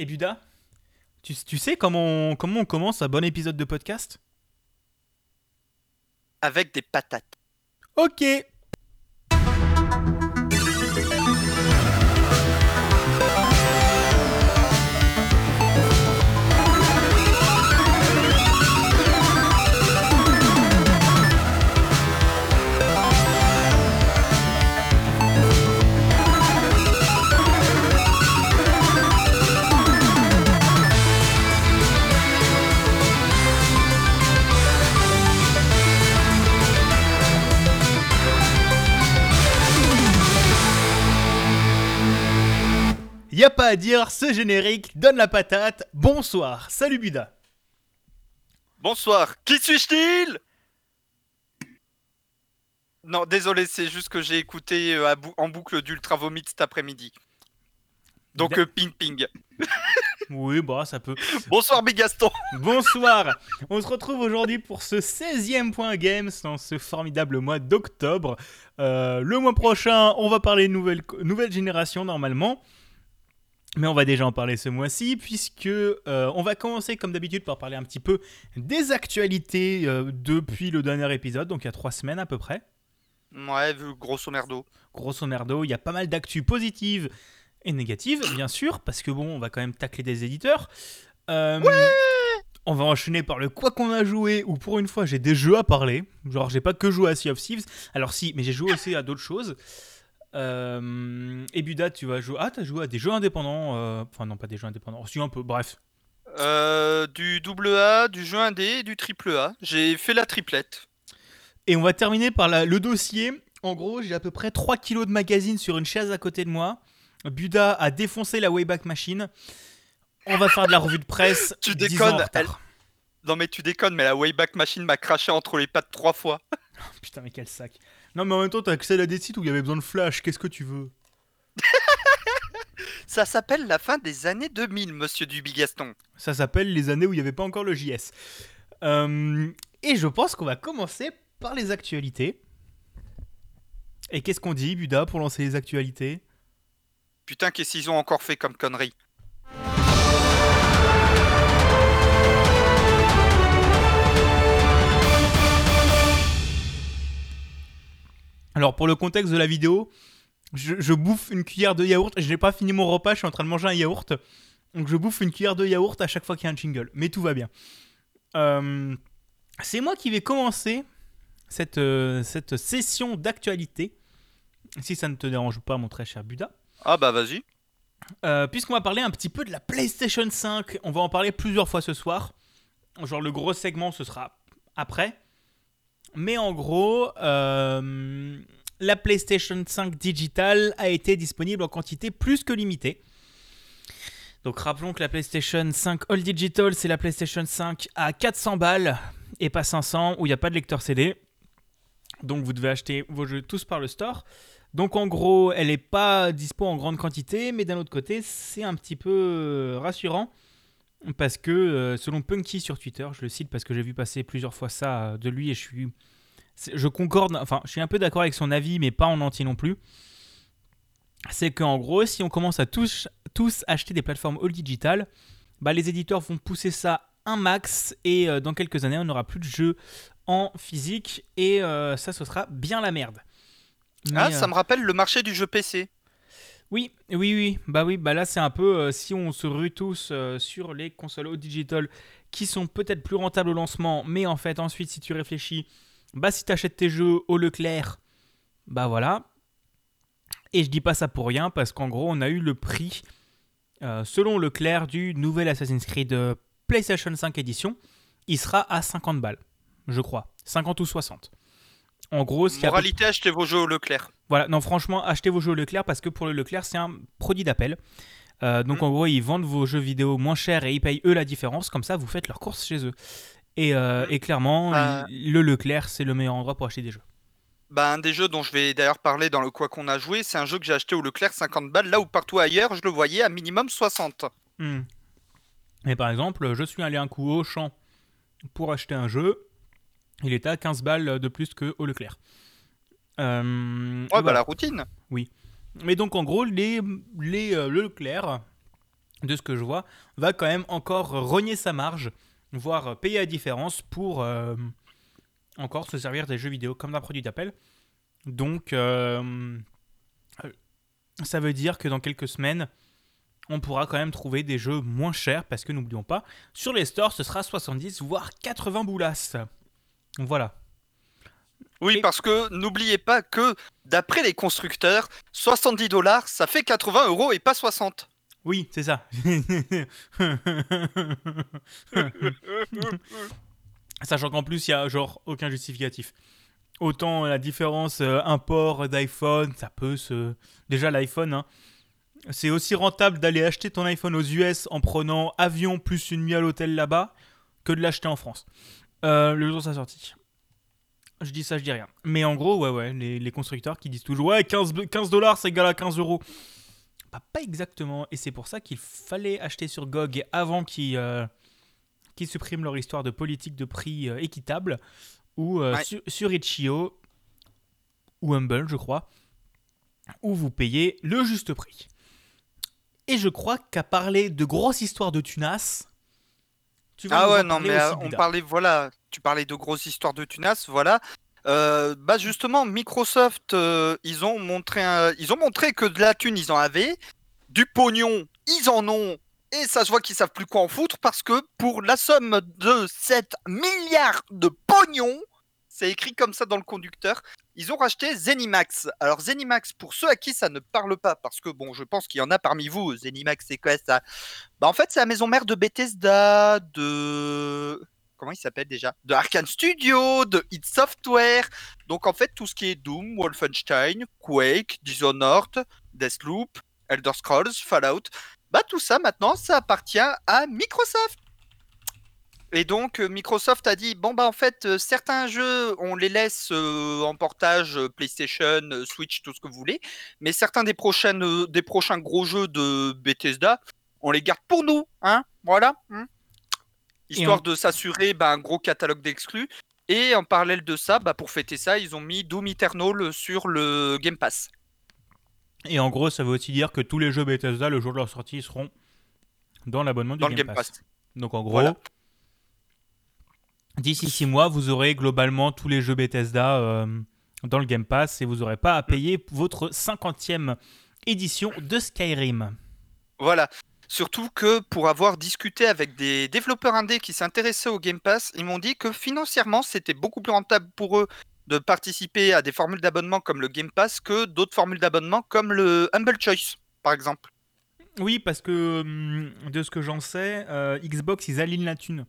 Et Buda, tu, tu sais comment on, comment on commence un bon épisode de podcast? Avec des patates. Ok Y a pas à dire, ce générique donne la patate. Bonsoir, salut Buda. Bonsoir, qui suis-je-t-il? Non, désolé, c'est juste que j'ai écouté euh, à bou- en boucle d'Ultra Vomit cet après-midi. Donc, euh, ping ping. Oui, bah ça peut. Bonsoir, Big Gaston. Bonsoir On se retrouve aujourd'hui pour ce 16e point Games dans ce formidable mois d'octobre. Euh, le mois prochain, on va parler nouvelle, nouvelle génération normalement. Mais on va déjà en parler ce mois-ci, puisque euh, on va commencer comme d'habitude par parler un petit peu des actualités euh, depuis le dernier épisode, donc il y a trois semaines à peu près. Ouais, vu grosso merdo. Grosso merdo, il y a pas mal d'actu positives et négatives, bien sûr, parce que bon, on va quand même tacler des éditeurs. Euh, on va enchaîner par le quoi qu'on a joué, où pour une fois j'ai des jeux à parler. Genre, j'ai pas que joué à Sea of Thieves. Alors, si, mais j'ai joué aussi à d'autres choses. Euh, et Buda, tu vas jouer. Ah, t'as joué à des jeux indépendants. euh, Enfin, non, pas des jeux indépendants. Si, un peu, bref. Euh, du double A, du jeu indé et du triple A. J'ai fait la triplette. Et on va terminer par la- le dossier. En gros, j'ai à peu près 3 kilos de magazine sur une chaise à côté de moi. Buda a défoncé la Wayback Machine. On va faire de la revue de presse. Tu 10 ans déconnes, en retard. Non, mais tu déconnes, mais la Wayback Machine m'a craché entre les pattes trois fois. Putain, mais quel sac. Non, mais en même temps, t'as accès à des sites où il y avait besoin de flash. Qu'est-ce que tu veux Ça s'appelle la fin des années 2000, monsieur du Big Gaston. Ça s'appelle les années où il n'y avait pas encore le JS. Euh, et je pense qu'on va commencer par les actualités. Et qu'est-ce qu'on dit, Buda, pour lancer les actualités? Putain, qu'est-ce qu'ils ont encore fait comme connerie Alors, pour le contexte de la vidéo, je, je bouffe une cuillère de yaourt. Je n'ai pas fini mon repas, je suis en train de manger un yaourt. Donc, je bouffe une cuillère de yaourt à chaque fois qu'il y a un jingle. Mais tout va bien. Euh, C'est moi qui vais commencer cette, euh, cette session d'actualité. Si ça ne te dérange pas, mon très cher Buda. Ah bah vas-y. Euh, Puisqu'on va parler un petit peu de la PlayStation 5, on va en parler plusieurs fois ce soir. Genre le gros segment, ce sera après. Mais en gros, euh, la PlayStation 5 Digital a été disponible en quantité plus que limitée. Donc rappelons que la PlayStation 5 All Digital, c'est la PlayStation 5 à 400 balles et pas 500 où il n'y a pas de lecteur CD. Donc vous devez acheter vos jeux tous par le store. Donc en gros, elle n'est pas dispo en grande quantité, mais d'un autre côté, c'est un petit peu euh, rassurant parce que euh, selon Punky sur Twitter, je le cite parce que j'ai vu passer plusieurs fois ça euh, de lui et je suis, je concorde, enfin, je suis un peu d'accord avec son avis, mais pas en entier non plus. C'est qu'en gros, si on commence à tous, tous acheter des plateformes all digital, bah, les éditeurs vont pousser ça un max et euh, dans quelques années, on n'aura plus de jeux en physique et euh, ça, ce sera bien la merde. Ah, euh, ça me rappelle le marché du jeu PC. Oui, oui, oui. Bah oui, bah là c'est un peu euh, si on se rue tous euh, sur les consoles au digital qui sont peut-être plus rentables au lancement, mais en fait ensuite si tu réfléchis, bah si tu achètes tes jeux au Leclerc, bah voilà. Et je dis pas ça pour rien parce qu'en gros on a eu le prix euh, selon Leclerc du nouvel Assassin's Creed PlayStation 5 édition, il sera à 50 balles, je crois, 50 ou 60. En gros, ce Moralité, achetez vos jeux au Leclerc. voilà, non, franchement, achetez vos jeux au Leclerc parce que pour le Leclerc, c'est un produit d'appel. Euh, donc Mhm. en gros, ils vendent vos jeux vidéo moins cher et ils payent eux la différence. Comme ça, vous faites leurs courses chez eux. Et, euh, et clairement, Euh. il- le Leclerc, c'est le meilleur endroit pour acheter des jeux. Bah, un des jeux dont je vais d'ailleurs parler dans le quoi qu'on a joué, c'est un jeu que j'ai acheté au Leclerc 50 balles, là où partout ailleurs je le voyais à minimum 60. Hmm. Et par exemple, je suis allé un coup au champ pour acheter un jeu. Il était à 15 balles de plus que au Leclerc. Euh, Ouais, bah la routine. Mais donc en gros, les, les, euh, le Leclerc de ce que je vois, va quand même encore rogner sa marge, voire payer la différence pour euh, encore se servir des jeux vidéo comme d'un produit d'appel. Donc, ça veut dire que dans quelques semaines, on pourra quand même trouver des jeux moins chers parce que n'oublions pas, sur les stores, ce sera 70 voire 80 boulasses. Voilà. Oui, parce que n'oubliez pas que d'après les constructeurs, 70 dollars, ça fait 80 euros et pas 60. Oui, c'est ça. Sachant qu'en plus, il y a genre aucun justificatif. Autant la différence euh, import d'iPhone, ça peut se. Déjà, l'iPhone, hein, c'est aussi rentable d'aller acheter ton iPhone aux US en prenant avion plus une nuit à l'hôtel là-bas que de l'acheter en France. Euh, le jour de sa sortie. Je dis ça, je dis rien. Mais en gros, ouais, ouais, les, les constructeurs qui disent toujours Ouais, 15 15 dollars, c'est égal à 15 euros. Bah, pas exactement. Et c'est pour ça qu'il fallait acheter sur GOG avant qu'ils euh, suppriment leur histoire de politique de prix euh, équitable. Ou euh, Ouais. sur, sur Itch.io ou Humble, je crois, où vous payez le juste prix. Et je crois qu'à parler de grosses histoires de tunas, tu vas Ah ouais, non, mais euh, on parlait, voilà, tu parlais de grosses histoires de tunas, voilà. Euh, bah justement, Microsoft, euh, ils ont montré, un- ils ont montré que de la thune, ils en avaient, du pognon, ils en ont, et ça se voit qu'ils savent plus quoi en foutre parce que pour la somme de 7 milliards de pognon, c'est écrit comme ça dans le conducteur, ils ont racheté Zenimax. Alors Zenimax, pour ceux à qui ça ne parle pas, parce que bon, je pense qu'il y en a parmi vous, Zenimax, c'est quoi ça Bah en fait, c'est la maison mère de Bethesda, de comment il s'appelle déjà? De Arkane Studio, de id Software. Donc en fait, tout ce qui est Doom, Wolfenstein, Quake, Dishonored, Deathloop, Elder Scrolls, Fallout, bah tout ça maintenant, ça appartient à Microsoft. Et donc euh, Microsoft a dit bon bah en fait euh, certains jeux on les laisse euh, en portage euh, PlayStation, Switch, tout ce que vous voulez, mais certains des prochaines des prochains gros jeux de Bethesda, on les garde pour nous, hein, voilà. hein. Histoire on- de s'assurer bah, un gros catalogue d'exclus. Et en parallèle de ça, bah, pour fêter ça, ils ont mis Doom Eternal sur le Game Pass. Et en gros, ça veut aussi dire que tous les jeux Bethesda, le jour de leur sortie, seront dans l'abonnement du Dans Game, le Game Pass. Pass. Donc en gros, Voilà. D'ici 6 mois, vous aurez globalement tous les jeux Bethesda euh, dans le Game Pass et vous n'aurez pas à payer votre 50e édition de Skyrim. Voilà. Surtout que pour avoir discuté avec des développeurs indés qui s'intéressaient au Game Pass, ils m'ont dit que financièrement, c'était beaucoup plus rentable pour eux de participer à des formules d'abonnement comme le Game Pass que d'autres formules d'abonnement comme le Humble Choice, par exemple. Oui, parce que hum, de ce que j'en sais, euh, Xbox, ils alignent la thune.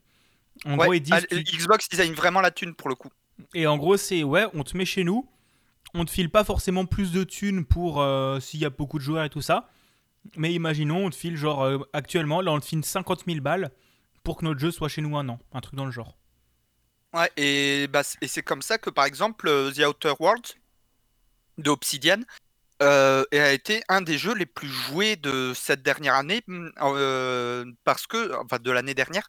En Ouais, gros, ils disent ah, qu'ils- Xbox, alignent vraiment la thune pour le coup. Et en gros, c'est ouais, on te met chez nous, on te file pas forcément plus de thunes pour euh, s'il y a beaucoup de joueurs et tout ça. Mais imaginons, on te file genre euh, actuellement, là on te file 50 000 balles pour que notre jeu soit chez nous un an, un truc dans le genre. Ouais, et, bah, et c'est comme ça que par exemple euh, The Outer Worlds de Obsidian euh, a été un des jeux les plus joués de cette dernière année mm, euh, parce que enfin de l'année dernière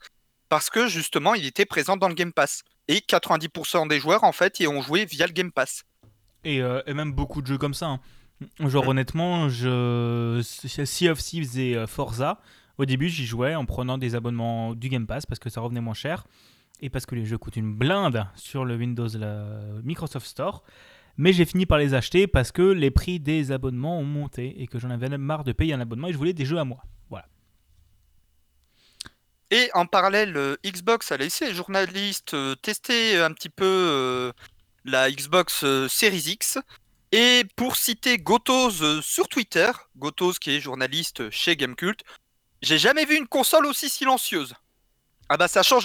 parce que justement il était présent dans le Game Pass et 90% des joueurs en fait y ont joué via le Game Pass. Et, euh, et même beaucoup de jeux comme ça. hein. Genre honnêtement, je... Sea of Thieves et euh, Forza, au début j'y jouais en prenant des abonnements du Game Pass parce que ça revenait moins cher et parce que les jeux coûtent une blinde sur le Windows la Microsoft Store. Mais j'ai fini par les acheter parce que les prix des abonnements ont monté et que j'en avais marre de payer un abonnement et je voulais des jeux à moi. Voilà. Et en parallèle, euh, Xbox a laissé les journalistes euh, tester un petit peu euh, la Xbox euh, Series X. Et pour citer Gotos sur Twitter, Gotos qui est journaliste chez Gamecult, j'ai jamais vu une console aussi silencieuse. Ah bah ça change,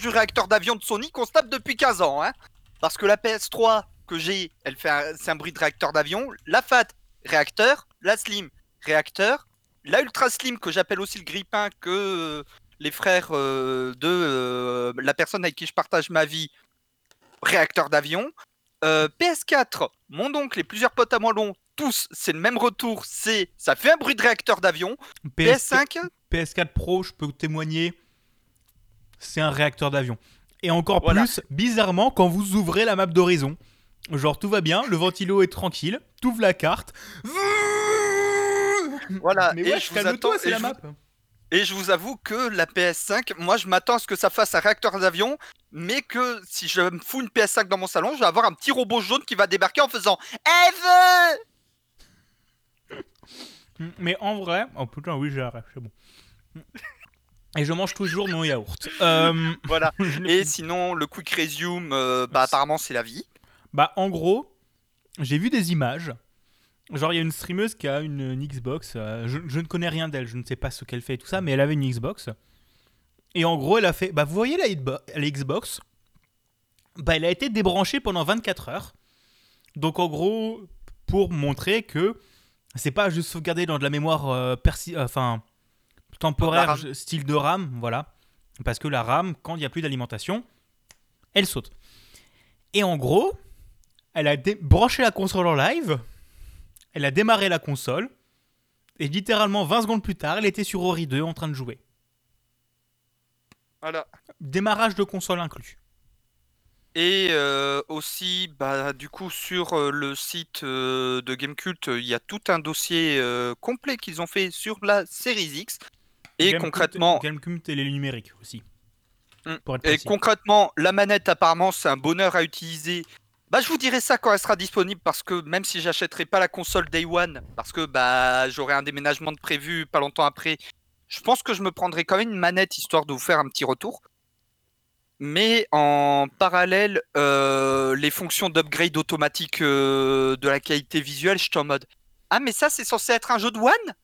du réacteur d'avion de Sony qu'on se tape depuis 15 ans. Hein Parce que la PS3 que j'ai, elle fait c'est un bruit de réacteur d'avion. La Fat, réacteur. La Slim, réacteur. La Ultra Slim que j'appelle aussi le grippin que les frères euh, de euh, la personne avec qui je partage ma vie, réacteur d'avion. Euh, PS4, mon oncle et plusieurs potes à moi l'ont, tous, c'est le même retour, c'est ça fait un bruit de réacteur d'avion. PS... PS5, PS4 Pro, je peux témoigner, c'est un réacteur d'avion. Et encore Voilà. plus, bizarrement, quand vous ouvrez la map d'horizon. Genre tout va bien, le ventilo est tranquille, t'ouvres la carte. voilà. Mais et je vous c'est la je map. Et je vous avoue que la PS5, moi je m'attends à ce que ça fasse un réacteur d'avion, mais que si je me fous une PS5 dans mon salon, je vais avoir un petit robot jaune qui va débarquer en faisant Eve Mm, Mais en vrai, oh putain, oui, j'arrête, c'est bon. Et je mange toujours mon yaourt. Euh, Voilà. Et sinon, le quick resume, euh, bah apparemment c'est la vie. Bah, en gros, j'ai vu des images. Genre, il y a une streameuse qui a une, une Xbox. euh, je, je ne connais rien d'elle, je ne sais pas ce qu'elle fait et tout ça, mais elle avait une Xbox. Et en gros, elle a fait. Bah, vous voyez la, Xbox? Bah, elle a été débranchée pendant 24 heures. Donc, en gros, pour montrer que c'est pas juste sauvegardé dans de la mémoire euh, persi- euh, enfin, temporaire, style de RAM, voilà. Parce que la RAM, quand il n'y a plus d'alimentation, elle saute. Et en gros, elle a dé- branché la console en live, elle a démarré la console, et littéralement 20 secondes plus tard, elle était sur Ori 2 en train de jouer. Voilà. Démarrage de console inclus. Et euh, aussi, bah, du coup, sur euh, le site euh, de Gamecult, il y a tout un dossier complet qu'ils ont fait sur la Series X. Et Gamecult- concrètement, Gamecult et les numériques aussi. Pour être et précis. concrètement, la manette, apparemment, c'est un bonheur à utiliser. Bah, je vous dirai ça quand elle sera disponible parce que même si j'achèterai pas la console Day One, parce que bah j'aurai un déménagement de prévu pas longtemps après, je pense que je me prendrai quand même une manette histoire de vous faire un petit retour. Mais en parallèle, euh, les fonctions d'upgrade automatique euh, de la qualité visuelle, je suis en mode Ah, mais ça, c'est censé être un jeu de One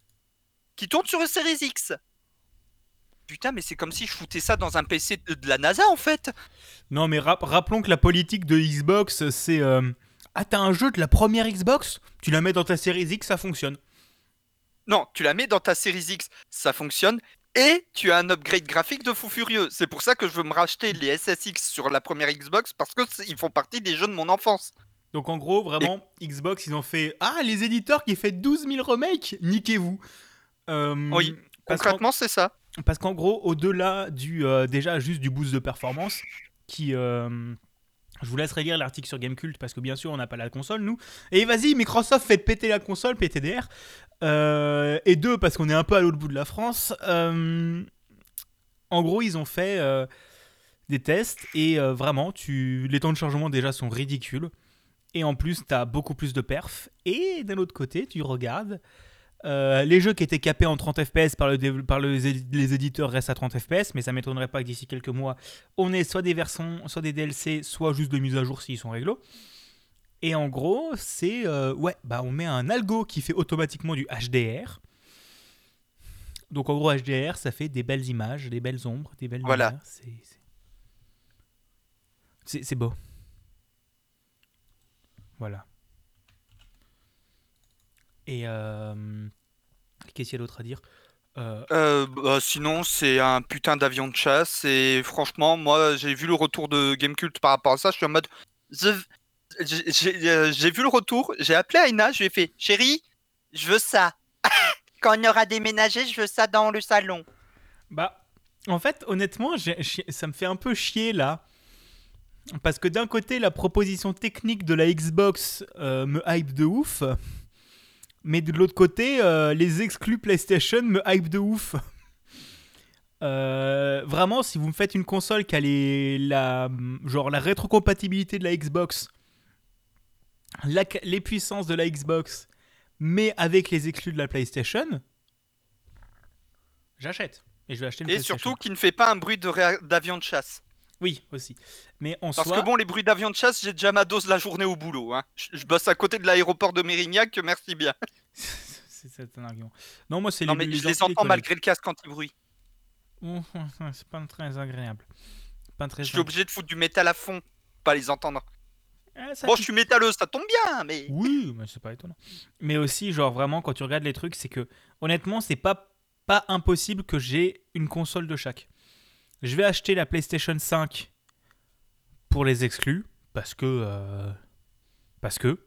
qui tourne sur une Series X. Putain, mais c'est comme si je foutais ça dans un PC de, de la NASA en fait. Non, mais rap- rappelons que la politique de Xbox, c'est. euh, Ah, t'as un jeu de la première Xbox? Tu la mets dans ta série X, ça fonctionne. Non, tu la mets dans ta Series X, ça fonctionne. Et tu as un upgrade graphique de fou furieux. C'est pour ça que je veux me racheter les SSX sur la première Xbox parce que ils font partie des jeux de mon enfance. Donc en gros, vraiment, Xbox, ils ont fait Ah, les éditeurs qui fait 12 000 remakes, niquez-vous. Euh, Oui, Concrètement, c'est ça. Parce qu'en gros, au-delà du euh, déjà juste du boost de performance, qui euh, je vous laisserai lire l'article sur Gamecult parce que bien sûr on n'a pas la console nous. Et vas-y, Microsoft fait péter la console PTDR. Euh, et deux parce qu'on est un peu à l'autre bout de la France. Euh, en gros, ils ont fait des tests et vraiment, les temps de chargement déjà sont ridicules. Et en plus, tu as beaucoup plus de perf. Et d'un autre côté, tu regardes euh, les jeux qui étaient capés en 30 FPS par, le dév- par le- les éditeurs restent à 30 FPS, mais ça m'étonnerait pas que d'ici quelques mois, on ait soit des versions, soit des DLC, soit juste de mise à jour s'ils sont réglo. Et en gros, c'est euh, ouais, bah on met un algo qui fait automatiquement du HDR. Donc en gros, HDR, ça fait des belles images, des belles ombres, des belles Voilà. c'est beau. Voilà. Et euh, qu'est-ce qu'il y a d'autre à dire? Euh, Euh, bah, sinon, c'est un putain d'avion de chasse. Et franchement, moi, j'ai vu le retour de Gamecult par rapport à ça. Je suis en mode. J'ai euh, vu le retour. J'ai appelé Aina. Je lui ai fait Chérie, je veux ça. Quand on aura déménagé, je veux ça dans le salon. Bah, en fait, honnêtement, ça me fait un peu chier là. Parce que d'un côté, la proposition technique de la Xbox euh, me hype de ouf. Mais de l'autre côté, euh, les exclus PlayStation me hype de ouf. Euh, vraiment, si vous me faites une console qui a les, la, genre la rétrocompatibilité de la Xbox, la- les puissances de la Xbox, mais avec les exclus de la PlayStation, j'achète. Et je vais acheter une Et PlayStation. surtout, qui ne fait pas un bruit de d'avion de chasse. Oui, aussi. Mais en Parce soi, que bon, les bruits d'avion de chasse, j'ai déjà ma dose la journée au boulot. Hein. Je, je bosse à côté de l'aéroport de Mérignac, merci bien. c'est c'est un argument. Non, moi, c'est Non, les, mais je les entends malgré le casque anti-bruit. C'est pas très agréable. Pas très Je suis obligé de foutre du métal à fond, pas les entendre. Ah, Bon, je suis métalleux, ça tombe bien, mais. Oui, mais c'est pas étonnant. Mais aussi, genre vraiment, quand tu regardes les trucs, c'est que honnêtement, c'est pas pas impossible que j'ai une console de chaque. Je vais acheter la PlayStation 5 pour les exclus parce que euh, parce que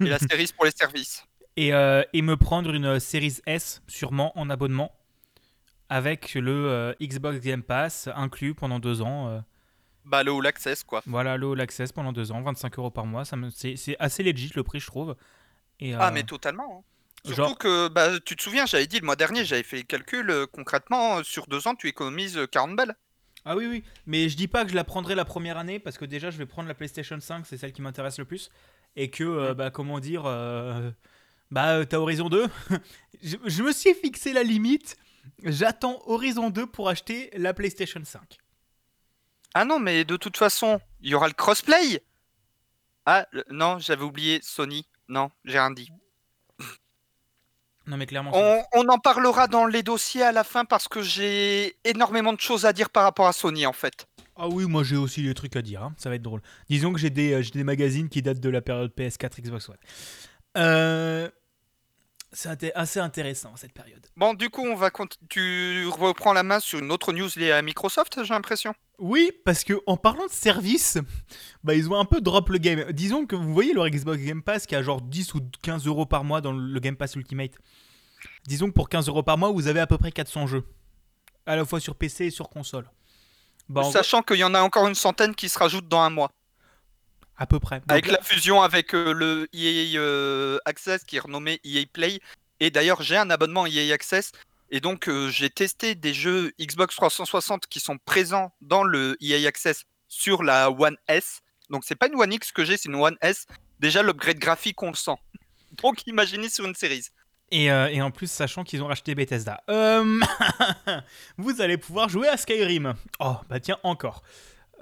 Et la série pour les services. et, euh, et me prendre une euh, Series S sûrement en abonnement avec le euh, Xbox Game Pass inclus pendant deux ans. Bah, le All Access, quoi. voilà, le All Access pendant deux ans, 25 euros par mois. Ça me, c'est, c'est assez legit le prix, je trouve. Et, Ah, mais totalement. hein. Surtout Genre- que, bah, tu te souviens, j'avais dit le mois dernier, j'avais fait les calculs, euh, concrètement, euh, sur deux ans, tu économises euh, 40 balles. Ah oui, oui. Mais je dis pas que je la prendrai la première année parce que déjà, je vais prendre la PlayStation 5, c'est celle qui m'intéresse le plus. Et que, euh, bah, comment dire, euh, bah, euh, t'as Horizon 2. je, je me suis fixé la limite. J'attends Horizon 2 pour acheter la PlayStation 5. Ah non, mais de toute façon, il y aura le crossplay. Ah, le- non, j'avais oublié Sony. Non, j'ai rien dit. Non, mais clairement. c'est- On, on en parlera dans les dossiers à la fin parce que j'ai énormément de choses à dire par rapport à Sony en fait. Ah oui, moi j'ai aussi des trucs à dire. hein. Ça va être drôle. Disons que j'ai des, euh, des magazines qui datent de la période PS4 Xbox One. Euh, c'est assez intéressant cette période. Bon, du coup, on va tu reprends la main sur une autre news liée à Microsoft, j'ai l'impression. Oui, parce que en parlant de service, bah ils ont un peu drop le game. Disons que vous voyez leur Xbox Game Pass qui a genre 10 ou 15 euros par mois dans le Game Pass Ultimate. Disons que pour 15 euros par mois, vous avez à peu près 400 jeux. À la fois sur PC et sur console. Bah, en Sachant qu'il y en a encore une centaine qui se rajoutent dans un mois. à peu près. Donc Avec la fusion avec euh, le EA euh, Access qui est renommé EA Play. Et d'ailleurs, j'ai un abonnement EA Access. Et donc, euh, j'ai testé des jeux Xbox 360 qui sont présents dans le EA Access sur la One S. Donc, c'est pas une One X que j'ai, c'est une One S. Déjà, l'upgrade graphique, on le sent. Donc, imaginez sur une série. Et, euh, et en plus, sachant qu'ils ont racheté Bethesda. Euh, vous allez pouvoir jouer à Skyrim. Oh, bah tiens, encore.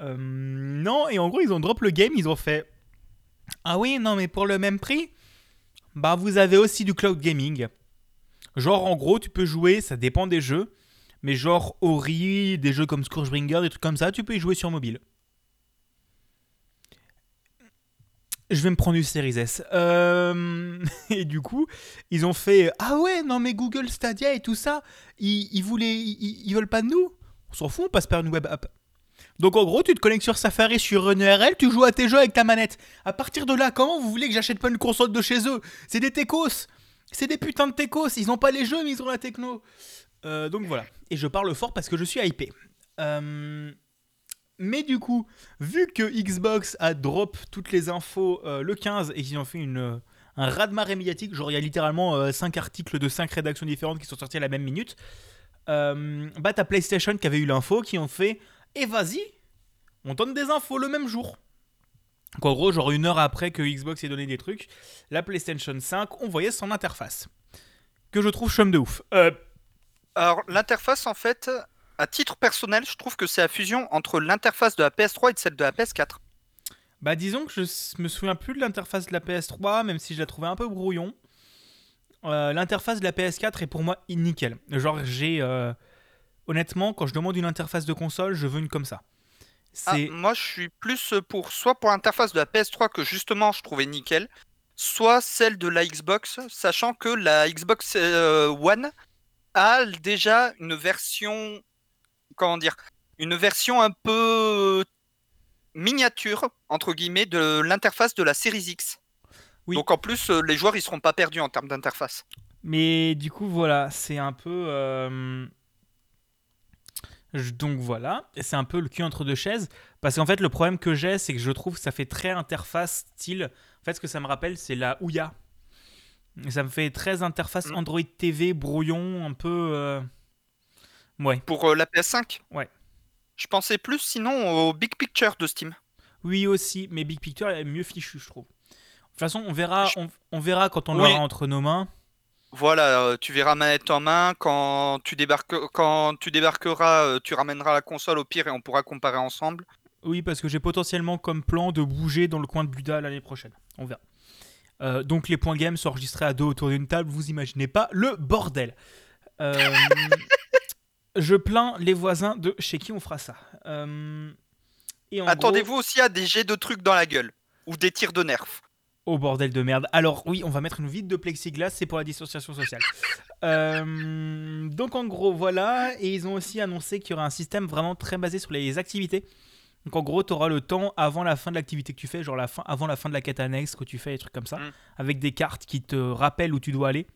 Non, et en gros, ils ont drop le game, ils ont fait... Ah oui, non, mais pour le même prix, bah vous avez aussi du cloud gaming. Genre, en gros, tu peux jouer, ça dépend des jeux, mais genre Ori, des jeux comme Scourgebringer, des trucs comme ça, tu peux y jouer sur mobile. Je vais me prendre une Series S. Euh, et du coup, ils ont fait Ah ouais, non mais Google Stadia et tout ça, ils, ils voulaient, ils veulent pas de nous. On s'en fout, on passe par une web app. Donc en gros, tu te connectes sur Safari, sur une URL, tu joues à tes jeux avec ta manette. À partir de là, comment vous voulez que j'achète pas une console de chez eux? C'est des techos C'est des putains de techos Ils ont pas les jeux, mais ils ont la techno Euh, Donc voilà. Et je parle fort parce que je suis hypé. Euh, Mais du coup, vu que Xbox a drop toutes les infos euh, le 15 et qu'ils ont fait une, un raz-de-marée médiatique, genre il y a littéralement 5 articles de 5 rédactions différentes qui sont sortis à la même minute, bah t'as PlayStation qui avait eu l'info, qui ont fait Et vas-y, on donne des infos le même jour. Donc en gros, genre une heure après que Xbox ait donné des trucs, la PlayStation 5, on voyait son interface. Que je trouve chum de ouf. Euh, Alors, l'interface, en fait, à titre personnel, je trouve que c'est la fusion entre l'interface de la PS3 et de celle de la PS4. Bah disons que je me souviens plus de l'interface de la PS3, même si je la trouvais un peu brouillon. Euh, l'interface de la PS4 est pour moi nickel. Genre j'ai... euh, honnêtement, quand je demande une interface de console, je veux une comme ça. Ah, moi, je suis plus pour soit pour l'interface de la PS3 que justement je trouvais nickel, soit celle de la Xbox, sachant que la Xbox euh, One a déjà une version, comment dire, une version un peu miniature entre guillemets de l'interface de la Series X. Oui. Donc en plus, euh, les joueurs ils seront pas perdus en termes d'interface. Mais du coup, voilà, c'est un peu... euh, Donc voilà, c'est un peu le cul entre deux chaises. Parce qu'en fait, le problème que j'ai, c'est que je trouve que ça fait très interface style. En fait, ce que ça me rappelle, c'est la Ouya. Ça me fait très interface Mm. Android TV, brouillon, un peu. euh, Ouais. Pour euh, la PS5 Ouais. Je pensais plus sinon au Big Picture de Steam. Oui, aussi, mais Big Picture est mieux fichu, je trouve. De toute façon, on verra, on verra quand on Oui. l'aura entre nos mains. Voilà, euh, tu verras manette en main. Quand tu, débarques, quand tu débarqueras, euh, tu ramèneras la console au pire et on pourra comparer ensemble. Oui, parce que j'ai potentiellement comme plan de bouger dans le coin de Buda l'année prochaine. On verra. Euh, donc les points game sont enregistrés à deux autour d'une table. Vous imaginez pas le bordel. Euh, je plains les voisins de chez qui on fera ça. Euh, Attendez-vous aussi à des jets de trucs dans la gueule ou des tirs de nerfs. Oh bordel de merde. Alors oui, on va mettre une vitre de plexiglas, c'est pour la distanciation sociale. Euh, donc en gros, voilà. Et ils ont aussi annoncé qu'il y aura un système vraiment très basé sur les activités. Donc en gros, tu auras le temps avant la fin de l'activité que tu fais, genre la fin, avant la fin de la quête annexe que tu fais, des trucs comme ça, Mm. avec des cartes qui te rappellent où tu dois aller,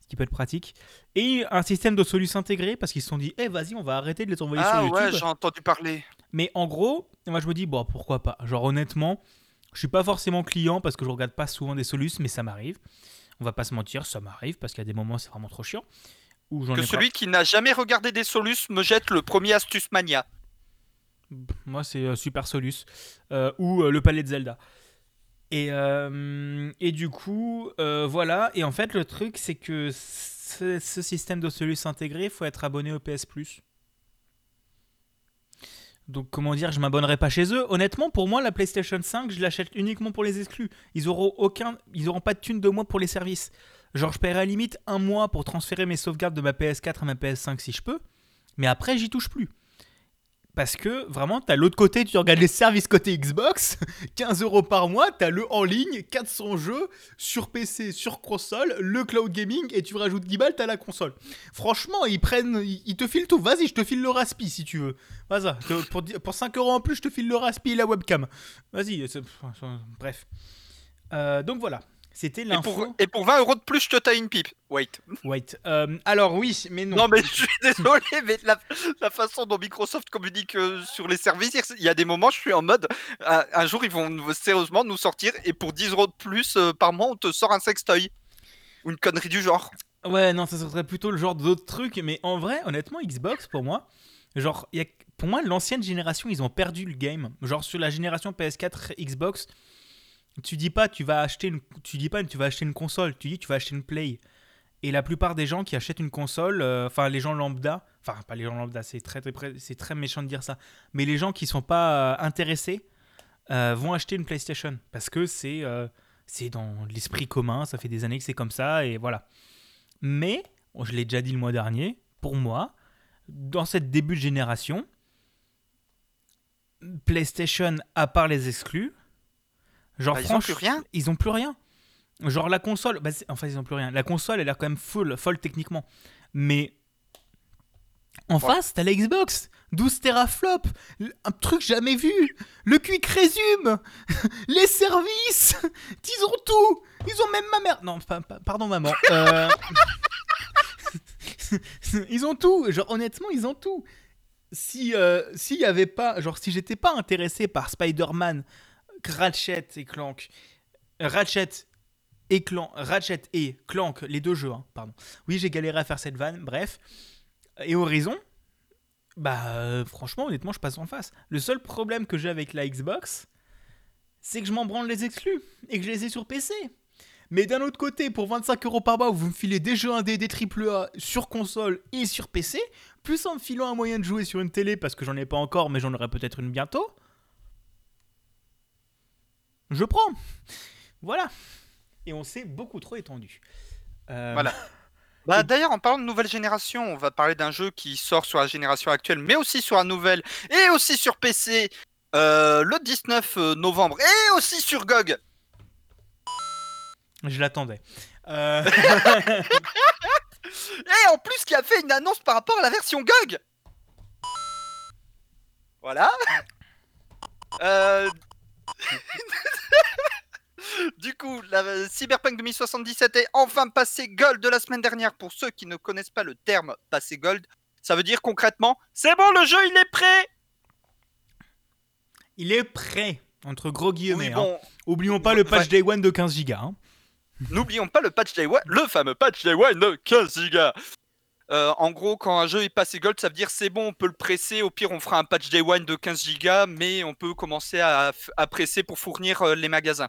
ce qui peut être pratique. Et un système de solutions intégrées parce qu'ils se sont dit, eh vas-y, on va arrêter de les envoyer Ah sur YouTube. ouais, j'ai entendu parler. Mais en gros, moi je me dis, bon, pourquoi pas Genre honnêtement, je suis pas forcément client parce que je regarde pas souvent des solutions, mais ça m'arrive. On va pas se mentir, ça m'arrive parce qu'il y a des moments c'est vraiment trop chiant. Où Que ai pas- celui qui n'a jamais regardé des Solus me jette le premier Astuce Mania. Moi, c'est euh, Super Solus euh, ou euh, le Palais de Zelda. Et, et du coup, voilà. Et en fait, le truc, c'est que ce, ce système de Solus intégré, il faut être abonné au PS Plus. Donc, comment dire, je m'abonnerai pas chez eux. Honnêtement, pour moi, la PlayStation 5, je l'achète uniquement pour les exclus. Ils auront aucun, ils auront pas de thunes de moi pour les services. Genre, je paierai à la limite un mois pour transférer mes sauvegardes de ma PS4 à ma PS5 si je peux. Mais après, j'y touche plus. Parce que vraiment, t'as l'autre côté, tu regardes les services côté Xbox, 15 euros par mois, t'as le en ligne, 400 jeux, sur PC, sur console, le cloud gaming, et tu rajoutes 10 balles, t'as la console. Franchement, ils prennent, ils, te filent tout. Vas-y, je te file le raspi si tu veux. Vas-y, pour, pour 5 euros en plus, je te file le raspi et la webcam. Vas-y, bref. Euh, donc voilà, c'était Et l'info. pour, et pour 20 euros de plus, je te taille une pipe. Wait. Wait. Euh, alors oui, mais non. Non, mais je suis désolé, mais la, la façon dont Microsoft communique euh, sur les services, il y a des moments, je suis en mode, euh, un jour, ils vont sérieusement nous sortir et pour 10 euros de plus euh, par mois, on te sort un sextoy. Ou une connerie du genre. Ouais, non, ça serait plutôt le genre d'autres trucs. Mais en vrai, honnêtement, Xbox, pour moi, genre, y a- pour moi, l'ancienne génération, ils ont perdu le game. Genre, sur la génération PS4, Xbox, tu dis pas, tu vas acheter une, tu dis pas, tu vas acheter une console, tu dis, tu vas acheter une Play. Et la plupart des gens qui achètent une console, euh, enfin, les gens lambda, enfin, pas les gens lambda, c'est très, c'est très méchant de dire ça, mais les gens qui sont pas euh, intéressés euh, vont acheter une PlayStation parce que c'est, c'est dans l'esprit commun, ça fait des années que c'est comme ça, et voilà. Mais, je l'ai déjà dit le mois dernier, pour moi, dans cette début de génération, PlayStation, à part les exclus, genre Bah, ils ont plus rien. Ils ont plus rien. Genre la console, bah, enfin ils ont plus rien. La console, elle a quand même full, folle techniquement. Mais en Ouais. face, t'as la Xbox, 12 teraflops, un truc jamais vu, le quick resume, les services, ils ont tout, ils ont même ma mère. Non, pa- pa- pardon maman. Euh, ils ont tout, genre honnêtement, ils ont tout. Si euh, s'il y avait pas, genre si j'étais pas intéressé par Spider-Man, Ratchet et Clank, Ratchet et Clank, Ratchet et Clank, les deux jeux, hein, pardon. Oui, j'ai galéré à faire cette vanne, bref. Et Horizon, bah euh, franchement, honnêtement, je passe en face. Le seul problème que j'ai avec la Xbox, c'est que je m'en branle les exclus et que je les ai sur PC. Mais d'un autre côté, pour 25 euros par mois, vous me filez des jeux indés, des AAA sur console et sur PC, plus en me filant un moyen de jouer sur une télé parce que j'en ai pas encore, mais j'en aurai peut-être une bientôt. Je prends. Voilà. Et on s'est beaucoup trop étendu. Euh, Voilà. Bah, D'ailleurs, en parlant de nouvelle génération, on va parler d'un jeu qui sort sur la génération actuelle, mais aussi sur la nouvelle, et aussi sur PC euh, le 19 novembre, et aussi sur GOG. Je l'attendais. Euh, Et en plus, qui a fait une annonce par rapport à la version GOG. Voilà. Euh, du coup, la euh, Cyberpunk 2077 est enfin passé Gold de la semaine dernière. Pour ceux qui ne connaissent pas le terme passé Gold, ça veut dire concrètement, c'est bon, le jeu, il est prêt. il est prêt, entre gros guillemets. Oui, hein. bon, Oublions pas le patch. Day One de 15 Go. hein. N'oublions pas le patch Day One, le fameux patch Day One de 15 Go. Euh, en gros, quand un jeu est passé gold, ça veut dire c'est bon, on peut le presser. Au pire, on fera un patch Day One de 15 Go, mais on peut commencer à, presser pour fournir euh, les magasins.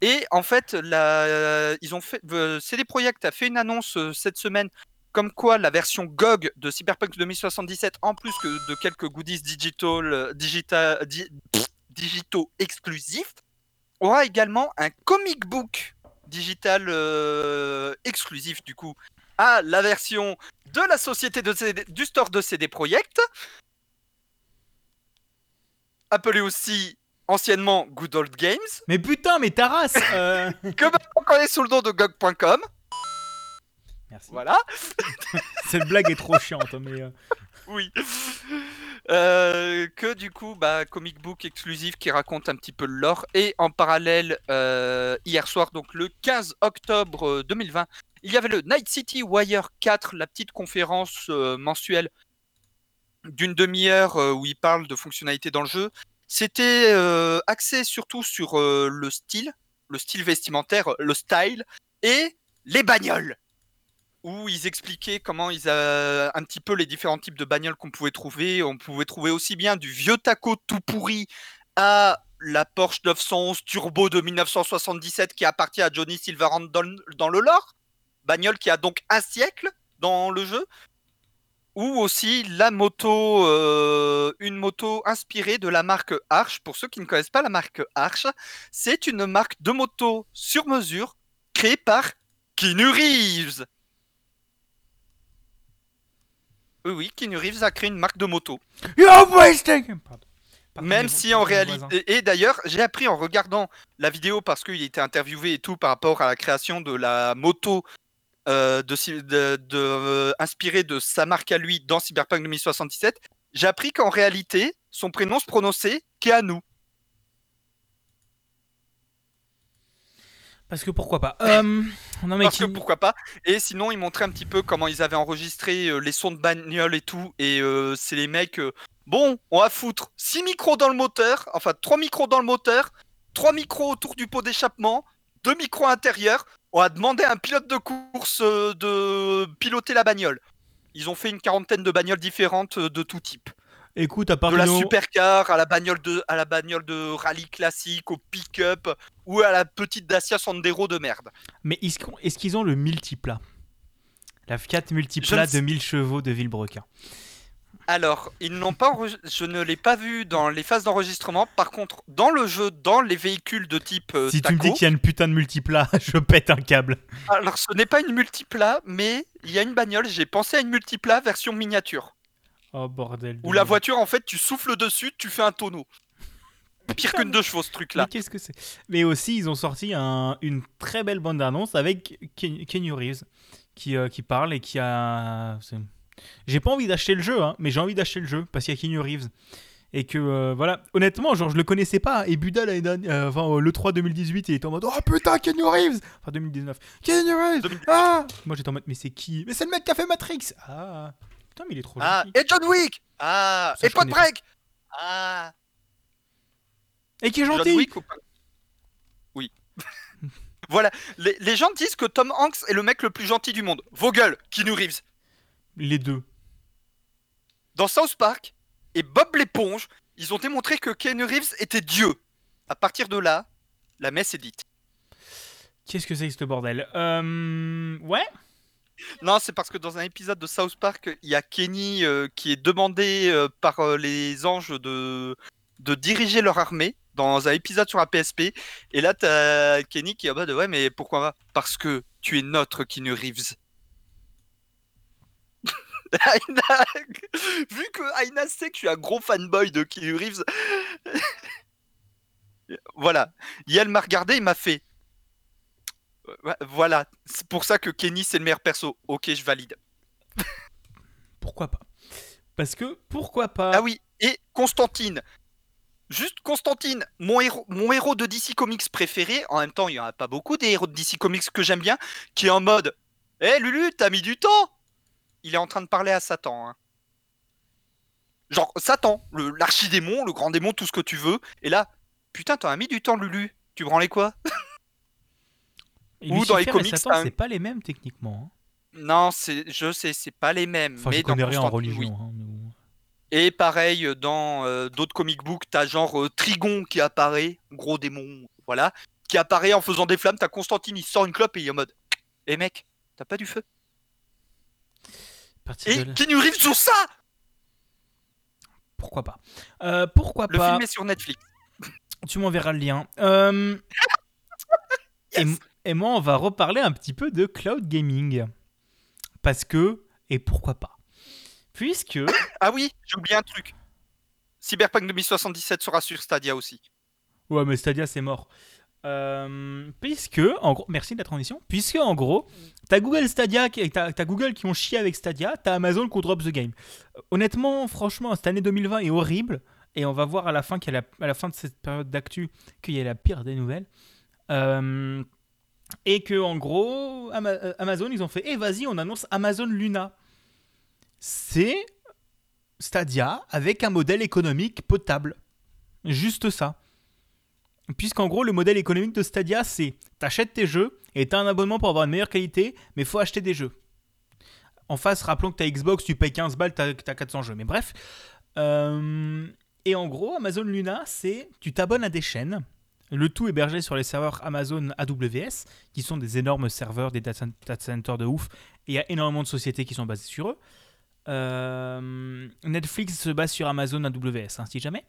Et en fait, la, ils ont fait, euh, CD Projekt a fait une annonce euh, cette semaine, comme quoi la version GOG de Cyberpunk 2077, en plus que de quelques goodies digital, euh, digital, digitaux exclusifs, aura également un comic book digital euh, exclusif du coup à la version de la société de CD du store de CD Projekt, appelé aussi anciennement Good Old Games, Mais putain, mais ta race euh, que maintenant on connaît sous le nom de GOG.com. Merci. Voilà. Cette blague est trop chiante, mais. euh, Oui. Euh, que du coup, bah, comic book exclusif qui raconte un petit peu le lore. Et en parallèle, hier soir, donc le 15 octobre euh, 2020, il y avait le Night City Wire 4, la petite conférence euh, mensuelle d'une demi-heure euh, où il parle de fonctionnalités dans le jeu. C'était euh, axé surtout sur le style, le style vestimentaire, le style, et les bagnoles où ils expliquaient comment ils a un petit peu les différents types de bagnoles qu'on pouvait trouver. On pouvait trouver aussi bien du vieux taco tout pourri à la Porsche 911 Turbo de 1977 qui appartient à Johnny Silverhand dans le lore. Bagnole qui a donc un siècle dans le jeu. Ou aussi la moto, euh, une moto inspirée de la marque Arch. Pour ceux qui ne connaissent pas la marque Arch, c'est une marque de moto sur mesure créée par Keanu Reeves. Oui, oui, Keanu Reeves a créé une marque de moto. You're wasting Pardon. Pardon, Même si en réalité. Et d'ailleurs, j'ai appris en regardant la vidéo parce qu'il était interviewé et tout par rapport à la création de la moto euh, de, Cy- de, de, euh, inspirée de sa marque à lui dans Cyberpunk 2077. J'ai appris qu'en réalité, son prénom se prononçait Keanu. Parce que pourquoi pas Euh, Non mais Parce que pourquoi pas. Et sinon, ils montraient un petit peu comment ils avaient enregistré euh, les sons de bagnole et tout. Et euh, c'est les mecs. bon, on va foutre 6 micros dans le moteur. Enfin, 3 micros dans le moteur. 3 micros autour du pot d'échappement. 2 micros intérieurs. On a demandé à un pilote de course euh, de piloter la bagnole. Ils ont fait une quarantaine de bagnoles différentes euh, de tout type. Écoute, à part De la supercar à la bagnole de, à la bagnole de rallye classique, au pick-up ou à la petite Dacia Sandero de merde. Mais est-ce qu'ils ont le multiplat La Fiat multiplat de sais- 1000 chevaux de Villebrequin. Alors, ils n'ont pas je ne l'ai pas vu dans les phases d'enregistrement. Par contre, dans le jeu, dans les véhicules de type euh, Si tu me dis qu'il y a une putain de multiplat, je pète un câble. alors ce n'est pas une multiplat, mais il y a une bagnole. J'ai pensé à une multiplat version miniature, Oh bordel. de où la voiture, en fait, tu souffles dessus, tu fais un tonneau. Pire qu'une deux chevaux, ce Mais truc-là. qu'est-ce que c'est? Mais aussi, ils ont sorti un- une très belle bande d'annonce avec Ken- Reeves qui, euh, qui parle et qui a. J'ai pas envie d'acheter le jeu, hein, mais j'ai envie d'acheter le jeu parce qu'il y a Keanu Reeves. Et que euh, voilà, honnêtement, genre je le connaissais pas. Et Buda, l'année dernière- euh, enfin, euh, le 3 2018, il était en mode Oh putain, Keanu Reeves Enfin 2019. Keanu Reeves 2019. Ah Moi j'étais en mode Mais c'est qui? Mais c'est le mec qui a fait Matrix Ah Putain, mais il est trop Ah, gentil. et John Wick Ah, Ça, et pas. Break Ah, Et qui est John gentil Wick ou pas? Oui. voilà, les, les gens disent que Tom Hanks est le mec le plus gentil du monde. Vos gueules, Keanu Reeves. Les deux. Dans South Park et Bob l'éponge, ils ont démontré que Keanu Reeves était Dieu. À partir de là, la messe est dite. Qu'est-ce que c'est que ce bordel? Euh. Ouais Non, c'est parce que dans un épisode de South Park, il y a Kenny euh, qui est demandé euh, par les anges de, de diriger leur armée dans un épisode sur un PSP. Et là, t'as Kenny qui est en mode Ouais, mais pourquoi pas? Parce que tu es notre Keanu Reeves. Aina- Vu que Aina sait que je suis un gros fanboy de Keanu Reeves, voilà. Yael m'a regardé, il m'a fait. Ouais, Voilà, c'est pour ça que Kenny c'est le meilleur perso. Ok, je valide. Pourquoi pas? Parce que pourquoi pas? Ah oui, et Constantine. Juste Constantine, mon héros, mon héros de DC Comics préféré. En même temps, il n'y en a pas beaucoup des héros de DC Comics que j'aime bien. Qui est en mode Hé Lulu, t'as mis du temps Il est en train de parler à Satan. hein. Genre, Satan, l'archidémon, le grand démon, tout ce que tu veux. Et là, putain, t'en as mis du temps, Lulu. Tu branlais quoi? Ou dans les comics, un- c'est pas les mêmes techniquement. hein. Non, c'est, je sais, c'est pas les mêmes. Enfin, mais je dans connais rien en oui. religion. hein. Et pareil, dans euh, d'autres comic books, t'as genre euh, Trigon qui apparaît, gros démon, voilà, qui apparaît en faisant des flammes. T'as Constantine, il sort une clope et il est en mode Eh mec, t'as pas du feu De Et là- Keanu Reeves sur ça Pourquoi pas Euh, Pourquoi Le pas film est sur Netflix. Tu m'enverras le lien. Euh, et moi, on va reparler un petit peu de cloud gaming. Parce que, et pourquoi pas Puisque, Ah oui, j'ai oublié un truc. Cyberpunk 2077 sera sur Stadia aussi. ouais, mais Stadia, c'est mort. Euh, puisque, en gros, merci de la transition. Puisque, en gros, t'as Google Stadia, t'as Google qui ont chié avec Stadia, t'as Amazon qui drop the game. Honnêtement, franchement, cette année 2020 est horrible. Et on va voir à la fin, a la- à la fin de cette période d'actu qu'il y a la pire des nouvelles. Euh, et que, en gros, euh, Amazon, ils ont fait Eh, vas-y, on annonce Amazon Luna. C'est Stadia avec un modèle économique potable. Juste ça. Puisqu'en gros, le modèle économique de Stadia, c'est t'achètes tes jeux et t'as un abonnement pour avoir une meilleure qualité, mais faut acheter des jeux. En face, rappelons que t'as Xbox, tu payes 15 balles, t'as as 400 jeux. Mais bref. Euh, et en gros, Amazon Luna, c'est tu t'abonnes à des chaînes. Le tout hébergé sur les serveurs Amazon AWS, qui sont des énormes serveurs, des data centers de ouf. Et il y a énormément de sociétés qui sont basées sur eux. Euh, Netflix se base sur Amazon AWS, hein, si jamais.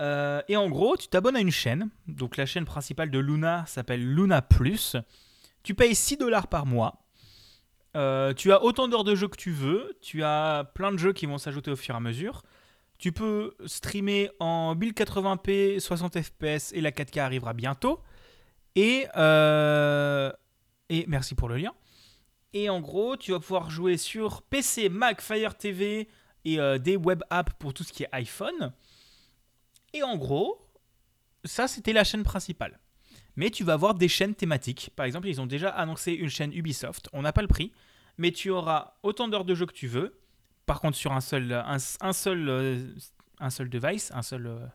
Euh, et en gros, tu t'abonnes à une chaîne. Donc la chaîne principale de Luna s'appelle Luna Plus. Tu payes 6 dollars par mois. Euh, tu as autant d'heures de jeu que tu veux. Tu as plein de jeux qui vont s'ajouter au fur et à mesure. Tu peux streamer en 1080p 60 fps et la 4K arrivera bientôt. Euh, et merci pour le lien. Et en gros, tu vas pouvoir jouer sur PC, Mac, Fire TV et des web apps pour tout ce qui est iPhone. Et en gros, ça c'était la chaîne principale. Mais tu vas avoir des chaînes thématiques. Par exemple, ils ont déjà annoncé une chaîne Ubisoft. On n'a pas le prix, mais tu auras autant d'heures de jeu que tu veux. Par contre, sur un seul, un, seul, euh, un seul device, un seul. Euh,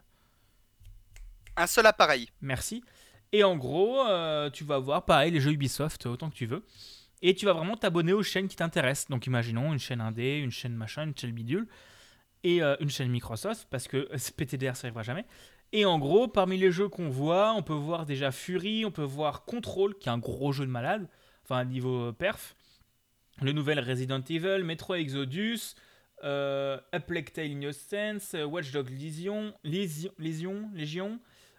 un seul appareil. Merci. Et en gros, euh, tu vas voir pareil les jeux Ubisoft autant que tu veux. Et tu vas vraiment t'abonner aux chaînes qui t'intéressent. Donc imaginons une chaîne indé, une chaîne machin, une chaîne bidule et euh, une chaîne Microsoft, parce que PTDR ça arrivera jamais. Et en gros, parmi les jeux qu'on voit, on peut voir déjà Fury, on peut voir Control, qui est un gros jeu de malade, enfin niveau euh, perf. Le nouvel Resident Evil, Metro Exodus, euh, A Plague Tale Innocence, Watch Dogs Legion,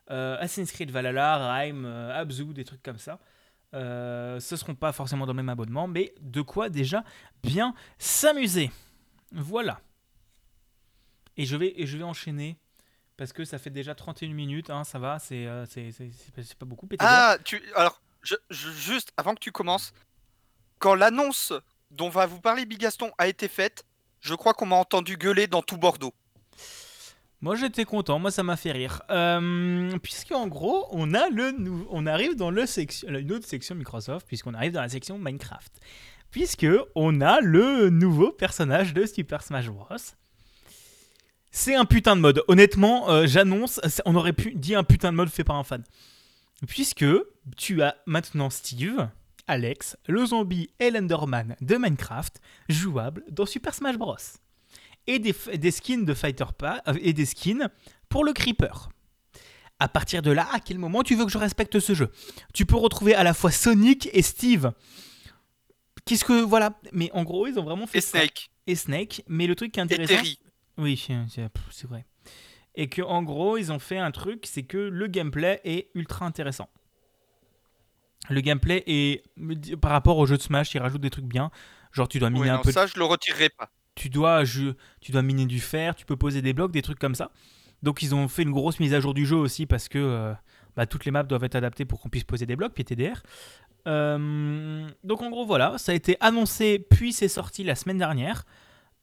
Assassin's Creed Valhalla, Rime, Abzu, des trucs comme ça. Ce ce seront pas forcément dans le même abonnement, mais de quoi déjà bien s'amuser. Voilà. Et je vais, et je vais enchaîner parce que ça fait déjà 31 minutes, hein, ça va, c'est euh, pas beaucoup. Ah, tu, alors, je, juste avant que tu commences, quand l'annonce dont va vous parler Bigaston a été faite, je crois qu'on m'a entendu gueuler dans tout Bordeaux. Moi j'étais content, moi ça m'a fait rire. Euh, Puisqu'en gros, on, a le on arrive dans le section, une autre section Microsoft, puisqu'on arrive dans la section Minecraft. Puisque on a le nouveau personnage de Super Smash Bros. C'est un putain de mode. Honnêtement, euh, j'annonce, on aurait pu dire un putain de mode fait par un fan. Puisque tu as maintenant Steve, Alex, le zombie et l'Enderman de Minecraft jouables dans Super Smash Bros. Et des, skins de Fighter Pass euh, et des skins pour le Creeper. À partir de là, à quel moment tu veux que je respecte ce jeu? Tu peux retrouver à la fois Sonic et Steve. Qu'est-ce que voilà Mais en gros, ils ont vraiment fait et Snake. Et Snake. Mais le truc qui est intéressant. Oui, c'est vrai. Et que en gros, ils ont fait un truc, c'est que le gameplay est ultra intéressant. Le gameplay est par rapport au jeu de Smash, ils rajoutent des trucs bien. Genre tu dois miner un peu. Ça, je le retirerai pas. Tu dois, je, tu dois miner du fer, tu peux poser des blocs, des trucs comme ça. Donc ils ont fait une grosse mise à jour du jeu aussi parce que euh, bah, toutes les maps doivent être adaptées pour qu'on puisse poser des blocs, PTDR. Euh, donc en gros voilà, ça a été annoncé puis c'est sorti la semaine dernière.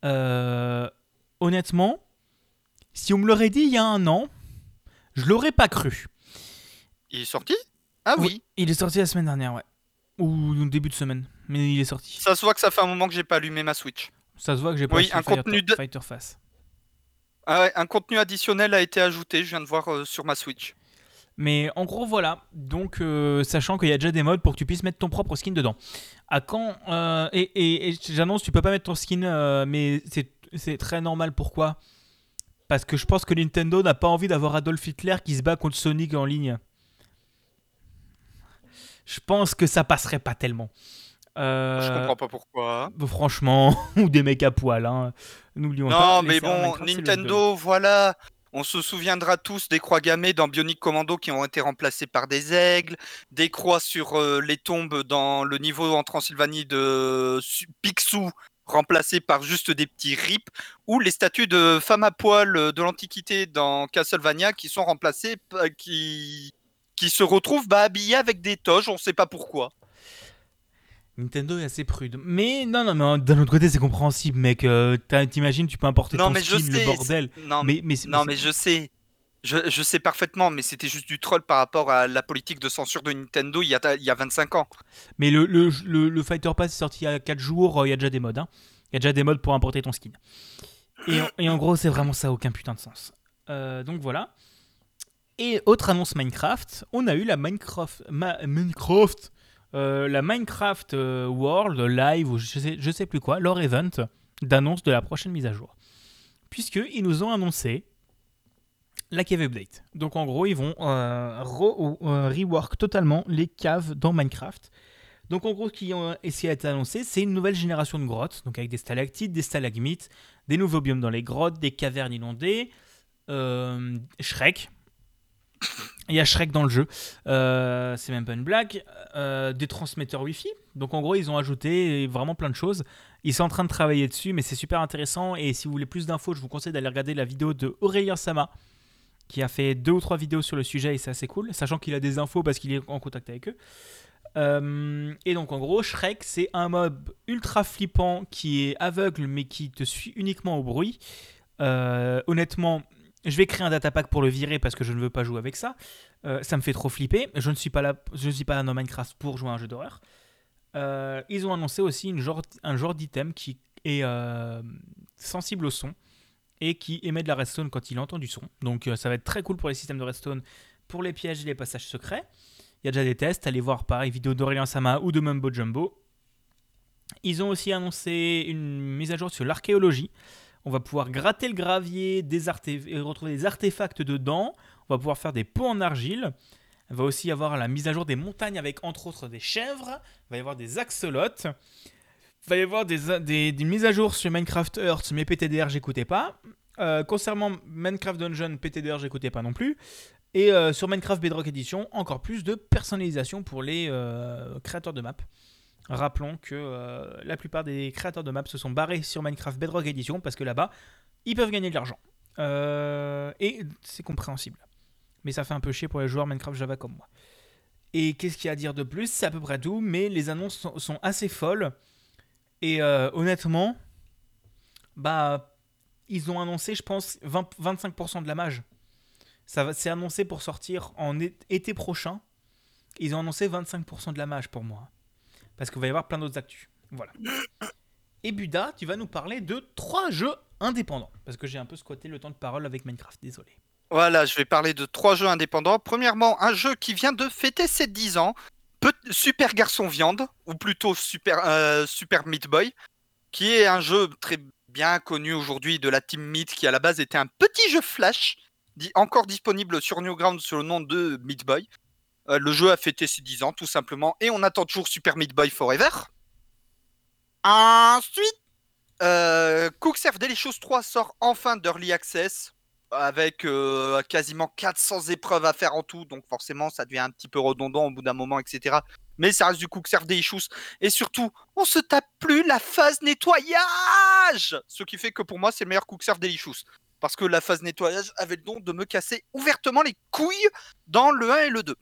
Euh, honnêtement, si on me l'aurait dit il y a un an, je l'aurais pas cru. Il est sorti? Ah oui. Il est sorti la semaine dernière, ouais. Ou début de semaine, mais il est sorti. Ça se voit que ça fait un moment que j'ai pas allumé ma Switch. Ça se voit que j'ai pas oui, un contenu de... Fighter Face. Ah ouais, un contenu additionnel a été ajouté, je viens de voir euh, sur ma Switch. Mais en gros, voilà. Donc, euh, sachant qu'il y a déjà des modes pour que tu puisses mettre ton propre skin dedans. À quand euh, Et, et j'annonce, tu peux pas mettre ton skin, mais c'est c'est très normal. Pourquoi? Parce que je pense que Nintendo n'a pas envie d'avoir Adolf Hitler qui se bat contre Sonic en ligne. Je pense que ça passerait pas tellement. Euh... Je comprends pas pourquoi. Franchement, ou des mecs à poil, hein. N'oublions pas. Non, mais bon, Nintendo, voilà. On se souviendra tous des croix gammées dans Bionic Commando qui ont été remplacées par des aigles, des croix sur euh, les tombes dans le niveau en Transylvanie de Picsou remplacés par juste des petits rips, ou les statues de femmes à poil euh, de l'Antiquité dans Castlevania qui sont remplacées, qui, qui se retrouvent bah, habillées avec des toges, on ne sait pas pourquoi. Nintendo est assez prude. Mais non, non, mais d'un autre côté, c'est compréhensible, mec. Euh, t'imagines, tu peux importer non, ton mais je le bordel. Non, mais, mais, non, mais je sais. Je, sais parfaitement, mais c'était juste du troll par rapport à la politique de censure de Nintendo il y a, il y a 25 ans. Mais le, le, le, Fighter Pass est sorti il y a 4 jours, euh, il y a déjà des modes. Hein. Il y a déjà des modes pour importer ton skin. Et, et en gros, c'est vraiment ça, aucun putain de sens. Euh, donc voilà. Et autre annonce Minecraft, on a eu la Minecraft, Minecraft, euh, la Minecraft World Live ou je sais, je sais plus quoi, leur event d'annonce de la prochaine mise à jour. Puisqu'ils nous ont annoncé la cave update. Donc en gros, ils vont euh, re- euh, rework totalement les caves dans Minecraft. Donc en gros, ce qui ont essayé d'être annoncé, c'est une nouvelle génération de grottes, donc avec des stalactites, des stalagmites, des nouveaux biomes dans les grottes, des cavernes inondées, euh, Shrek. Il y a Shrek dans le jeu, Euh, c'est même pas une blague. Euh, des transmetteurs Wi-Fi. Donc en gros, ils ont ajouté vraiment plein de choses. Ils sont en train de travailler dessus, mais c'est super intéressant. Et si vous voulez plus d'infos, je vous conseille d'aller regarder la vidéo de Aurélien Sama, qui a fait deux ou trois vidéos sur le sujet et c'est assez cool, sachant qu'il a des infos parce qu'il est en contact avec eux. Euh, et donc en gros, Shrek, c'est un mob ultra flippant qui est aveugle mais qui te suit uniquement au bruit. Euh, honnêtement, je vais créer un datapack pour le virer parce que je ne veux pas jouer avec ça. Euh, ça me fait trop flipper. Je ne suis pas là, je ne suis dans Minecraft pour jouer à un jeu d'horreur. Ils ont annoncé aussi un genre d'item qui est sensible au son et qui émet de la redstone quand il entend du son. Donc euh, ça va être très cool pour les systèmes de redstone, pour les pièges et les passages secrets. Il y a déjà des tests, allez voir pareil, vidéo d'Aurélien Sama ou de Mumbo Jumbo. Ils ont aussi annoncé une mise à jour sur l'archéologie. On va pouvoir gratter le gravier, des et retrouver des artefacts dedans. On va pouvoir faire des pots en argile. Il va aussi y avoir la mise à jour des montagnes avec entre autres des chèvres. Il va y avoir des axolotes. Il va y avoir des, des- mises à jour sur Minecraft Earth, mais PTDR, j'écoutais pas. Euh, concernant Minecraft Dungeon, PTDR, j'écoutais pas non plus. Et euh, sur Minecraft Bedrock Edition, encore plus de personnalisation pour les euh, créateurs de maps. Rappelons que la plupart des créateurs de maps se sont barrés sur Minecraft Bedrock Edition parce que là-bas, ils peuvent gagner de l'argent. Et c'est compréhensible. Mais ça fait un peu chier pour les joueurs Minecraft Java comme moi. Et qu'est-ce qu'il y a à dire de plus? C'est à peu près tout, mais les annonces sont assez folles. Et euh, honnêtement, bah, ils ont annoncé, je pense, 20 25% de la mage. C'est annoncé pour sortir en été prochain. Ils ont annoncé 25% de la mage pour moi. Parce qu'il va y avoir plein d'autres actus. Voilà. Et Buda, tu vas nous parler de trois jeux indépendants. Parce que j'ai un peu squatté le temps de parole avec Minecraft, désolé. Voilà, je vais parler de trois jeux indépendants. Premièrement, un jeu qui vient de fêter ses 10 ans, Super Garçon Viande, ou plutôt Super, euh, Super Meat Boy, qui est un jeu très bien connu aujourd'hui de la Team Meat, qui à la base était un petit jeu flash, di- encore disponible sur Newgrounds sous le nom de Meat Boy. Euh, le jeu a fêté ses 10 ans, tout simplement, et on attend toujours Super Meat Boy Forever. Ensuite, euh, Cook Serve Delicious 3 sort enfin d'Early Access avec euh, quasiment 400 épreuves à faire en tout, donc forcément ça devient un petit peu redondant au bout d'un moment, etc. Mais ça reste du Serve Delicious. Et surtout, on se tape plus la phase nettoyage Ce qui fait que pour moi, c'est le meilleur Cook Serve Delicious. Parce que la phase nettoyage avait le don de me casser ouvertement les couilles dans le 1 et le 2.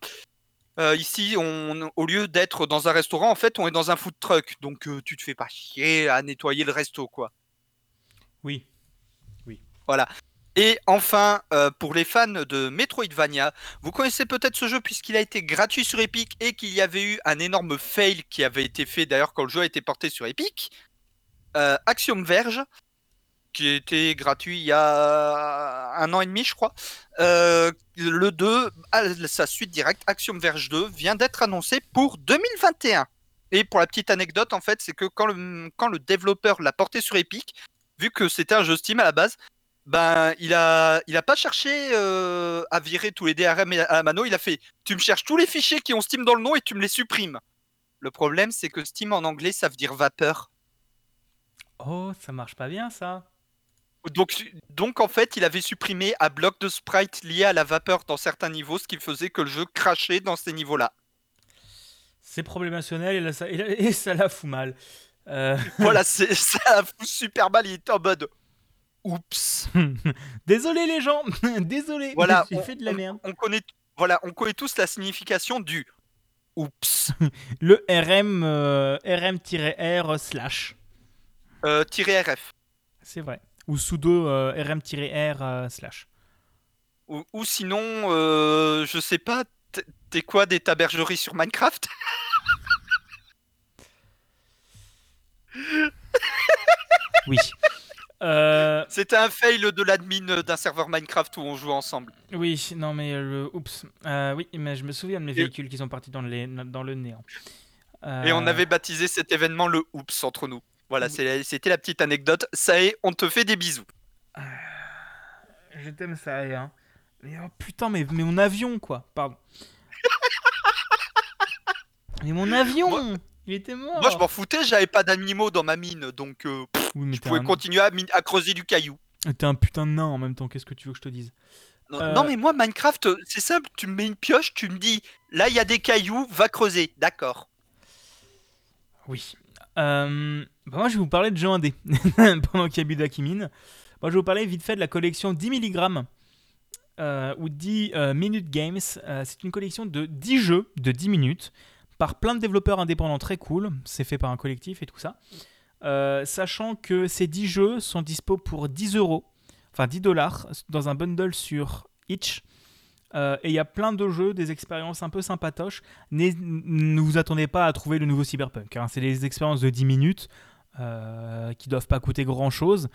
Euh, ici, on, au lieu d'être dans un restaurant, en fait, on est dans un food truck. Donc, euh, tu te fais pas chier à nettoyer le resto, quoi. Oui. Et enfin, euh, pour les fans de Metroidvania, vous connaissez peut-être ce jeu puisqu'il a été gratuit sur Epic et qu'il y avait eu un énorme fail qui avait été fait d'ailleurs quand le jeu a été porté sur Epic. Euh, Axiom Verge, qui était gratuit il y a un an et demi, je crois. Euh, le 2, à sa suite directe, Axiom Verge 2, vient d'être annoncé pour 2021. Et pour la petite anecdote, en fait, c'est que quand le développeur l'a porté sur Epic, vu que c'était un jeu Steam à la base, ben, il a, il a pas cherché euh, à virer tous les DRM à la mano. Il a fait, tu me cherches tous les fichiers qui ont Steam dans le nom et tu me les supprimes. Le problème, c'est que Steam en anglais, ça veut dire vapeur. Oh, ça marche pas bien ça. Donc, donc en fait, il avait supprimé un bloc de sprite lié à la vapeur dans certains niveaux, ce qui faisait que le jeu crachait dans ces niveaux-là. C'est problémationnel et, là, ça, et, là- et ça la fout mal. Euh, voilà, ça fout super mal. Il était en mode, oups. Désolé les gens, désolé. Voilà, j'ai on- fait de la merde. On connaît, voilà, on connaît tous la signification du oups. Le RM, euh, RM-R slash. Euh, RF. C'est vrai. Ou sudo euh, RM-R slash. Ou, ou sinon, euh, je sais pas, t'es quoi des tabergeries sur Minecraft? Oui. Euh, C'était un fail de l'admin d'un serveur Minecraft où on jouait ensemble. oui, non mais le oups. Euh, oui, mais je me souviens de mes véhicules qui sont partis dans le, dans le néant. Et on Euh, avait baptisé cet événement le Oops entre nous. Voilà, c'était la petite anecdote. Ça est, on te fait des bisous. Je t'aime ça, hein. Mais oh putain, mais, mais mon avion, quoi. Pardon. mais mon avion Moi- Il était mort Moi, je m'en foutais, j'avais pas d'animaux dans ma mine, donc euh, pff, Oui, mais je pouvais un... continuer à, creuser du caillou. t'es un putain de nain en même temps, qu'est-ce que tu veux que je te dise? Non, Euh. non, mais moi, Minecraft, c'est simple. Tu me mets une pioche, tu me dis, là, il y a des cailloux, va creuser. D'accord. Oui. Euh, bah moi, je vais vous parler de jeux indés pendant qu'il y a Budakimine. Moi, je vais vous parler vite fait de la collection 10 mg euh, ou 10 euh, Minute Games. Euh, c'est une collection de 10 jeux de 10 minutes par plein de développeurs indépendants très cool. C'est fait par un collectif et tout ça. Euh, sachant que ces 10 jeux sont dispo pour 10 euros, enfin 10 dollars, dans un bundle sur Itch. Euh, et il y a plein de jeux, des expériences un peu sympatoches. Ne vous attendez pas à trouver le nouveau Cyberpunk. hein. C'est des expériences de 10 minutes euh, qui doivent pas coûter grand chose.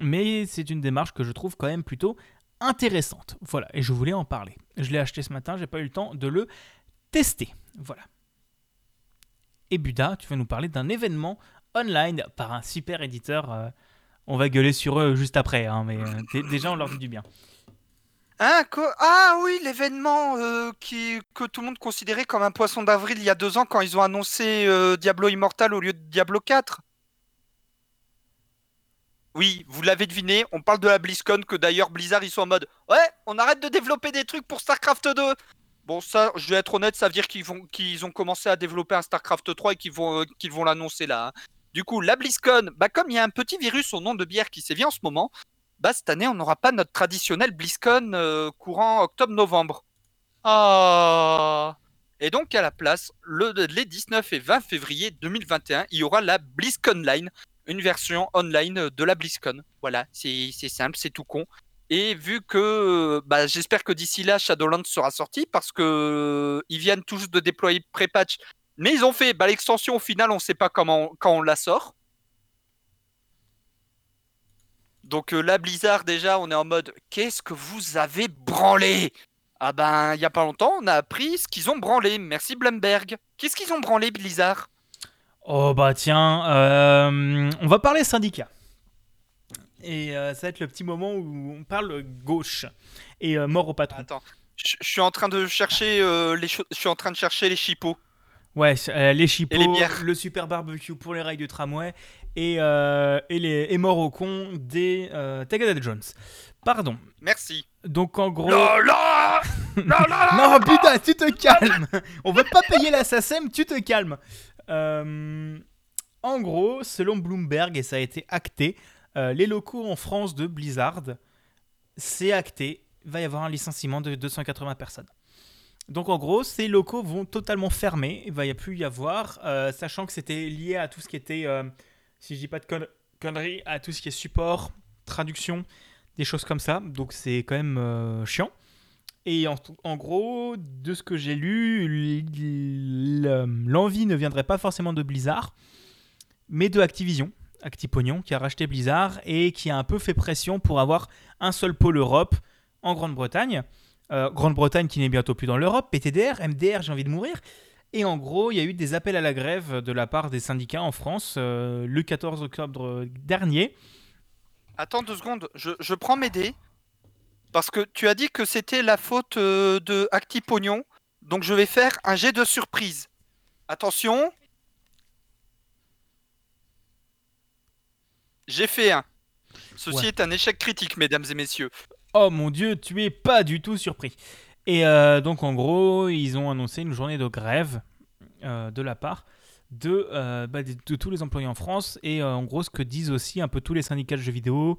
Mais c'est une démarche que je trouve quand même plutôt intéressante. Voilà, et je voulais en parler. Je l'ai acheté ce matin, j'ai pas eu le temps de le tester. Voilà. Et Buda, tu vas nous parler d'un événement online par un super éditeur. euh, on va gueuler sur eux juste après, hein, mais euh, dé- déjà on leur dit du bien. Hein, Ah oui, l'événement euh, que tout le monde considérait comme un poisson d'avril il y a deux ans quand ils ont annoncé Diablo Immortal au lieu de Diablo 4. Oui, vous l'avez deviné, on parle de la BlizzCon que d'ailleurs Blizzard ils sont en mode Ouais, on arrête de développer des trucs pour StarCraft 2. Bon, ça, je vais être honnête, ça veut dire qu'ils ont commencé à développer un StarCraft 3 et qu'ils vont, euh, qu'ils vont l'annoncer là. hein. Du coup, la BlizzCon, bah, comme il y a un petit virus au nom de bière qui sévit en ce moment, bah, cette année, on n'aura pas notre traditionnel BlizzCon euh, courant octobre-novembre. Ah Et donc, à la place, le, les 19 et 20 février 2021, il y aura la BlizzCon Line, une version online de la BlizzCon. Voilà, c'est simple, c'est tout con. Et vu que, bah, j'espère que d'ici là, Shadowlands sera sorti, parce que ils viennent juste de déployer pré-patch, mais ils ont fait bah, l'extension au final, on ne sait pas comment quand on la sort. Donc euh, là, Blizzard, déjà, on est en mode qu'est-ce que vous avez branlé? Ah ben, il y a pas longtemps, on a appris ce qu'ils ont branlé. Merci Blumberg. Qu'est-ce qu'ils ont branlé, Blizzard? Oh bah tiens, euh, on va parler syndicat. Et euh, ça va être le petit moment où on parle gauche et euh, mort au patron. Attends, je suis en train de chercher euh, les je suis en train de chercher les chipots. Ouais, les chipots, les bières. le super barbecue pour les rails du tramway et, et les et mort au con des Tagada Jones. Pardon. Merci. Donc en gros. Là, là, là Non, putain, tu te calmes. On veut pas payer la SACEM, tu te calmes. En gros, selon Bloomberg, et ça a été acté, euh, les locaux en France de Blizzard, c'est acté, il va y avoir un licenciement de 280 personnes. Donc en gros, ces locaux vont totalement fermer, il va y plus y avoir, euh, sachant que c'était lié à tout ce qui était, euh, si je dis pas de conne- conneries, à tout ce qui est support, traduction, des choses comme ça. Donc c'est quand même chiant. Et en, gros, de ce que j'ai lu, l'envie ne viendrait pas forcément de Blizzard, mais de Activision, Actipognon, qui a racheté Blizzard et qui a un peu fait pression pour avoir un seul pôle Europe en Grande-Bretagne. Euh, Grande-Bretagne qui n'est bientôt plus dans l'Europe, PTDR, MDR, j'ai envie de mourir. Et en gros, il y a eu des appels à la grève de la part des syndicats en France euh, le 14 octobre dernier. Attends deux secondes, je, je prends mes dés. Parce que tu as dit que c'était la faute euh, de Actipognon. Donc je vais faire un jet de surprise. Attention. J'ai fait un. Ceci Ouais. est un échec critique, mesdames et messieurs. Oh mon dieu, tu es pas du tout surpris. Et euh, donc en gros, ils ont annoncé une journée de grève euh, de la part de, euh, bah, de, de tous les employés en France. Et en gros, ce que disent aussi un peu tous les syndicats de jeux vidéo,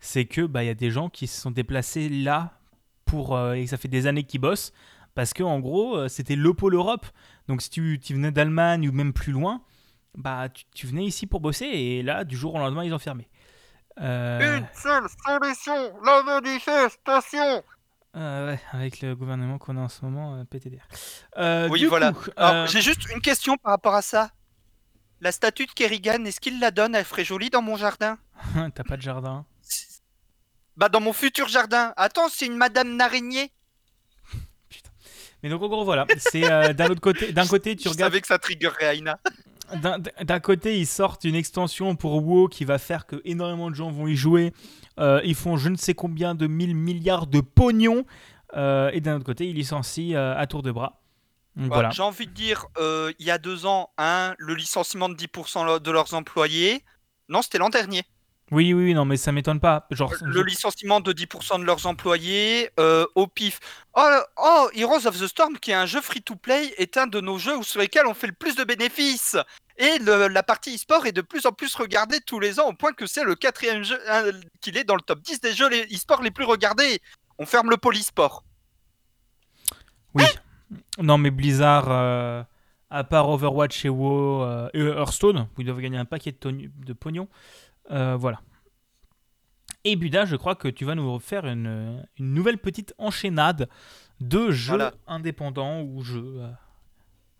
c'est que bah, y a des gens qui se sont déplacés là pour et ça fait des années qu'ils bossent parce que en gros, c'était le pôle Europe. Donc si tu, tu venais d'Allemagne ou même plus loin, bah tu, tu venais ici pour bosser et là, du jour au lendemain, ils ont fermé. Euh, seule solution, la manifestation. Euh, ouais, avec le gouvernement qu'on a en ce moment, euh, PTDR. Euh, Oui, du voilà. euh, J'ai juste une question par rapport à ça. La statue de Kerrigan, est-ce qu'il la donne? Elle ferait jolie dans mon jardin T'as pas de jardin. Bah dans mon futur jardin. Attends, c'est une Madame Narigné. Mais donc en gros voilà, c'est euh, d'un autre côté, d'un côté tu Je regardes, savais que ça triggerait Aina. D'un- côté ils sortent une extension pour WoW qui va faire que énormément de gens vont y jouer. Euh, ils font je ne sais combien de mille milliards de pognon. Euh, et d'un autre côté ils licencient euh, à tour de bras. Donc voilà. J'ai envie de dire, il y a deux ans, hein, le licenciement de 10% de leurs employés. Non, c'était l'an dernier. Oui oui non mais ça m'étonne pas. Genre Le licenciement de 10% de leurs employés euh, au pif. Oh, oh, Heroes of the Storm, qui est un jeu free-to-play, est un de nos jeux sur lesquels on fait le plus de bénéfices. Et le- la partie e-sport est de plus en plus regardée tous les ans, au point que c'est le quatrième jeu, hein, qu'il est dans le top 10 des jeux e-sport les plus regardés. On ferme le polysport. Oui. Non, mais Blizzard, euh, à part Overwatch et WoW euh, et Hearthstone, où ils doivent gagner un paquet de, de pognon, euh, voilà. Et Buda, je crois que tu vas nous refaire une, une nouvelle petite enchaînade de jeux Voilà. indépendants ou jeux. euh,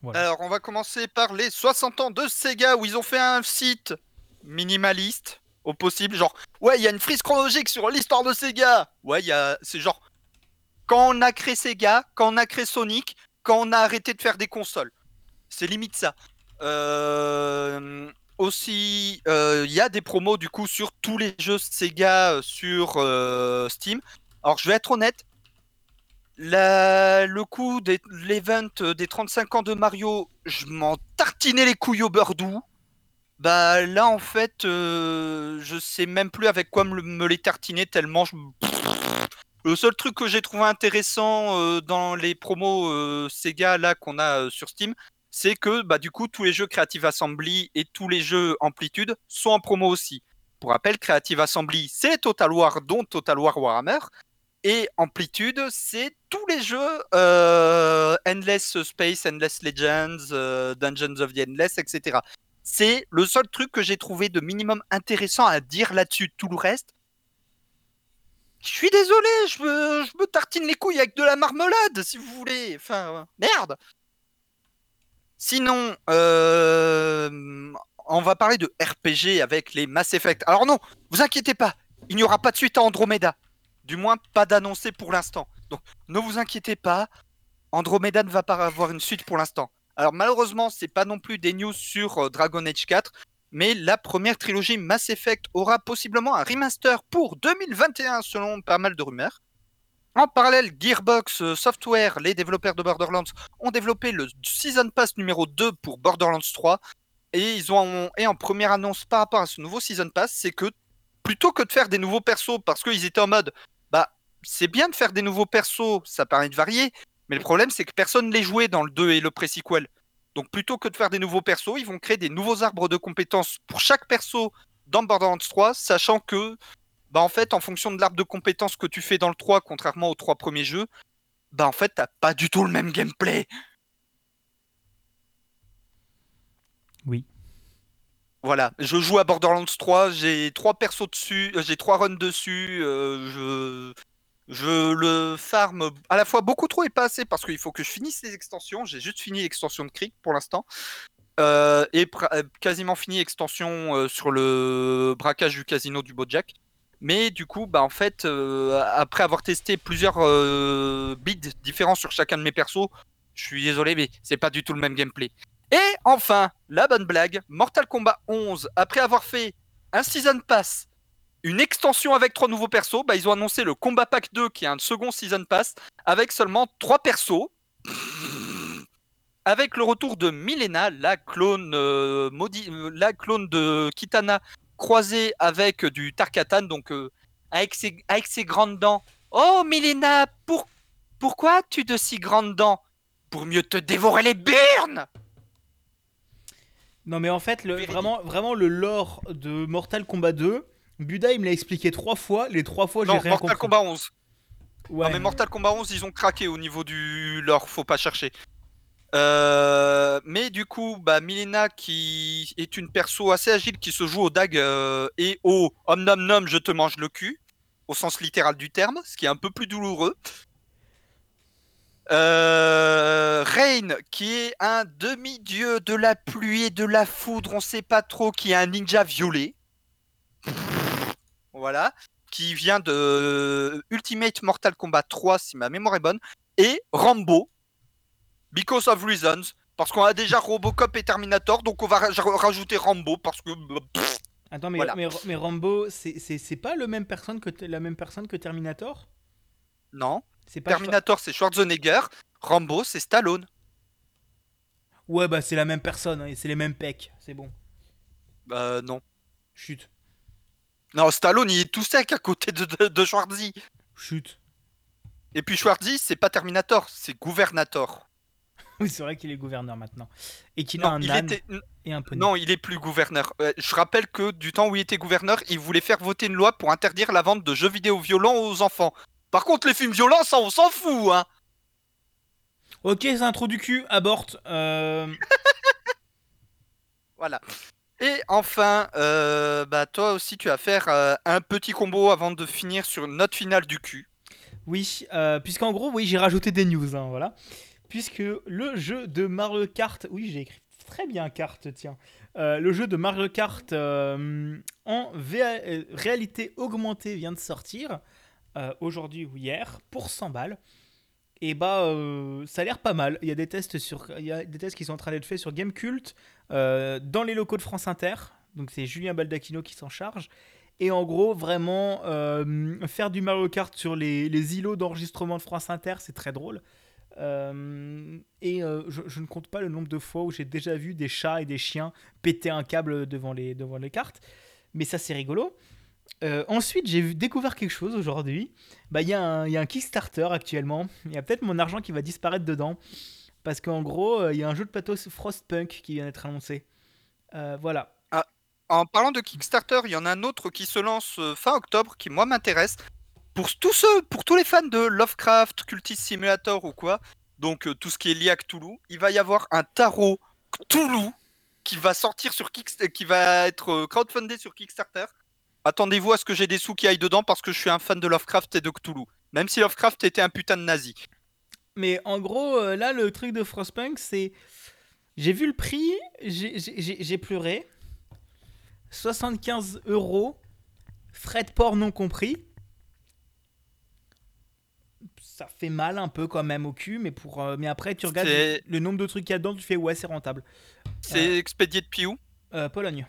voilà. Alors, on va commencer par les 60 ans de Sega, où ils ont fait un site minimaliste, au possible. Genre, ouais, il y a une frise chronologique sur l'histoire de Sega. Ouais, il y a. C'est genre. Quand on a créé Sega, quand on a créé Sonic, quand on a arrêté de faire des consoles. C'est limite ça. Euh, Aussi, euh, il y a des promos du coup sur tous les jeux Sega euh, sur euh, Steam. Alors, je vais être honnête, le coup de l'event des 35 ans de Mario, je m'en tartinais les couilles au beurre doux. Bah là en fait, euh, je sais même plus avec quoi me, les tartiner tellement je... Le seul truc que j'ai trouvé intéressant dans les promos Sega là qu'on a sur Steam, c'est que bah du coup tous les jeux Creative Assembly et tous les jeux Amplitude sont en promo aussi. Pour rappel, Creative Assembly c'est Total War dont Total War Warhammer et Amplitude, c'est tous les jeux euh, Endless Space, Endless Legends, euh, Dungeons of the Endless, etc. C'est le seul truc que j'ai trouvé de minimum intéressant à dire là-dessus. Tout le reste, je suis désolé, je me, tartine les couilles avec de la marmelade, si vous voulez. Enfin, merde. Sinon, euh, on va parler de RPG avec les Mass Effect. Alors non, vous inquiétez pas, il n'y aura pas de suite à Andromeda. Du moins, pas d'annoncé pour l'instant. Donc, ne vous inquiétez pas, Andromeda ne va pas avoir une suite pour l'instant. Alors, malheureusement, c'est pas non plus des news sur euh, Dragon Age 4, mais la première trilogie Mass Effect aura possiblement un remaster pour 2021, selon pas mal de rumeurs. En parallèle, Gearbox euh, Software, les développeurs de Borderlands, ont développé le Season Pass numéro 2 pour Borderlands 3. Et ils ont en première annonce par rapport à ce nouveau Season Pass, c'est que plutôt que de faire des nouveaux persos, parce qu'ils étaient en mode, bah c'est bien de faire des nouveaux persos, ça permet de varier, mais le problème c'est que personne ne les jouait dans le 2 et le pré-sequel. Donc plutôt que de faire des nouveaux persos, ils vont créer des nouveaux arbres de compétences pour chaque perso dans Borderlands 3, sachant que, bah en fait, en fonction de l'arbre de compétences que tu fais dans le 3, contrairement aux trois premiers jeux, bah en fait, t'as pas du tout le même gameplay. Oui. Voilà, je joue à Borderlands 3, j'ai trois persos dessus, euh, j'ai trois runs dessus, euh, je, je le farm à la fois beaucoup trop et pas assez parce qu'il faut que je finisse les extensions. J'ai juste fini l'extension de Creek pour l'instant. Euh, et quasiment fini l'extension euh, sur le braquage du casino du Bojack. Mais du coup, bah en fait, euh, après avoir testé plusieurs euh, builds différents sur chacun de mes persos, je suis désolé, mais c'est pas du tout le même gameplay. Et enfin, la bonne blague, Mortal Kombat 11, après avoir fait un Season Pass, une extension avec trois nouveaux persos, bah, ils ont annoncé le Combat Pack 2 qui est un second Season Pass avec seulement trois persos. Avec le retour de Milena, la clone, euh, euh, la clone de Kitana croisée avec du Tarkatan, donc euh, avec, ses, avec ses grandes dents. Oh Milena, pour, pourquoi as-tu de si grandes dents? Pour mieux te dévorer les burnes Non, mais en fait, le, vraiment, vraiment, le lore de Mortal Kombat 2, Buda, il me l'a expliqué trois fois. Les trois fois, j'ai rien Mortal compris. Kombat 11. Ouais. Non mais Mortal Kombat 11 ils ont craqué au niveau du lore, faut pas chercher. Euh, mais du coup, bah, Milena qui est une perso assez agile qui se joue au dag euh, et au om nom nom je te mange le cul, au sens littéral du terme, ce qui est un peu plus douloureux. Euh, Rain qui est un demi-dieu de la pluie et de la foudre, on sait pas trop, qui est un ninja violet. voilà, qui vient de Ultimate Mortal Kombat 3, si ma mémoire est bonne, et Rambo, because of reasons, parce qu'on a déjà Robocop et Terminator, donc on va rajouter Rambo parce que. Attends, mais, mais, Rambo, c'est pas le même personne que, la même personne que Terminator? Non. Terminator, c'est Schwarzenegger. Rambo, c'est Stallone. Ouais, bah c'est la même personne, hein, c'est les mêmes pecs, c'est bon. Bah non. Chut. Non, Stallone, il est tout sec à côté de, de, Schwarzy. Chut. Et puis Schwarzy, c'est pas Terminator, c'est Gouvernator. Oui, c'est vrai qu'il est gouverneur maintenant. Et qu'il a un âne et un poney. Non, il est plus gouverneur. Euh, je rappelle que du temps où il était gouverneur, il voulait faire voter une loi pour interdire la vente de jeux vidéo violents aux enfants. Par contre, les films violents, ça, on s'en fout, hein. Ok, c'est un trou du cul, aborte. Euh. voilà. Et enfin, euh, bah toi aussi, tu vas faire un petit combo avant de finir sur une note finale du cul. Oui, puisqu'en gros, oui, j'ai rajouté des news, hein, voilà puisque le jeu de Mario Kart, oui j'ai écrit très bien carte, tiens, euh, le jeu de Mario Kart euh, en euh, réalité augmentée vient de sortir aujourd'hui ou hier pour 100 balles. Et bah ça a l'air pas mal. Il y a des tests sur, il y a des tests qui sont en train d'être faits sur Gamecult dans les locaux de France Inter. Donc c'est Julien Baldacchino qui s'en charge. Et en gros, vraiment, faire du Mario Kart sur les, les îlots d'enregistrement de France Inter, c'est très drôle. Euh, et euh, je, ne compte pas le nombre de fois où j'ai déjà vu des chats et des chiens péter un câble devant les, devant les cartes. Mais ça, c'est rigolo. Euh, ensuite, j'ai découvert quelque chose aujourd'hui. Bah, il y, y, a un Kickstarter actuellement. Il y a peut-être mon argent qui va disparaître dedans. Parce qu'en gros, il y a un jeu de plateau Frostpunk qui vient d'être annoncé. voilà. Ah, en parlant de Kickstarter, il y en a un autre qui se lance fin octobre qui, moi, m'intéresse pour tous les fans de Lovecraft, Cultist Simulator ou quoi, donc euh, tout ce qui est lié à Cthulhu, il va y avoir un tarot Cthulhu qui va sortir sur Kickstarter, qui va être euh, crowdfundé sur Kickstarter. Attendez-vous à ce que j'ai des sous qui aillent dedans parce que je suis un fan de Lovecraft et de Cthulhu. Même si Lovecraft était un putain de nazi. Mais en gros, euh, là, le truc de Frostpunk, c'est. J'ai vu le prix, j'ai pleuré. 75 euros, frais de port non compris ça fait mal un peu quand même au cul, mais, pour, euh, mais après, tu regardes le nombre de trucs qu'il y a dedans, tu fais ouais, c'est rentable. C'est euh, expédié depuis où euh, Pologne.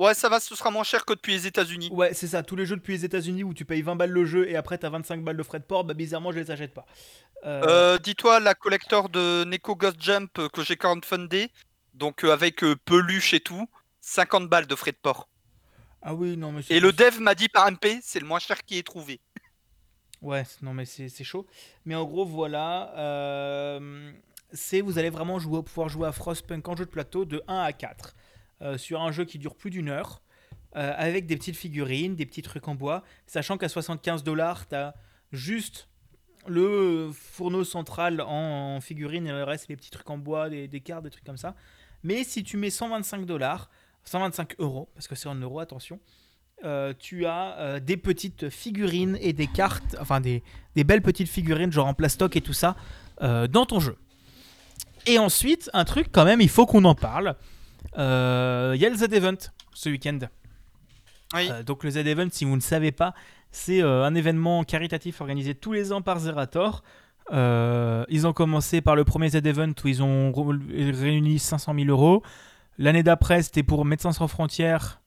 Ouais, ça va, ce sera moins cher que depuis les États-Unis. Ouais, c'est ça. Tous les jeux depuis les États-Unis où tu payes 20 balles le jeu et après t'as 25 balles de frais de port, bah bizarrement, je les achète pas. Dis-toi, la collector de Neko Ghost Jump que j'ai fundé, donc avec peluche et tout, 50 balles de frais de port. Ah oui, non, mais Et le dev m'a dit par MP, c'est le moins cher qui est trouvé. Ouais, non mais c'est chaud. Mais en gros, voilà, euh, c'est vous allez vraiment jouer, pouvoir jouer à Frostpunk en jeu de plateau de 1 à 4 euh, sur un jeu qui dure plus d'une heure euh, avec des petites figurines, des petits trucs en bois, sachant qu'à 75 dollars, tu as juste le fourneau central en, figurines et le reste, les petits trucs en bois, des, des cartes, des trucs comme ça. Mais si tu mets 125 dollars, 125 euros, parce que c'est en euros, attention, euh, tu as euh, des petites figurines et des cartes, enfin des, belles petites figurines genre en plastoc et tout ça euh, dans ton jeu. Et ensuite, un truc quand même, il faut qu'on en parle. Il y a le Z-Event ce week-end. donc le Z-Event, si vous ne savez pas, c'est un événement caritatif organisé tous les ans par Zerator. ils ont commencé par le premier Z-Event où ils ont réuni 500 000 euros. L'année d'après, c'était pour Médecins sans frontières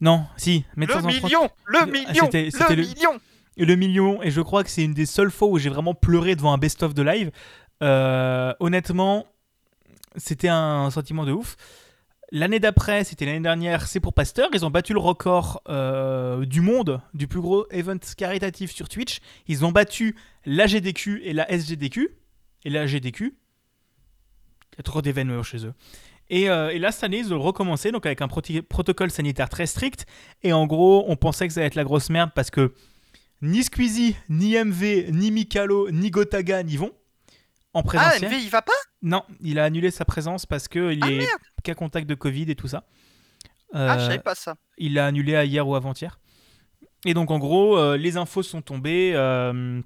non, si. le million, le million, le million. Le million, et je crois que c'est une des seules fois où j'ai vraiment pleuré devant un best-of de live. Euh, honnêtement, c'était un sentiment de ouf. L'année d'après, c'était l'année dernière, c'est pour Pasteur. Ils ont battu le record euh, du monde du plus gros event caritatif sur Twitch. Ils ont battu la GDQ et la SGDQ. Et la GDQ. Il y a trop d'événements chez eux. Euh, et, là, cette année, ils ont recommencé, donc avec un protocole sanitaire très strict. Et en gros, on pensait que ça allait être la grosse merde parce que ni Squeezie, ni MV, ni Mikalo, ni Gotaga n'y vont. En présentiel. Ah, MV, il va pas? Non, il a annulé sa présence parce qu'il ah, est qu'à contact de Covid et tout ça. ah, je savais pas ça. Il l'a annulé à hier ou avant-hier. Et donc, en gros, euh, les infos sont tombées. Euh,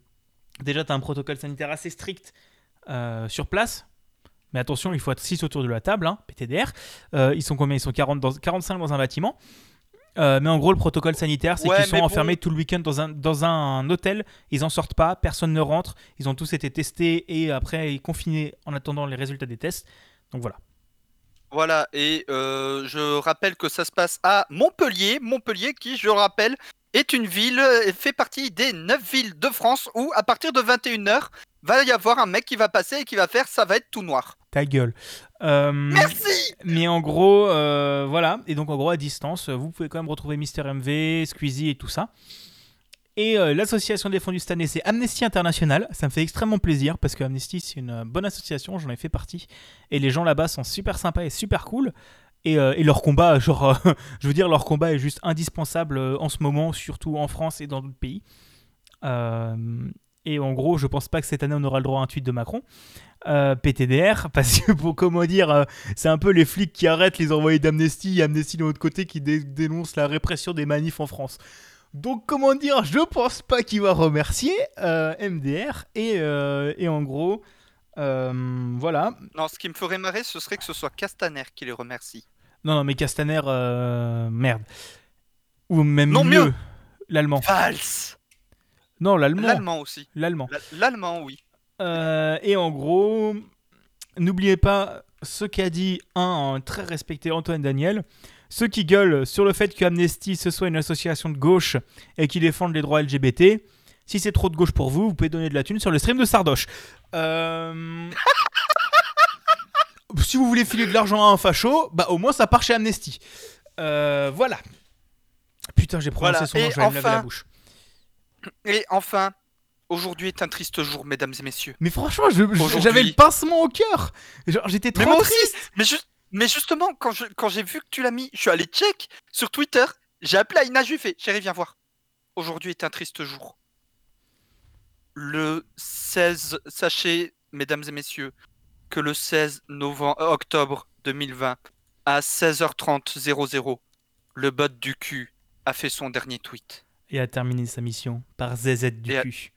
déjà, tu as un protocole sanitaire assez strict sur place mais attention, il faut être 6 autour de la table, hein, PTDR. Euh, ils sont combien? Ils sont 40 dans, 45 dans un bâtiment. Euh, mais en gros, le protocole sanitaire, c'est Ouais, qu'ils sont bon. enfermés tout le week-end dans un, dans un hôtel. Ils en sortent pas, personne ne rentre. Ils ont tous été testés et après confinés en attendant les résultats des tests. Donc voilà. Voilà, et euh, je rappelle que ça se passe à Montpellier. Montpellier, qui, je rappelle, est une ville, euh, fait partie des 9 villes de France où, à partir de 21h, va y avoir un mec qui va passer et qui va faire ça va être tout noir. Ta gueule. Euh, Merci Mais en gros, euh, voilà. Et donc, en gros, à distance, vous pouvez quand même retrouver Mister MV, Squeezie et tout ça. Et euh, l'association défendue cette année, c'est Amnesty International. Ça me fait extrêmement plaisir parce que Amnesty, c'est une euh, bonne association. J'en ai fait partie. Et les gens là-bas sont super sympas et super cool. Et, euh, leur combat, genre, euh, je veux dire, leur combat est juste indispensable en ce moment, surtout en France et dans d'autres pays. Et en gros, je pense pas que cette année on aura le droit à un tweet de Macron. PTDR, parce que pour comment dire, c'est un peu les flics qui arrêtent les envoyés d'Amnesty et Amnesty de l'autre côté qui dé- dénonce la répression des manifs en France. Donc comment dire, je pense pas qu'il va remercier euh, MDR et, euh, et en gros, euh, voilà. Non, ce qui me ferait marrer, ce serait que ce soit Castaner qui les remercie. Non, non, mais Castaner, merde. Ou même Non, mieux, mieux. l'allemand. Valls Non, l'allemand. L'allemand aussi. L'allemand. L'allemand, oui. Et en gros, n'oubliez pas ce qu'a dit un très respecté Antoine Daniel. Ceux qui gueulent sur le fait que Amnesty ce soit une association de gauche et qui défendent les droits LGBT, si c'est trop de gauche pour vous, vous pouvez donner de la thune sur le stream de Sardoche. Euh, si vous voulez filer de l'argent à un facho, bah au moins ça part chez Amnesty. Euh, voilà. Putain, j'ai prononcé Voilà. son nom, je vais aller me laver la enfin- bouche. Et enfin, aujourd'hui est un triste jour, mesdames et messieurs. Mais franchement, je- je- j'avais le pincement au cœur. J'étais trop Mais moi aussi triste. Mais, ju- mais justement, quand je- quand j'ai vu que tu l'as mis, je suis allé check sur Twitter, j'ai appelé Aïna, je lui ai fait Chérie, viens voir. Aujourd'hui est un triste jour. Le 16, sachez, mesdames et messieurs, que le 16 novembre, euh, octobre 2020, à 16h30 00, le bot du cul a fait son dernier tweet et a terminé sa mission par ZZ du Et a- cul.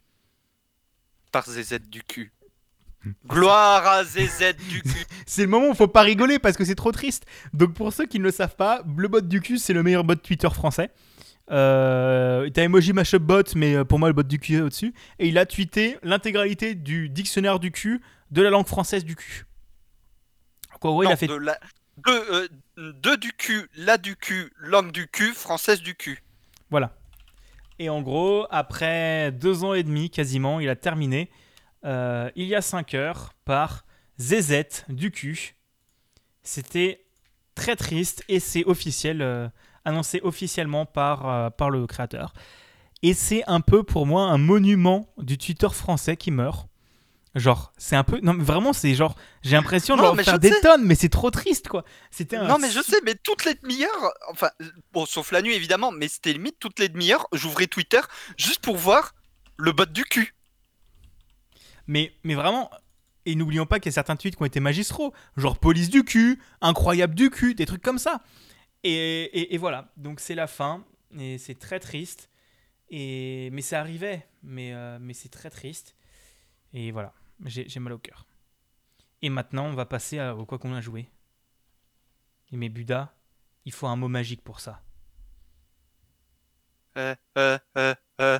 par ZZ du cul. Gloire à ZZ du cul. C'est le moment où faut pas rigoler parce que c'est trop triste. Donc pour ceux qui ne le savent pas, le bot du cul c'est le meilleur bot Twitter français. Euh, T'as emoji mashup bot, mais euh, pour moi le bot du cul est au-dessus. Et il a tweeté l'intégralité du dictionnaire du cul de la langue française du cul. En gros, il a fait de, la, de, euh, de du cul, la du cul, langue du cul, française du cul. Voilà. Et en gros, après deux ans et demi quasiment, il a terminé euh, il y a 5 heures par ZZ du cul. C'était très triste et c'est officiel, euh, annoncé officiellement par, euh, par le créateur. Et c'est un peu pour moi un monument du Twitter français qui meurt. Genre, c'est un peu. Non, mais vraiment, c'est genre. J'ai l'impression de Non, leur mais faire des sais. tonnes, mais c'est trop triste, quoi. C'était un Non, mais je sais, mais toutes les demi-heures, enfin, bon, sauf la nuit évidemment, mais c'était limite toutes les demi-heures, j'ouvrais Twitter juste pour voir le bot du cul. Mais, mais vraiment, et n'oublions pas qu'il y a certains tweets qui ont été magistraux, genre police du cul, incroyable du cul, des trucs comme ça. Et, et- voilà, donc c'est la fin, et c'est très triste. Et, mais ça arrivait, mais, euh, mais c'est très triste. Et voilà, j'ai mal au cœur. Et maintenant, on va passer à, quoi qu'on a joué. Et mais Buda, il faut un mot magique pour ça. Euh, euh, euh,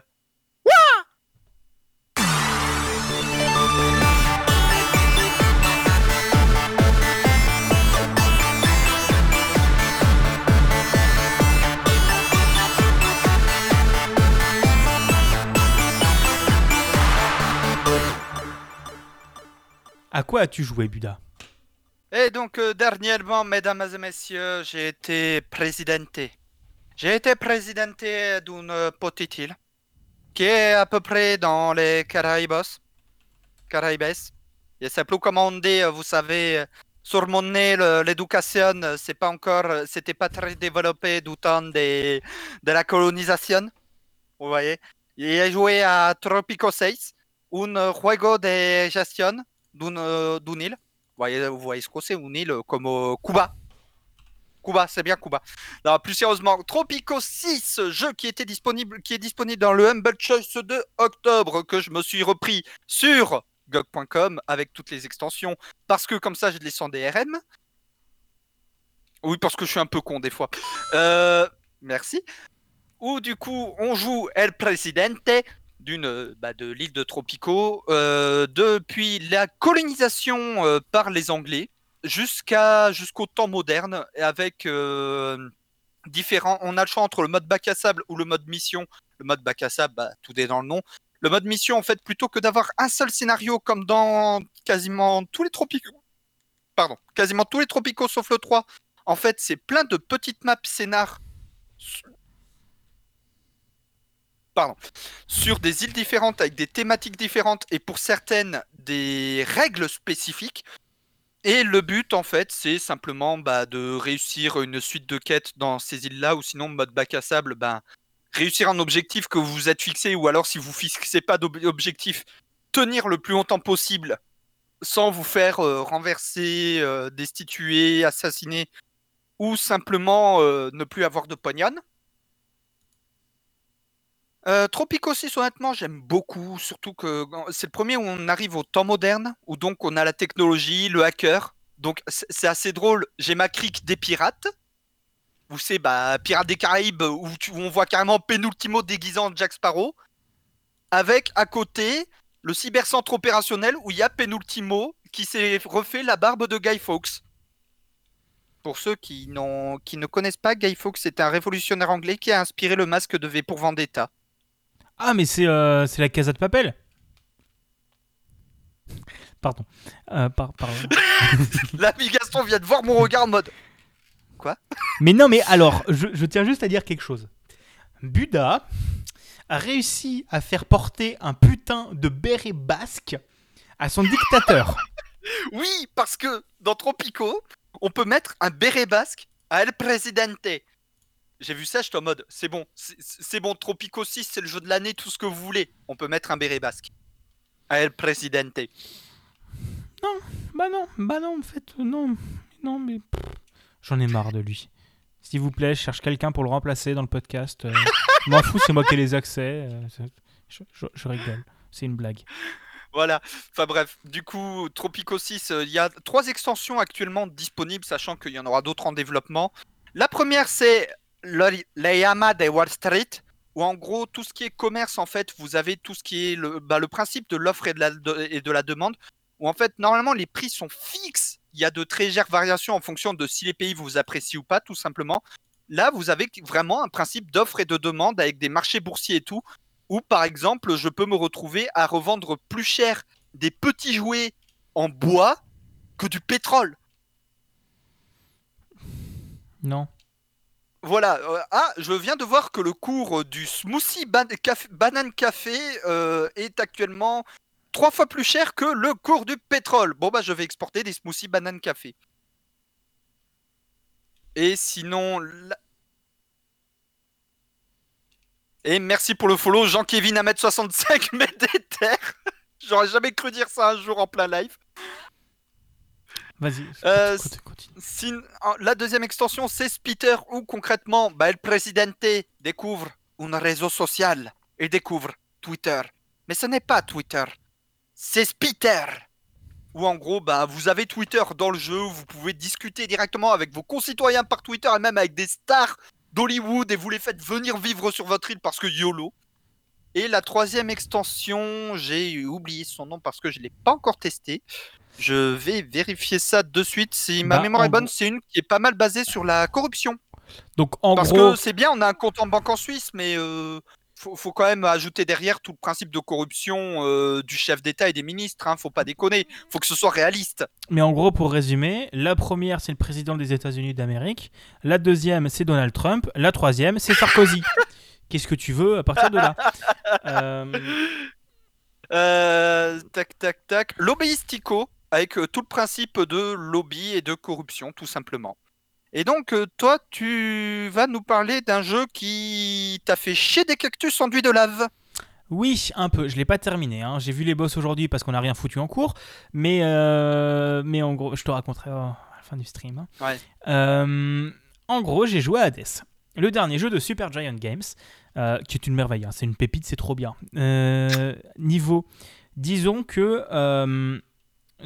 À quoi as-tu joué, Buda? Et donc, euh, dernièrement, mesdames et messieurs, j'ai été présidenté. J'ai été présidenté d'une petite île qui est à peu près dans les Caraïbes. Caraïbes. Et c'est plus comme on dit, vous savez, sur mon nez, l'éducation, c'est pas encore, c'était pas très développé du temps de la colonisation. Vous voyez? J'ai joué à Tropico 6, un juego de gestion d'une euh, île. Vous voyez, ce que c'est, une île comme euh, Cuba. Cuba, c'est bien Cuba. Plus sérieusement, Tropico 6, jeu qui était disponible, qui est disponible dans le Humble Choice de octobre, que je me suis repris sur GOG.com avec toutes les extensions, parce que comme ça, je les sens des RM. Oui, parce que je suis un peu con des fois. Euh, Merci. Où du coup, on joue El Presidente d'une bah, de l'île de Tropico euh, depuis la colonisation euh, par les Anglais jusqu'à jusqu'au temps moderne avec euh, différents. On a le choix entre le mode bac à sable ou le mode mission. Le mode bac à sable, bah, tout est dans le nom. Le mode mission, en fait, plutôt que d'avoir un seul scénario comme dans quasiment tous les tropicaux, pardon, quasiment tous les tropicaux sauf le 3, en fait, c'est plein de petites maps scénar sur des îles différentes avec des thématiques différentes et pour certaines des règles spécifiques. Et le but, en fait, c'est simplement bah, de réussir une suite de quêtes dans ces îles-là, ou sinon, mode bac à sable, bah, réussir un objectif que vous vous êtes fixé, ou alors si vous fixez pas d'objectif, tenir le plus longtemps possible sans vous faire euh, renverser, euh, destituer, assassiner, ou simplement euh, ne plus avoir de pognon. Euh, Tropico 6, honnêtement, j'aime beaucoup, surtout que c'est le premier où on arrive au temps moderne, où donc on a la technologie, le hacker. Donc c'est assez drôle. J'ai ma crique des pirates. Vous savez, bah, Pirates des Caraïbes, où, on voit carrément Penultimo déguisant Jack Sparrow. Avec à côté le cybercentre opérationnel où il y a Penultimo qui s'est refait la barbe de Guy Fawkes. Pour ceux qui, qui ne connaissent pas, Guy Fawkes c'est un révolutionnaire anglais qui a inspiré le masque de V pour Vendetta. Ah, mais c'est euh, la Casa de Papel Pardon. Euh, pardon. L'ami Gaston vient de voir mon regard en mode. Quoi? Mais non, mais alors, je, tiens juste à dire quelque chose. Buda a réussi à faire porter un putain de béret basque à son dictateur. oui, parce que dans Tropico, on peut mettre un béret basque à El Presidente. J'ai vu ça, j'étais en mode, c'est bon, c'est bon, Tropico 6, c'est le jeu de l'année, tout ce que vous voulez. On peut mettre un béret basque. A El Presidente. Non, bah non, bah non, en fait, non, non, mais j'en ai marre de lui. S'il vous plaît, je cherche quelqu'un pour le remplacer dans le podcast. Euh, m'en fous, c'est moi qui ai les accès. Euh, je, rigole, c'est une blague. Voilà, enfin bref, du coup, Tropico 6, euh, il y a trois extensions actuellement disponibles, sachant qu'il y en aura d'autres en développement. La première, c'est l'Ayama de Wall Street, où en gros, tout ce qui est commerce, en fait, vous avez tout ce qui est le, bah, principe de l'offre et, et de la demande, où en fait, normalement, les prix sont fixes. Il y a de très légères variations en fonction de si les pays vous apprécient ou pas, tout simplement. Là, vous avez vraiment un principe d'offre et de demande avec des marchés boursiers et tout, où par exemple, je peux me retrouver à revendre plus cher des petits jouets en bois que du pétrole. Non. Voilà. Euh, ah, je viens de voir que le cours du smoothie banane café euh, est actuellement trois fois plus cher que le cours du pétrole. Bon, bah, je vais exporter des smoothies banane café. Et sinon. Et merci pour le follow, Jean-Kévin 1m65 Médéter. J'aurais jamais cru dire ça un jour en plein live. Vas-y. Euh, la deuxième extension, c'est Spitter, où concrètement, bah, le Presidente découvre un réseau social. Il découvre Twitter. Mais ce n'est pas Twitter, c'est Spitter. Où en gros, bah, vous avez Twitter dans le jeu, vous pouvez discuter directement avec vos concitoyens par Twitter et même avec des stars d'Hollywood et vous les faites venir vivre sur votre île parce que YOLO. Et la troisième extension, j'ai oublié son nom parce que je ne l'ai pas encore testé. Je vais vérifier ça de suite. Si ma bah, mémoire est bonne, c'est une qui est pas mal basée sur la corruption. Donc en Parce que c'est bien, on a un compte en banque en Suisse, mais euh, faut, quand même ajouter derrière tout le principe de corruption euh, du chef d'État et des ministres. Hein, faut pas déconner. Faut que ce soit réaliste. Mais en gros, pour résumer, la première c'est le président des États-Unis d'Amérique. La deuxième c'est Donald Trump. La troisième c'est Sarkozy. Qu'est-ce que tu veux à partir de là? Euh, Tac, tac, tac. L'obéistico avec euh, tout le principe de lobby et de corruption, tout simplement. Et donc, euh, toi, tu vas nous parler d'un jeu qui t'a fait chier des cactus enduits de lave. Oui, un peu. Je l'ai pas terminé. Hein. J'ai vu les boss aujourd'hui parce qu'on n'a rien foutu en cours. Mais, euh, mais en gros, je te raconterai à la fin du stream. Hein. en gros, j'ai joué à Hades, le dernier jeu de Super Giant Games, qui est une merveille. Hein. C'est une pépite, c'est trop bien. niveau, disons que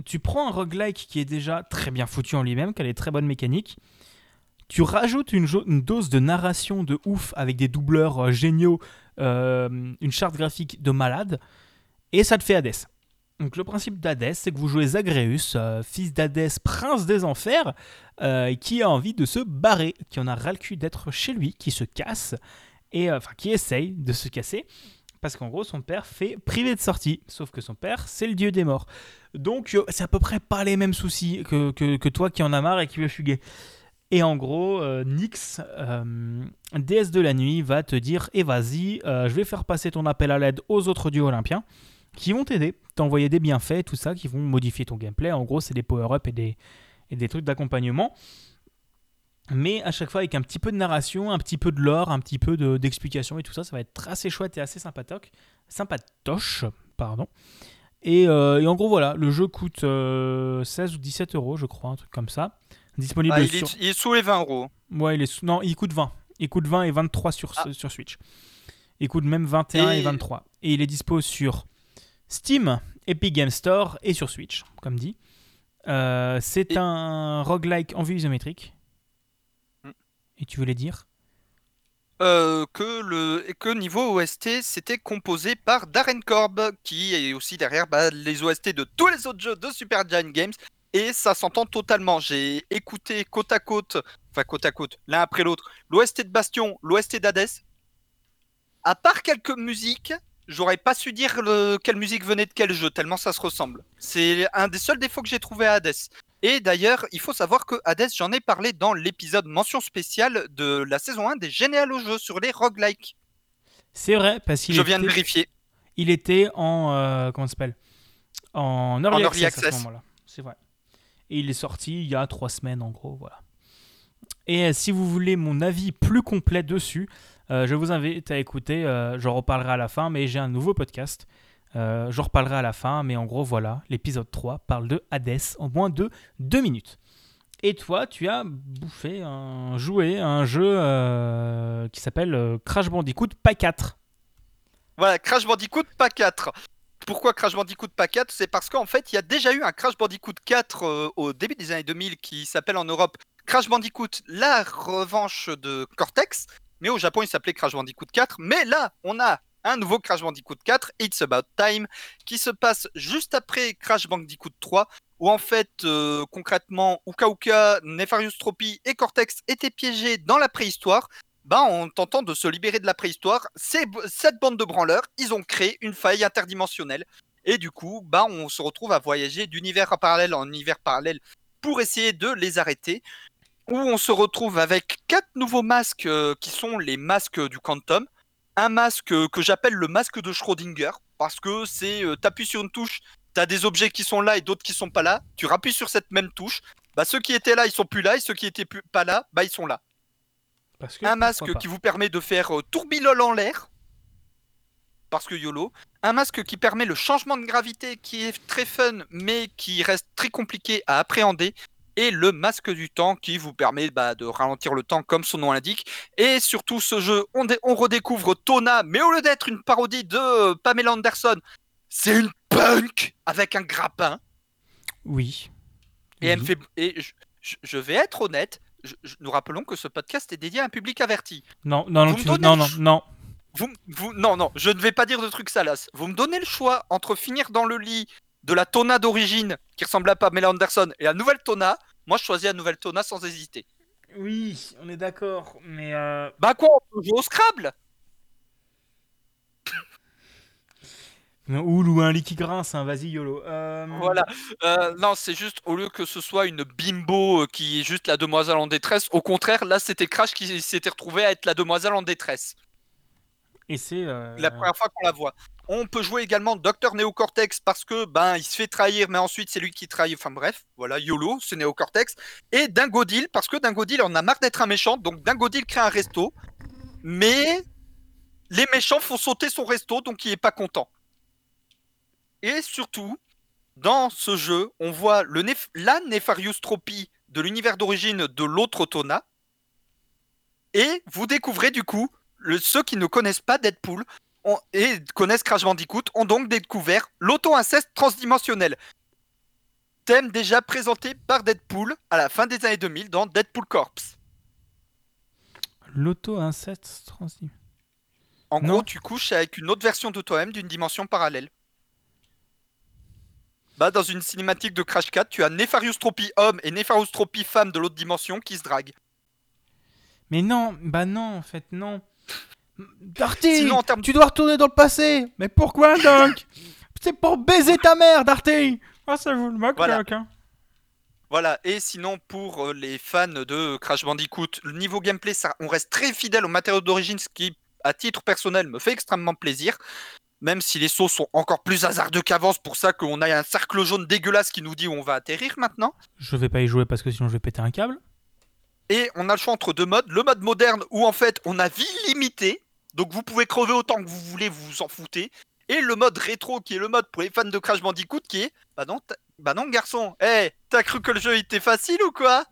tu prends un roguelike qui est déjà très bien foutu en lui-même, qui a des très bonnes mécaniques, Tu rajoutes une, dose de narration de ouf avec des doubleurs euh, géniaux, euh, une charte graphique de malade, et ça te fait Hadès. Donc le principe d'Hadès, c'est que vous jouez Zagreus, euh, fils d'Hadès, prince des enfers, qui a envie de se barrer, qui en a ras le cul d'être chez lui, qui se casse, et enfin qui essaye de se casser, parce qu'en gros son père fait privé de sortie, sauf que son père c'est le dieu des morts. Donc euh, c'est à peu près pas les mêmes soucis que, que, toi qui en as marre et qui veut fuguer. Et en gros, euh, Nyx, euh, déesse de la nuit, va te dire Eh vas-y, euh, je vais faire passer ton appel à l'aide aux autres dieux olympiens qui vont t'aider, t'envoyer des bienfaits, tout ça, qui vont modifier ton gameplay. En gros, c'est des power-up et des, et des trucs d'accompagnement. Mais à chaque fois avec un petit peu de narration, un petit peu de lore, un petit peu de- d'explication et tout ça, ça va être assez chouette et assez sympatoche. Sympatoche, pardon. Et, euh, et en gros, voilà, le jeu coûte euh, 16 ou 17 euros, je crois, un truc comme ça. Disponible Ah, il, sur. est, il est sous les 20 euros. Ouais, il est sous- non, il coûte 20. Il coûte 20 et 23 sur, Ah. sur Switch. Il coûte même 21 et... Et- 23. Et il est dispo sur Steam, Epic Game Store et sur Switch, comme dit. Euh, c'est Et- un roguelike en vue isométrique. Hmm. Et tu voulais dire? Euh, que, le, que niveau OST, c'était composé par Darren Korb, qui est aussi derrière bah, les OST de tous les autres jeux de Super Giant Games. Et ça s'entend totalement. J'ai écouté côte à côte, enfin côte à côte, l'un après l'autre, l'OST de Bastion, l'OST d'Hades. À part quelques musiques, j'aurais pas su dire le- quelle musique venait de quel jeu, tellement ça se ressemble. C'est un des seuls défauts que j'ai trouvé à Hades. Et d'ailleurs, il faut savoir que Hades, j'en ai parlé dans l'épisode mention spéciale de la saison 1 des généalogos jeux sur les roguelikes. C'est vrai, parce qu'il Je était, viens de vérifier. il était en. euh, comment ça s'appelle? En early, En early access, à ce moment-là. C'est vrai. Et il est sorti il y a trois semaines, en gros. Voilà. Et euh, si vous voulez mon avis plus complet dessus, euh, je vous invite à écouter. euh, J'en reparlerai à la fin, mais j'ai un nouveau podcast. Euh, J'en reparlerai à la fin, mais en gros, voilà. L'épisode 3 parle de Hades en moins de deux minutes. Et toi, tu as bouffé un jouet, un jeu euh, qui s'appelle euh, Crash Bandicoot pas 4. Voilà, Crash Bandicoot pas 4. Pourquoi Crash Bandicoot pas 4 C'est parce qu'en fait, il y a déjà eu un Crash Bandicoot 4 euh, au début des années 2000 qui s'appelle en Europe Crash Bandicoot La Revanche de Cortex. Mais au Japon, il s'appelait Crash Bandicoot 4. Mais là, on a un nouveau Crash Bandicoot 4, It's About Time, qui se passe juste après Crash Bandicoot 3, où en fait, euh, concrètement, Uka Uka, Nefarious Tropy et Cortex étaient piégés dans la préhistoire. Bah, en tentant de se libérer de la préhistoire, cette bande de branleurs, ils ont créé une faille interdimensionnelle. Et du coup, bah, on se retrouve à voyager d'univers parallèle en univers parallèle pour essayer de les arrêter. Où on se retrouve avec quatre nouveaux masques euh, qui sont les masques du Quantum. Un masque euh, que j'appelle le masque de Schrödinger, parce que c'est euh, t'appuies sur une touche, t'as des objets qui sont là et d'autres qui sont pas là. Tu rappuies sur cette même touche, bah ceux qui étaient là ils sont plus là et ceux qui étaient plus, pas là, bah ils sont là Parce que, un masque qui vous permet de faire euh, tourbillol en l'air, parce que YOLO. Un masque qui permet le changement de gravité, qui est très fun, mais qui reste très compliqué à appréhender. Et le masque du temps qui vous permet bah, de ralentir le temps comme son nom l'indique. Et surtout ce jeu, on, dé- on redécouvre Tona, mais au lieu d'être une parodie de Pamela Anderson, c'est une punk avec un grappin. Oui. Et elle me fait. Et je, je- je vais être honnête, je- nous rappelons que ce podcast est dédié à un public averti. Non, non, non, tu- non, non, non. Vous, vous, non, non, je ne vais pas dire de trucs salaces. Vous me donnez le choix entre finir dans le lit de la Tona d'origine, qui ressemble à Pamela Anderson, et la nouvelle Tona. Moi, je choisis la nouvelle Tona sans hésiter. Oui, on est d'accord, mais euh, Bah quoi, on peut jouer au Scrabble Oul ou un lit qui grince, hein, vas-y YOLO. Euh, Voilà. Euh, non, c'est juste, au lieu que ce soit une bimbo qui est juste la demoiselle en détresse, au contraire, là, c'était Crash qui s'était retrouvé à être la demoiselle en détresse. Et c'est euh, La première fois qu'on la voit. On peut jouer également Docteur Néocortex parce que ben il se fait trahir, mais ensuite c'est lui qui trahit. Enfin bref, voilà, YOLO, c'est Néocortex. Et Dingodil parce que Dingodil en a marre d'être un méchant, donc Dingodil crée un resto. Mais les méchants font sauter son resto, donc il est pas content. Et surtout, dans ce jeu, on voit le la Nefarious Tropy de l'univers d'origine de l'autre Tona. Et vous découvrez du coup, le- ceux qui ne connaissent pas Deadpool ont- et connaissent Crash Bandicoot ont donc découvert l'auto-inceste transdimensionnel. Thème déjà présenté par Deadpool à la fin des années 2000 dans Deadpool Corps. L'auto-inceste transi. En Non. gros, tu couches avec une autre version de toi-même d'une dimension parallèle. Bah, dans une cinématique de Crash 4, tu as Nefarious Tropy homme et Nefarious Tropy femme de l'autre dimension qui se draguent. Mais non, bah non, en fait, non. Darty, Sinon, en termes- tu dois retourner dans le passé. Mais pourquoi donc C'est pour baiser ta mère, Darty. Ah, ça vous le moque, Voilà. Doc, hein. Voilà, et sinon pour euh, les fans de Crash Bandicoot, le niveau gameplay, ça, on reste très fidèle aux matériaux d'origine, ce qui, à titre personnel, me fait extrêmement plaisir. Même si les sauts sont encore plus hasardeux qu'avant, c'est pour ça qu'on a un cercle jaune dégueulasse qui nous dit où on va atterrir maintenant. Je vais pas y jouer parce que sinon je vais péter un câble. Et on a le choix entre deux modes. Le mode moderne où en fait on a vie limitée, donc vous pouvez crever autant que vous voulez, vous vous en foutez. Et le mode rétro qui est le mode pour les fans de Crash Bandicoot qui est Bah non, bah non garçon, hé, t'as cru que le jeu était facile ou quoi?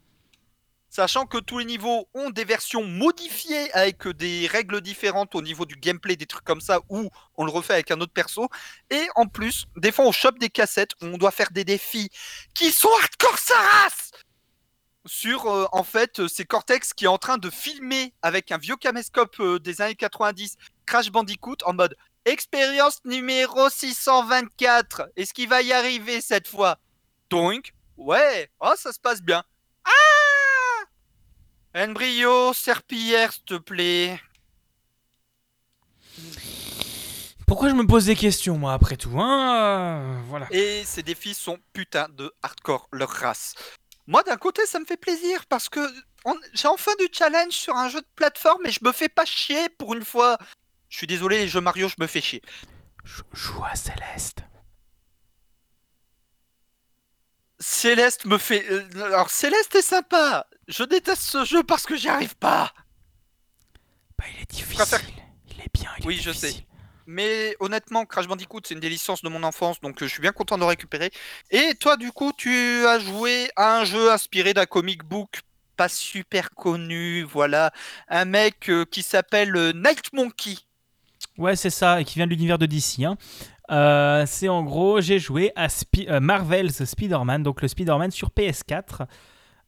Sachant que tous les niveaux ont des versions modifiées avec des règles différentes au niveau du gameplay, des trucs comme ça, où on le refait avec un autre perso. Et en plus, des fois on chope des cassettes où on doit faire des défis qui sont hardcore sa race sur euh, en fait euh, c'est Cortex qui est en train de filmer avec un vieux caméscope euh, des années 90 Crash Bandicoot en mode expérience numéro 624 est-ce qu'il va y arriver cette fois? Donc ouais oh ça se passe bien. Ah! Embryo serpillière s'il te plaît. Pourquoi je me pose des questions, moi, après tout, hein? Euh, Voilà. et ces défis sont putain de hardcore leur race moi d'un côté ça me fait plaisir parce que on- j'ai enfin du challenge sur un jeu de plateforme et je me fais pas chier pour une fois je suis désolé les jeux Mario je me fais chier Je joue à Céleste. Céleste me fait. euh, alors, Céleste est sympa. Je déteste ce jeu parce que j'y arrive pas. Bah, il est difficile. préfère- Il est bien, il est Oui, je sais. Mais honnêtement, Crash Bandicoot, c'est une des licences de mon enfance, donc euh, je suis bien content de récupérer. Et toi, du coup, tu as joué à un jeu inspiré d'un comic book pas super connu, voilà. Un mec euh, qui s'appelle euh, Night Monkey. Ouais, c'est ça, et qui vient de l'univers de DC. hein. C'est en gros, j'ai joué à Marvel's Spider-Man, donc le Spider-Man sur PS4.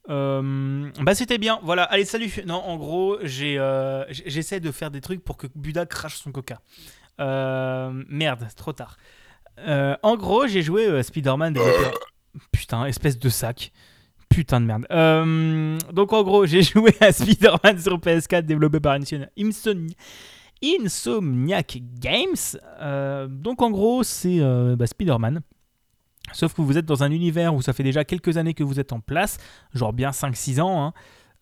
Euh, bah c'était bien, voilà, allez salut. Non, en gros, j'essaie de faire des trucs pour que Buda crache son coca. Euh, merde, c'est trop tard. Euh, en gros, j'ai joué euh, à Spider-Man. développé- Putain, espèce de sac. Putain de merde. Euh, donc en gros, j'ai joué à Spider-Man sur PS4 développé par Insomni- Insomni- Insomniac Games. Euh, donc en gros, c'est euh, bah, Spider-Man. Sauf que vous êtes dans un univers où ça fait déjà quelques années que vous êtes en place, genre bien 5-6 ans, hein,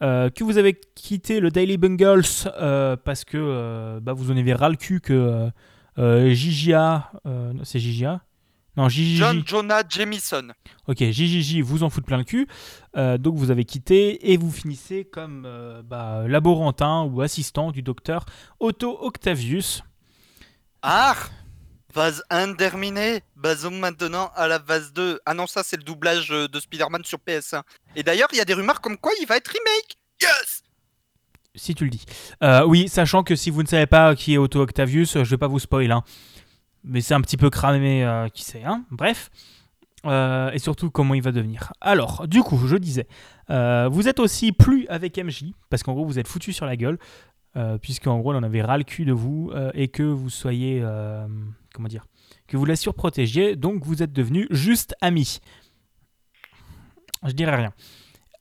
euh, que vous avez quitté le Daily Bungles euh, parce que euh, bah, vous en avez ras le cul que non, c'est JJA Non, JJJ. John Jonah Jameson. Ok, JJJ vous en fout plein le cul. Donc vous avez quitté et vous finissez comme bah, laborantin ou assistant du docteur Otto Octavius. Art Phase 1 terminée. Basons maintenant à la phase 2. Ah non, ça, c'est le doublage euh, de Spider-Man sur PS1. Et d'ailleurs, il y a des rumeurs comme quoi il va être remake. Yes Si tu le dis. Euh, oui, sachant que si vous ne savez pas qui est Otto Octavius, euh, je vais pas vous spoil. hein. Mais c'est un petit peu cramé qui c'est. Hein. Bref. Et surtout comment il va devenir. Alors, du coup, je disais, vous êtes aussi plus avec MJ, parce qu'en gros, vous êtes foutu sur la gueule, euh, puisqu'en gros, on avait ras le cul de vous, et que vous soyez, comment dire, que vous la surprotégiez, donc vous êtes devenus juste amis. Je dirais rien.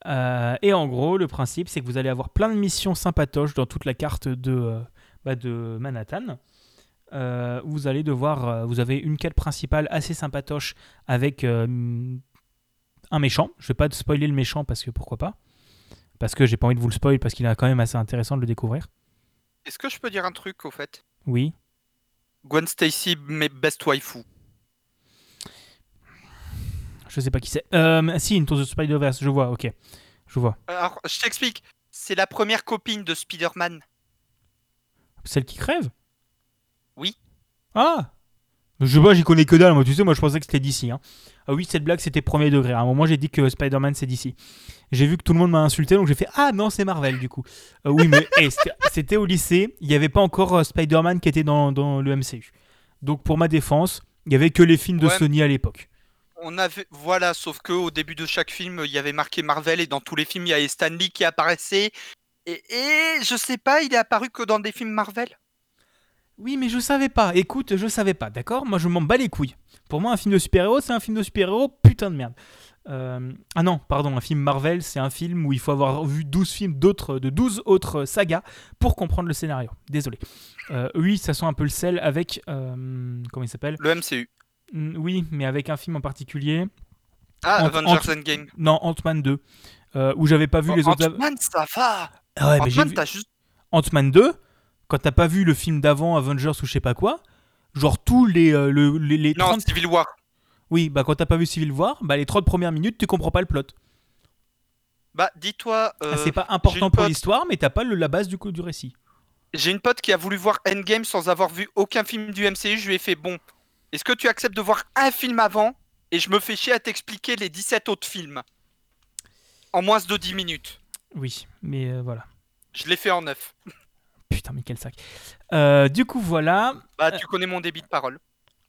Euh, et en gros, le principe, c'est que vous allez avoir plein de missions sympatoches dans toute la carte de, euh, bah, de Manhattan. Euh, vous allez devoir, vous avez une quête principale assez sympatoche avec un méchant. Je vais pas te spoiler le méchant parce que pourquoi pas. Parce que j'ai pas envie de vous le spoil parce qu'il est quand même assez intéressant de le découvrir. Est-ce que je peux dire un truc au fait? Oui. Gwen Stacy, mes best waifu. Je sais pas qui c'est. Euh, si, Into the Spider-Verse, je vois, ok. Je vois. Alors, je t'explique. C'est la première copine de Spider-Man. Celle qui crève? Oui. Ah Je sais pas, j'y connais que dalle, moi tu sais, moi je pensais que c'était d'ici. Hein. Ah oui, cette blague c'était premier degré. À un moment j'ai dit que Spider-Man c'est d'ici. J'ai vu que tout le monde m'a insulté, donc j'ai fait Ah non, c'est Marvel du coup. Euh, oui, mais hey, c'était- au lycée, il n'y avait pas encore euh, Spider-Man qui était dans, dans le MCU. Donc pour ma défense, il y avait que les films de Ouais. Sony à l'époque. On avait, voilà, sauf que au début de chaque film, il y avait marqué Marvel et dans tous les films, il y avait Stan Lee qui apparaissait. Et, et je sais pas, il est apparu que dans des films Marvel? Oui, mais je savais pas. Écoute, je savais pas, d'accord? Moi, je m'en bats les couilles. Pour moi, un film de super-héros, c'est un film de super-héros, putain de merde. Euh, Ah non, pardon, un film Marvel, c'est un film où il faut avoir vu 12 films d'autres, de 12 autres sagas pour comprendre le scénario. Désolé. Euh, oui, ça sent un peu le sel avec. euh, comment il s'appelle? Le MCU. Oui, mais avec un film en particulier. Ah, Ant- Avengers Ant- Endgame. Non, Ant-Man 2. euh, où j'avais pas vu les autres. Ant-Man, ça va. Ah ouais, Ant-Man, vu- juste. Ant-Man 2, quand t'as pas vu le film d'avant, Avengers ou je sais pas quoi, genre tous les, le- les, les Non, 30... Civil War. Oui, bah quand t'as pas vu Civil War, bah les 30 premières minutes, tu comprends pas le plot. Bah, dis-toi. euh, Ah, c'est pas important pour pote- l'histoire, mais t'as pas le- la base du, coup, du récit. J'ai une pote qui a voulu voir Endgame sans avoir vu aucun film du MCU. Je lui ai fait bon. Est-ce que tu acceptes de voir un film avant? Et je me fais chier à t'expliquer les 17 autres films en moins de 10 minutes Oui, mais euh, voilà. Je l'ai fait en 9. Putain, mais quel sac. Euh, du coup, voilà. Bah, tu connais mon débit de parole.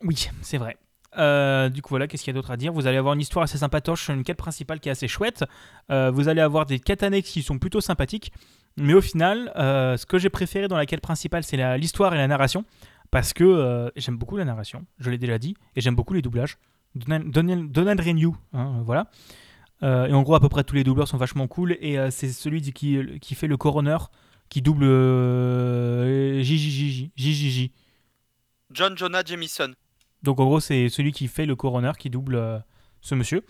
Oui, c'est vrai. Euh, du coup, voilà, qu'est-ce qu'il y a d'autre à dire? Vous allez avoir une histoire assez sympatoche, une quête principale qui est assez chouette. Euh, vous allez avoir des quêtes annexes qui sont plutôt sympathiques. Mais au final, euh, ce que j'ai préféré dans la quête principale, c'est l'histoire et la narration. Parce que j'aime beaucoup la narration, je l'ai déjà dit, et j'aime beaucoup les doublages. Donald, Donald, Renew, hein, voilà. Et en gros, à peu près tous les doubleurs sont vachement cool. Et c'est celui qui, fait le coroner qui double. JJJ. John Jonah Jameson. Donc en gros, c'est celui qui fait le coroner qui double euh, ce monsieur.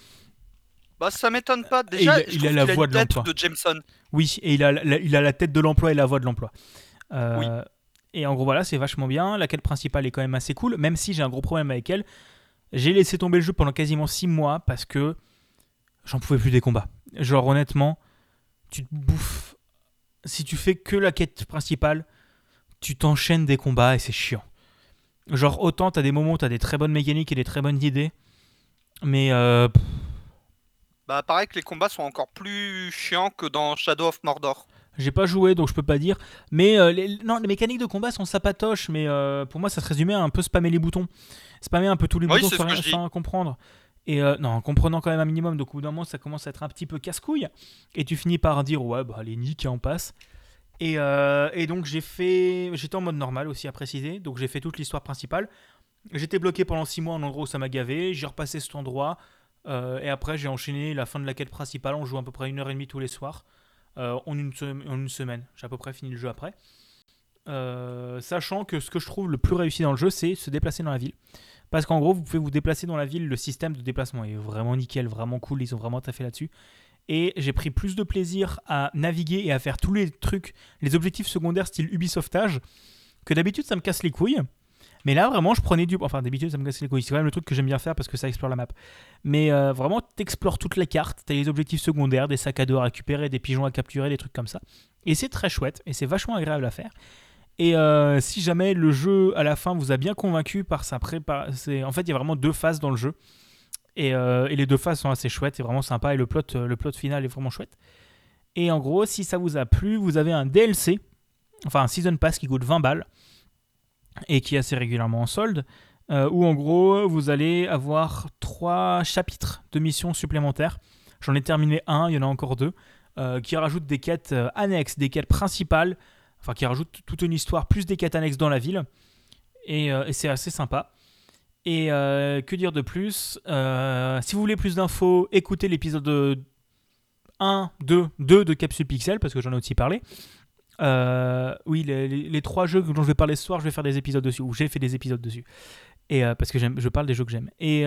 Bah, ça m'étonne pas. Déjà, il a- je il a la voix une de tête l'emploi. de Jameson. Oui, et il a, la, il a la tête de l'emploi et la voix de l'emploi. Euh, Oui. Et en gros, voilà, c'est vachement bien. La quête principale est quand même assez cool, même si j'ai un gros problème avec elle. J'ai laissé tomber le jeu pendant quasiment 6 mois parce que j'en pouvais plus des combats. Genre, honnêtement, tu te bouffes. Si tu fais que la quête principale, tu t'enchaînes des combats et c'est chiant. Genre, autant t'as des moments où t'as des très bonnes mécaniques et des très bonnes idées, mais euh, Bah, pareil que les combats sont encore plus chiants que dans Shadow of Mordor. J'ai pas joué donc je peux pas dire. Mais euh, les, non, les mécaniques de combat sont sapatoches, mais euh, pour moi ça se résumait à un peu spammer les boutons. Spammer un peu tous les Oui, boutons sans, rien- sans comprendre. Et euh, non, en comprenant quand même un minimum, donc au bout d'un moment ça commence à être un petit peu casse-couille. Et tu finis par dire ouais, bah les niques et en passe. Et, euh, et donc j'ai fait. J'étais en mode normal aussi à préciser, donc j'ai fait toute l'histoire principale. J'étais bloqué pendant 6 mois en endroit où ça m'a gavé, j'ai repassé cet endroit. euh, et après j'ai enchaîné la fin de la quête principale, on joue à peu près une heure et demie tous les soirs. Euh, en, une en une semaine. J'ai à peu près fini le jeu après. Sachant que ce que je trouve le plus réussi dans le jeu, c'est se déplacer dans la ville. Parce qu'en gros, vous pouvez vous déplacer dans la ville, le système de déplacement est vraiment nickel, vraiment cool, ils ont vraiment taffé là-dessus. Et j'ai pris plus de plaisir à naviguer et à faire tous les trucs, les objectifs secondaires style Ubisoftage, que d'habitude ça me casse les couilles. Mais là, vraiment, je prenais du. Enfin, d'habitude, ça me casse les couilles. C'est quand même le truc que j'aime bien faire parce que ça explore la map. Mais euh, vraiment, t'explores toute la carte. T'as les objectifs secondaires, des sacs à dos à récupérer, des pigeons à capturer, des trucs comme ça. Et c'est très chouette et c'est vachement agréable à faire. Et euh, si jamais le jeu à la fin vous a bien convaincu par sa prépa, en fait il y a vraiment deux phases dans le jeu et, euh, et les deux phases sont assez chouettes et vraiment sympa et le plot, euh, le plot final est vraiment chouette. Et en gros, si ça vous a plu, vous avez un DLC, enfin un season pass qui coûte 20 balles et qui est assez régulièrement en solde, euh, où en gros vous allez avoir trois chapitres de missions supplémentaires. J'en ai terminé un, il y en a encore deux, euh, qui rajoutent des quêtes annexes, des quêtes principales, enfin qui rajoutent toute une histoire plus des quêtes annexes dans la ville. Et c'est assez sympa. Et euh, que dire de plus Euh, Si vous voulez plus d'infos, écoutez l'épisode 1, 2, 2 de Capsule Pixel, parce que j'en ai aussi parlé. Euh, oui, les, les- trois jeux dont je vais parler ce soir, je vais faire des épisodes dessus, ou j'ai fait des épisodes dessus. Et parce que je parle des jeux que j'aime. Et,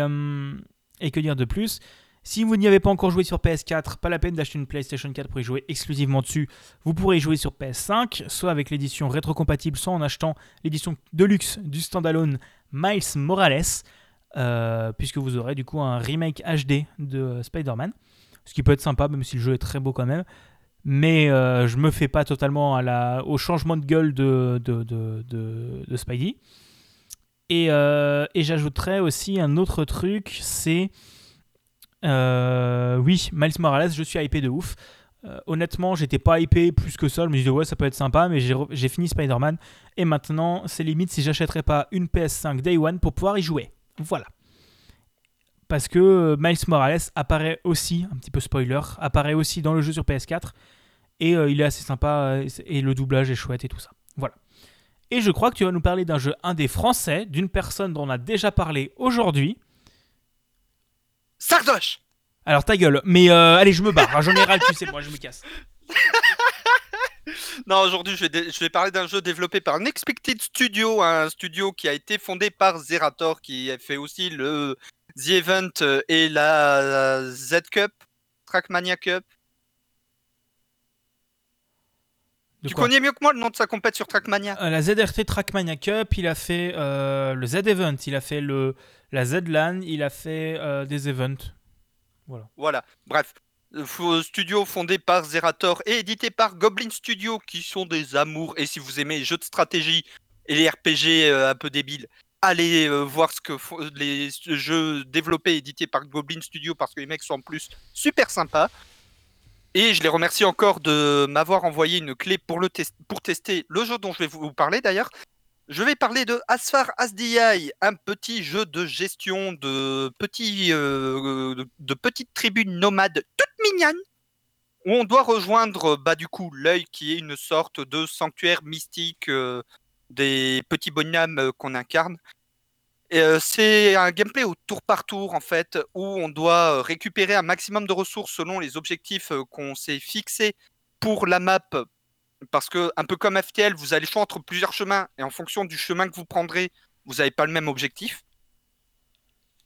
et que dire de plus Si vous n'y avez pas encore joué sur PS4, pas la peine d'acheter une PlayStation 4 pour y jouer exclusivement dessus. Vous pourrez y jouer sur PS5, soit avec l'édition rétrocompatible, soit en achetant l'édition Deluxe du standalone Miles Morales, euh, puisque vous aurez du coup un remake HD de Spider-Man, ce qui peut être sympa, même si le jeu est très beau quand même. Mais euh, je me fais pas totalement au changement de gueule de, de, de, de- de Spidey. Et, euh, et j'ajouterais aussi un autre truc, c'est... euh, oui, Miles Morales, je suis hypé de ouf. Euh, honnêtement, j'étais pas hypé plus que ça. Je me disais, ouais, ça peut être sympa, mais j'ai fini Spider-Man. Et maintenant, c'est limite si j'achèterais pas une PS5 Day One pour pouvoir y jouer. Voilà. Parce que euh, Miles Morales apparaît aussi, un petit peu spoiler, apparaît aussi dans le jeu sur PS4. Et euh, il est assez sympa et le doublage est chouette et tout ça. Voilà. Et je crois que tu vas nous parler d'un jeu indé français, d'une personne dont on a déjà parlé aujourd'hui. Sardoche Alors ta gueule, mais euh, allez, je me barre. Ai ras, tu sais, moi, je me casse. Non, aujourd'hui, je vais, dé- je vais parler d'un jeu développé par Unexpected Studio, un studio qui a été fondé par Zerator, qui a fait aussi le The Event euh, et la Z Cup, Trackmania Cup. De tu connais mieux que moi le nom de sa compète sur Trackmania? Euh, La ZRT Trackmania Cup, il a fait euh, le Z-Event, il a fait le, la Z-LAN, il a fait euh, des events. Voilà, bref. Euh, f- Studio fondé par Zerator et édité par Goblin Studio, qui sont des amours. Et si vous aimez les jeux de stratégie et les RPG euh, un peu débiles, allez euh, voir ce que font les jeux développés et édités par Goblin Studio parce que les mecs sont en plus super sympas. Et je les remercie encore de m'avoir envoyé une clé pour, le pour tester le jeu dont je vais vous parler d'ailleurs. Je vais parler de Asfar Asdiai, un petit jeu de gestion de, euh, de petites tribus nomades toutes mignonnes où on doit rejoindre bah, du coup l'œil qui est une sorte de sanctuaire mystique euh, des petits bonhommes euh, qu'on incarne. Euh, c'est un gameplay au tour par tour en fait où on doit euh, récupérer un maximum de ressources selon les objectifs euh, qu'on s'est fixés pour la map parce que un peu comme FTL, vous allez choisir entre plusieurs chemins et en fonction du chemin que vous prendrez, vous n'avez pas le même objectif.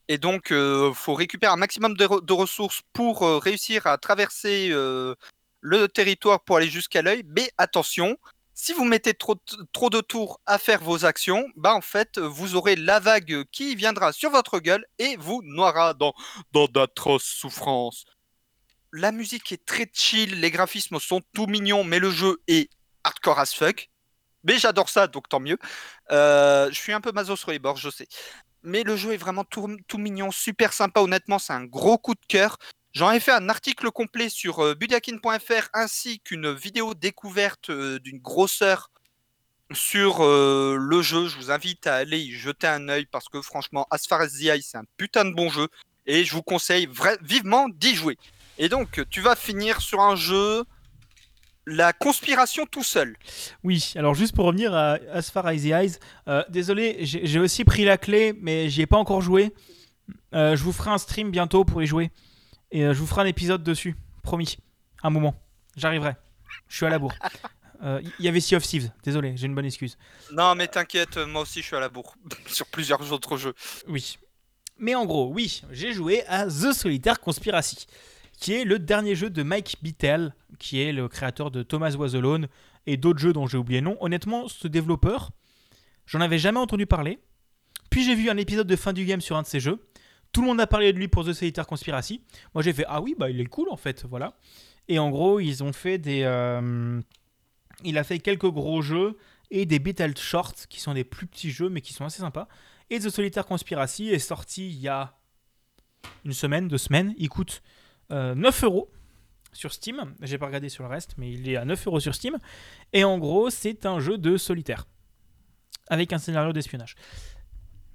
Et donc, il faut récupérer un maximum de, re- de ressources pour euh, réussir à traverser euh, le territoire pour aller jusqu'à l'œil. Mais attention, si vous mettez trop, de- trop de tours à faire vos actions, bah en fait, vous aurez la vague qui viendra sur votre gueule et vous noiera dans, dans d'atroces souffrances. La musique est très chill, les graphismes sont tout mignons, mais le jeu est hardcore as fuck. Mais j'adore ça, donc tant mieux. Euh, je suis un peu maso sur les bords, je sais. Mais le jeu est vraiment tout, mignon, super sympa. Honnêtement, c'est un gros coup de cœur. J'en ai fait un article complet sur euh, budakin.fr ainsi qu'une vidéo découverte euh, d'une grosseur sur euh, le jeu. Je vous invite à aller y jeter un œil parce que franchement, As Far As The Eye, c'est un putain de bon jeu et je vous conseille vivement d'y jouer. Et donc, tu vas finir sur un jeu, la conspiration tout seul. Oui, alors juste pour revenir à As Far As The Eyes, euh, désolé, j'ai aussi pris la clé, mais j'y ai pas encore joué. Euh, je vous ferai un stream bientôt pour y jouer. Et euh, je vous ferai un épisode dessus, promis. Un moment, j'arriverai. Je suis à la bourre. Il y avait Sea of Thieves, désolé, j'ai une bonne excuse. Non, mais t'inquiète, moi aussi je suis à la bourre sur plusieurs autres jeux. Oui. Mais en gros, oui, j'ai joué à The Solitaire Conspiracy, qui est le dernier jeu de Mike Bittel, qui est le créateur de Thomas Was Alone et d'autres jeux dont j'ai oublié le nom. Honnêtement, ce développeur, j'en avais jamais entendu parler. Puis j'ai vu un épisode de fin du game sur un de ses jeux. Tout le monde a parlé de lui pour The Solitaire Conspiracy. Moi j'ai fait ah oui bah il est cool en fait voilà. Et en gros ils ont fait des, euh, il a fait quelques gros jeux et des Beatles Shorts qui sont des plus petits jeux mais qui sont assez sympas. Et The Solitaire Conspiracy est sorti il y a une semaine, deux semaines. Il euh, 9 euros sur Steam. J'ai pas regardé sur le reste, mais il est à 9 euros sur Steam. Et en gros, c'est un jeu de solitaire avec un scénario d'espionnage.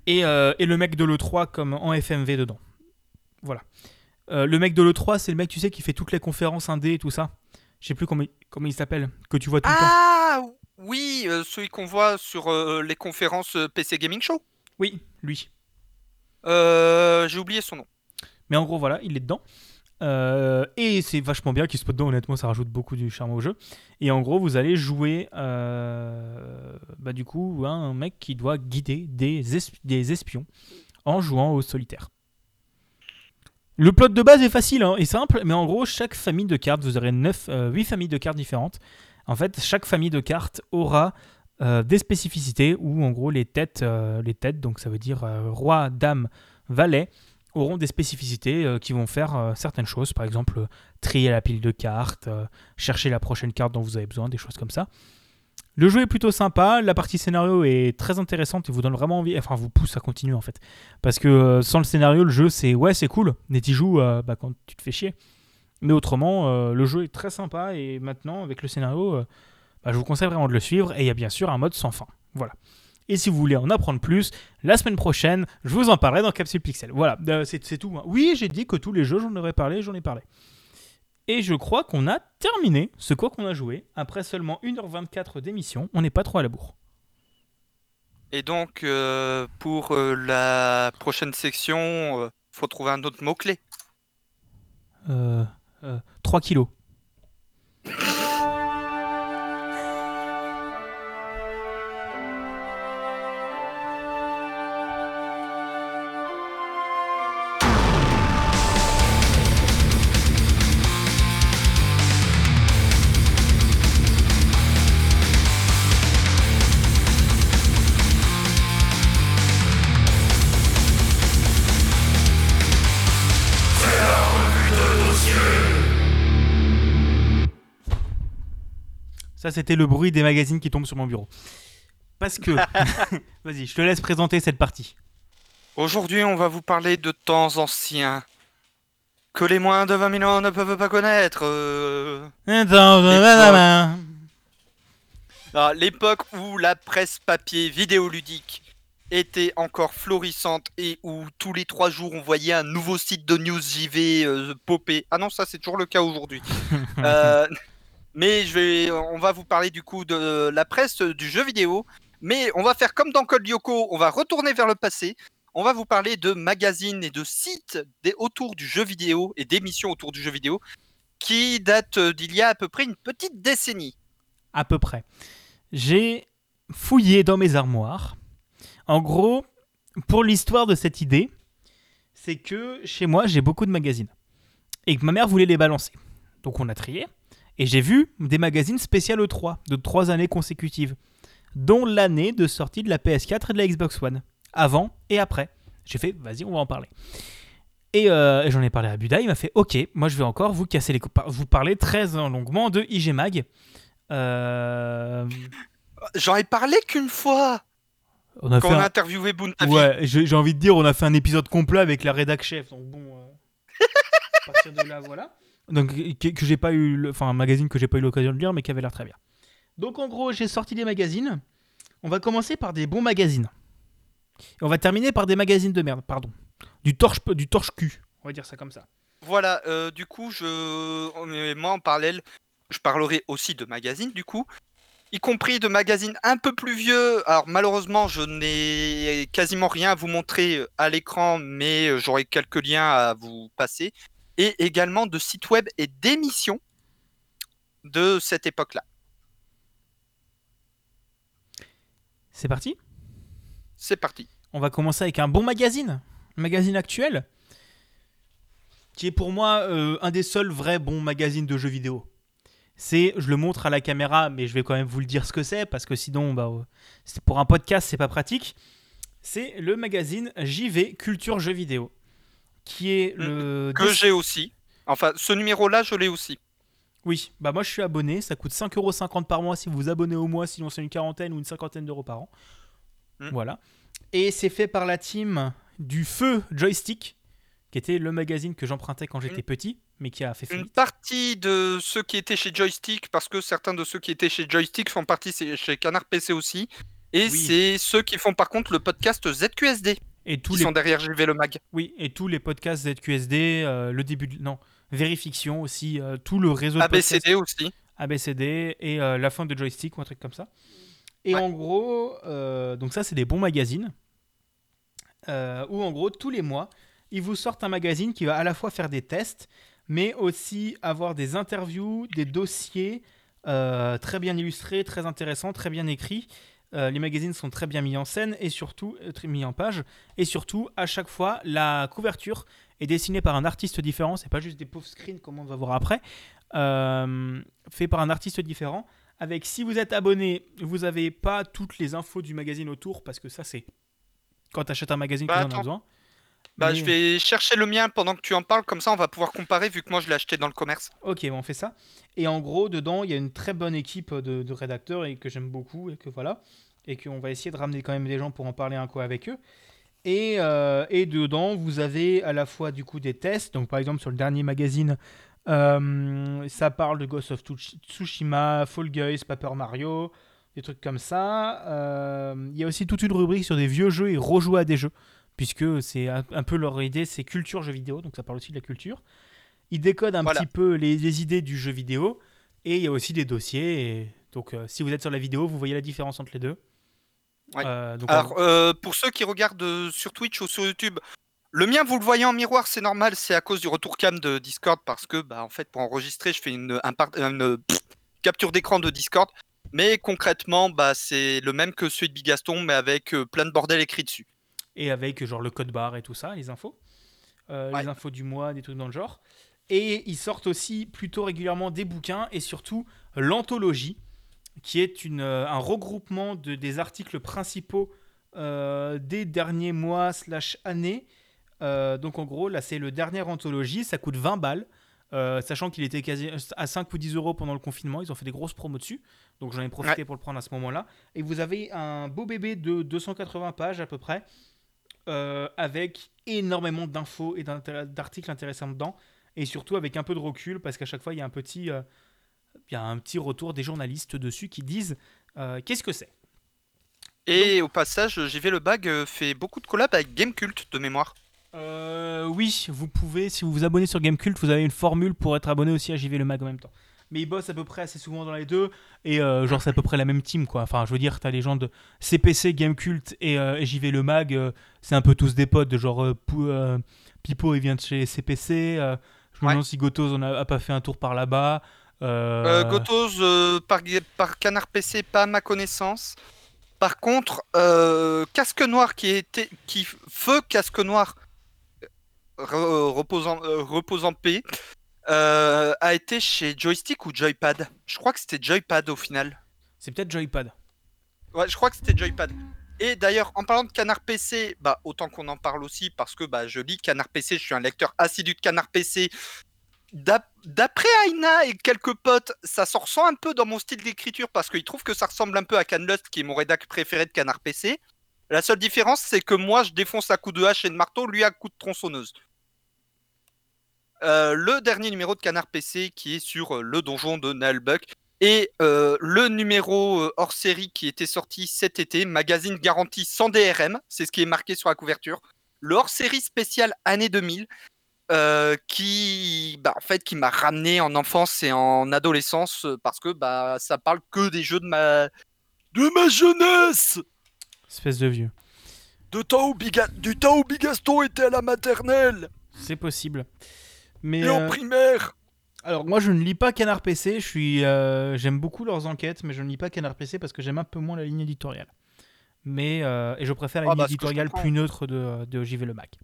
Et, euh, et le mec de l'E3 comme en FMV dedans. Voilà. Euh, le mec de l'E3, c'est le mec, tu sais, qui fait toutes les conférences indé et tout ça. Je sais plus comment, il- comment il s'appelle, que tu vois tout le temps. Ah oui, euh, celui qu'on voit sur les conférences PC Gaming Show. Oui, lui. J'ai oublié son nom. Mais en gros, voilà, il est dedans. Euh, et c'est vachement bien qu'il soit dedans, honnêtement, ça rajoute beaucoup du charme au jeu. Et en gros, vous allez jouer, euh, bah, du coup, un mec qui doit guider des, es- des espions en jouant au solitaire. Le plot de base est facile hein, et simple, mais en gros, chaque famille de cartes, vous aurez 9, 8 familles de cartes différentes. En fait, chaque famille de cartes aura euh, des spécificités où, en gros, les têtes, euh, les têtes donc ça veut dire euh, roi, dame, valet, auront des spécificités euh, qui vont faire euh, certaines choses. Par exemple, euh, trier la pile de cartes, chercher la prochaine carte dont vous avez besoin, des choses comme ça. Le jeu est plutôt sympa, la partie scénario est très intéressante et vous donne vraiment envie, enfin vous pousse à continuer en fait. Parce que sans le scénario, le jeu c'est ouais c'est cool, mais tu joues bah, quand tu te fais chier. Mais autrement, le jeu est très sympa et maintenant avec le scénario, bah, je vous conseille vraiment de le suivre et il y a bien sûr un mode sans fin. Voilà. Et si vous voulez en apprendre plus, la semaine prochaine, je vous en parlerai dans Capsule Pixel. Voilà, euh, c'est tout. hein. Oui, j'ai dit que tous les jeux, j'en aurais parlé, j'en ai parlé. Et je crois qu'on a terminé ce quoi qu'on a joué. Après seulement 1h24 d'émission, on n'est pas trop à la bourre. Et donc, euh, pour euh, la prochaine section, euh, faut trouver un autre mot-clé. Euh, euh, 3 kilos. Ça, c'était le bruit des magazines qui tombent sur mon bureau. Parce que. Vas-y, je te laisse présenter cette partie. Aujourd'hui, on va vous parler de temps anciens. Que les moins de 20 000 ans ne peuvent pas connaître. euh. Ah, L'époque où la presse papier vidéoludique était encore florissante et où tous les trois jours on voyait un nouveau site de news JV euh, popper. Ah non, ça c'est toujours le cas aujourd'hui. Euh, mais on va vous parler du coup de la presse du jeu vidéo. Mais on va faire comme dans Code Lyoko, on va retourner vers le passé. On va vous parler de magazines et de sites des- autour du jeu vidéo et d'émissions autour du jeu vidéo qui datent d'il y a à peu près une petite décennie. à peu près. J'ai fouillé dans mes armoires. En gros, pour l'histoire de cette idée, c'est que chez moi, j'ai beaucoup de magazines. Et que ma mère voulait les balancer. Donc on a trié. Et j'ai vu des magazines spéciaux E3 de trois années consécutives. Dont l'année de sortie de la PS4 et de la Xbox One. Avant et après. J'ai fait, vas-y, on va en parler. Et, euh, et j'en ai parlé à Buda, il m'a fait, ok, moi je vais encore vous casser les coups. Vous parler très longuement de IG Mag. Euh, J'en ai parlé qu'une fois on a quand on a un- interviewé Buntavi. Ouais, j'ai j'ai envie de dire, on a fait un épisode complet avec la rédac chef. Donc bon, euh, à partir de là, voilà. Donc que, que j'ai pas eu, le- enfin un magazine que j'ai pas eu l'occasion de lire, mais qui avait l'air très bien. Donc en gros, j'ai sorti des magazines. On va commencer par des bons magazines. Et on va terminer par des magazines de merde, pardon. Du torche, du torche cul. On va dire ça comme ça. Voilà, euh, du coup, je... mais moi en parallèle, je parlerai aussi de magazines, du coup, y compris de magazines un peu plus vieux. Alors malheureusement, je n'ai quasiment rien à vous montrer euh, à l'écran, mais euh, j'aurai quelques liens à vous passer. Et également de sites web et d'émissions de cette époque-là. C'est parti? C'est parti. On va commencer avec un bon magazine, un magazine actuel, qui est pour moi euh, un des seuls vrais bons magazines de jeux vidéo. C'est, je le montre à la caméra, mais je vais quand même vous le dire ce que c'est, parce que sinon, bah, euh, pour un podcast, c'est pas pratique. C'est le magazine JV Culture Jeux Vidéo, qui est le... Que j'ai aussi. Enfin, ce numéro-là, je l'ai aussi. Oui, bah moi je suis abonné, ça coûte 5,50€ par mois si vous vous abonnez au mois, sinon c'est une quarantaine ou une cinquantaine d'euros par an. Hmm. Voilà. Et c'est fait par la team du Feu Joystick, qui était le magazine que j'empruntais quand j'étais petit, mais qui a fait Une partie de ceux qui étaient chez Joystick, parce que certains de ceux qui étaient chez Joystick font partie chez chez Canard PC aussi. Et Oui. c'est ceux qui font par contre le podcast ZQSD, Et tous qui les, sont derrière JV le Mag. oui, et tous les podcasts ZQSD, euh, le début de... Non, Vérifiction aussi, euh, tout le réseau de ABCD aussi. ABCD et euh, la fin de joystick ou un truc comme ça. Et Ouais. en gros, donc ça c'est des bons magazines où en gros tous les mois ils vous sortent un magazine qui va à la fois faire des tests, mais aussi avoir des interviews, des dossiers euh, très bien illustrés, très intéressants, très bien écrits. Euh, les magazines sont très bien mis en scène et surtout euh, très mis en page. Et surtout, à chaque fois, la couverture est dessinée par un artiste différent. C'est pas juste des pauvres screens comme on va voir après. Euh, fait par un artiste différent. Avec, si vous êtes abonné, vous n'avez pas toutes les infos du magazine autour parce que ça, c'est quand tu achètes un magazine Bah, que tu en as besoin. Bah, Mais- je vais chercher le mien pendant que tu en parles, comme ça on va pouvoir comparer vu que moi je l'ai acheté dans le commerce. Ok, bon, on fait ça. Et en gros, dedans, il y a une très bonne équipe de, de rédacteurs et que j'aime beaucoup et que voilà. Et qu'on va essayer de ramener quand même des gens pour en parler un coup avec eux. Et, euh, et dedans, vous avez à la fois du coup des tests. Donc par exemple sur le dernier magazine, euh, ça parle de Ghost of Tsush- Tsushima, Fall Guys, Paper Mario, des trucs comme ça. Euh, Il y a aussi toute une rubrique sur des vieux jeux et rejouer à des jeux. Puisque c'est un, un peu leur idée, c'est culture jeux vidéo, donc ça parle aussi de la culture. Il décode un Voilà. petit peu les, les idées du jeu vidéo. Et il y a aussi des dossiers. et donc, euh, si vous êtes sur la vidéo, vous voyez la différence entre les deux. Ouais. Euh, donc, Alors, euh, pour ceux qui regardent sur Twitch ou sur YouTube, le mien, vous le voyez en miroir, c'est normal, c'est à cause du retour cam de Discord, parce que, bah, en fait, pour enregistrer, je fais une, un par- une, pff, capture d'écran de Discord. Mais concrètement, bah, c'est le même que celui de Bigaston, mais avec euh, plein de bordel écrit dessus. Et avec genre le code barre et tout ça, les infos. Euh, Ouais. Les infos du mois, des trucs dans le genre. Et ils sortent aussi plutôt régulièrement des bouquins et surtout l'anthologie, qui est une, euh, un regroupement de, des articles principaux euh, des derniers mois slash années. Euh, donc en gros, là c'est le dernier anthologie, ça coûte 20 balles. euh, sachant qu'il était quasi à 5 ou 10 euros pendant le confinement, ils ont fait des grosses promos dessus. Donc j'en ai profité pour le prendre à ce moment-là. Et vous avez un beau bébé de 280 pages à peu près, euh, avec énormément d'infos et d'articles intéressants dedans, et surtout avec un peu de recul, parce qu'à chaque fois il y a un petit, euh, il y a un petit retour des journalistes dessus qui disent euh, qu'est-ce que c'est? Et au passage, JV Le Bag fait beaucoup de collabs avec Gamecult de mémoire. Oui, vous pouvez, si vous vous abonnez sur Gamecult, vous avez une formule pour être abonné aussi à JV Le Mag en même temps. Mais ils bossent à peu près assez souvent dans les deux, et euh, genre c'est à peu près la même team quoi. Enfin, je veux dire, t'as les gens de CPC, Gamecult et, euh, et JV Le Mag, euh, c'est un peu tous des potes, de genre Pipo il vient de chez CPC, je me Ouais. demande si Gotos on a, a pas fait un tour par là-bas. Gotos, par, par Canard PC, pas à ma connaissance. Par contre, Casque Noir qui était. Qui, feu Casque Noir, re- reposant, euh, reposant paix, euh, a été chez Joystick ou Joypad? Je crois que c'était Joypad au final. C'est peut-être Joypad. Ouais, je crois que c'était Joypad. Et d'ailleurs, en parlant de Canard PC, bah, autant qu'on en parle aussi, parce que bah, je lis Canard PC, je suis un lecteur assidu de Canard PC. D'ap- D'après Aina et quelques potes, ça se ressent un peu dans mon style d'écriture, parce qu'ils trouvent que ça ressemble un peu à Canlust, qui est mon rédac préféré de Canard PC. La seule différence, c'est que moi, je défonce à coups de hache et de marteau, lui à coups de tronçonneuse. Euh, le dernier numéro de Canard PC, qui est sur euh, le donjon de Nalbuck, et euh, le numéro hors série qui était sorti cet été, magazine garanti sans DRM, c'est ce qui est marqué sur la couverture. Le hors série spécial année 2000, euh, qui, bah, en fait, qui m'a ramené en enfance et en adolescence parce que bah, ça parle que des jeux de ma, de ma jeunesse, Espèce de vieux. de temps où Biga- du temps où Bigaston était à la maternelle C'est possible. Mais et en euh, primaire. Alors moi je ne lis pas Canard PC, je suis, euh, j'aime beaucoup leurs enquêtes, mais je ne lis pas Canard PC parce que j'aime un peu moins la ligne éditoriale. Mais euh, et je préfère la Ah ligne bah, éditoriale plus neutre de, de JV Le Mac.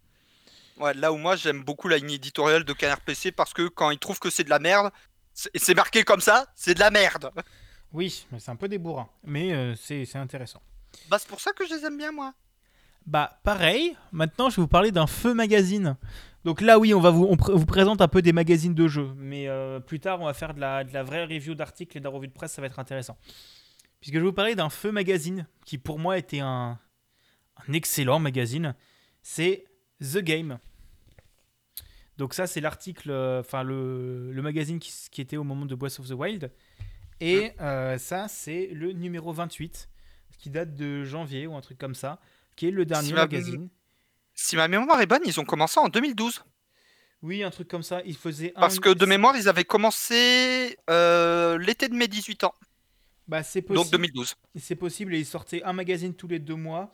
Ouais, là où moi j'aime beaucoup la ligne éditoriale de Canard PC parce que quand ils trouvent que c'est de la merde, c'est c'est marqué comme ça, c'est de la merde. Oui, mais c'est un peu des bourrins, mais euh, c'est c'est intéressant. Bah c'est pour ça que je les aime bien moi. Bah pareil, maintenant je vais vous parler d'un feu magazine. Donc là oui, on va vous, on pr- vous présente un peu des magazines de jeux, mais euh, plus tard on va faire de la, de la vraie review d'articles et de la revue de presse, ça va être intéressant. Puisque je vais vous parler d'un feu magazine qui pour moi était un, un excellent magazine, c'est The Game. Donc ça c'est l'article, euh, enfin le, le magazine qui, était au moment de Breath of the Wild. Et euh, ça c'est le numéro 28, qui date de janvier ou un truc comme ça, qui est le dernier ma- magazine. Si ma mémoire est bonne, ils ont commencé en 2012. Oui, un truc comme ça. Il faisait un- Parce que de mémoire, ils avaient commencé euh, l'été de mes 18 ans, Bah, c'est donc possible. 2012. C'est possible. Et ils sortaient un magazine tous les deux mois.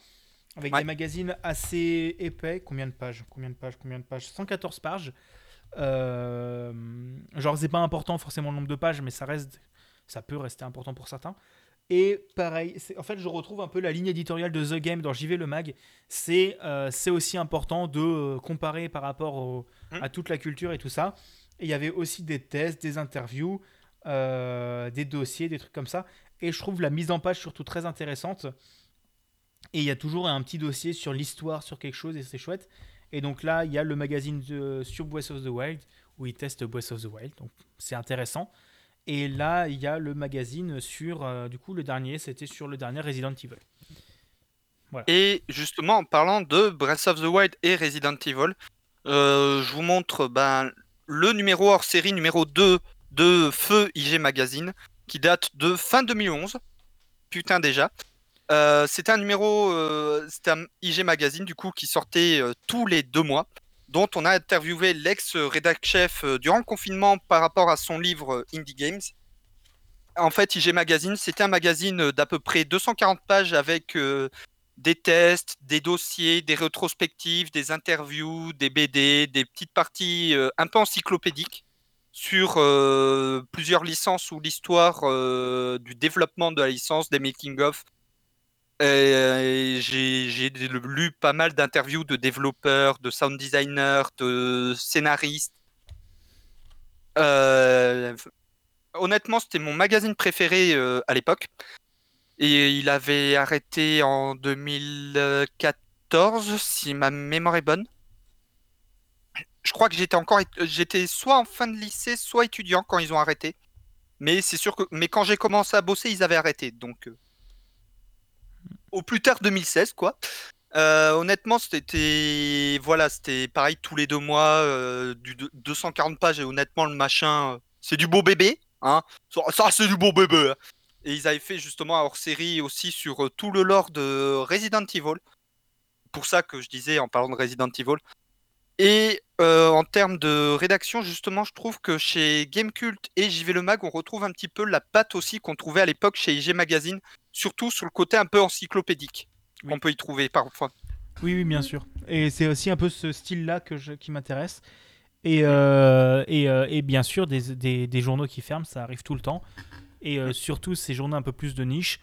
Avec Ouais. des magazines assez épais. Combien de pages? Combien de pages? Combien de pages? 114 pages. Euh, Genre, c'est pas important forcément le nombre de pages, mais ça reste. Ça peut rester important pour certains. Et pareil, en fait, je retrouve un peu la ligne éditoriale de The Game dans JV Le Mag. C'est euh, c'est aussi important de euh, comparer par rapport au- Mm. à toute la culture et tout ça. Et il y avait aussi des tests, des interviews, euh, des dossiers, des trucs comme ça. Et je trouve la mise en page surtout très intéressante. Et il y a toujours un petit dossier sur l'histoire, sur quelque chose, et c'est chouette. Et donc là, il y a le magazine de, sur Breath of the Wild, où ils testent Breath of the Wild. Donc c'est intéressant. Et là, il y a le magazine sur, euh, du coup, le dernier, c'était sur le dernier Resident Evil. Et justement, en parlant de Breath of the Wild et Resident Evil, euh, je vous montre ben, le numéro hors série numéro 2 de Feu IG Magazine, qui date de fin 2011. Putain, déjà. Euh, c'était un numéro, euh, un IG Magazine du coup qui sortait euh, tous les deux mois. Dont on a interviewé l'ex-rédac-chef euh, durant le confinement par rapport à son livre euh, Indie Games. En fait, IG Magazine, c'était un magazine d'à peu près 240 pages avec euh, des tests, des dossiers, des rétrospectives, des interviews, des BD, des petites parties euh, un peu encyclopédiques sur euh, plusieurs licences ou l'histoire euh, du développement de la licence, des making-of. Et J'ai j'ai lu pas mal d'interviews de développeurs, de sound designers, de scénaristes. Euh, honnêtement, c'était mon magazine préféré euh, à l'époque. Et il avait arrêté en 2014, si ma mémoire est bonne. Je crois que j'étais encore, ét- j'étais soit en fin de lycée, soit étudiant quand ils ont arrêté. Mais c'est sûr que, mais quand j'ai commencé à bosser, ils avaient arrêté. Donc, euh, au plus tard 2016, quoi. Euh, honnêtement, c'était, voilà, c'était pareil tous les deux mois, euh, du deux- 240 pages. Et honnêtement, le machin, euh, c'est du beau bébé, hein. Ça, c'est du beau bébé. hein. Et ils avaient fait justement un hors-série aussi sur tout le lore de Resident Evil. Pour ça que je disais en parlant de Resident Evil. Et en termes de rédaction, justement, je trouve que chez Gamecult et JV Le Mag, on retrouve un petit peu la patte aussi qu'on trouvait à l'époque chez IG Magazine, surtout sur le côté un peu encyclopédique Oui. qu'on peut y trouver parfois. Oui, oui, bien sûr. Et c'est aussi un peu ce style-là que je- qui m'intéresse. Et, euh, et, euh, et bien sûr, des, des- des journaux qui ferment, ça arrive tout le temps. Et euh, surtout ces journaux un peu plus de niche.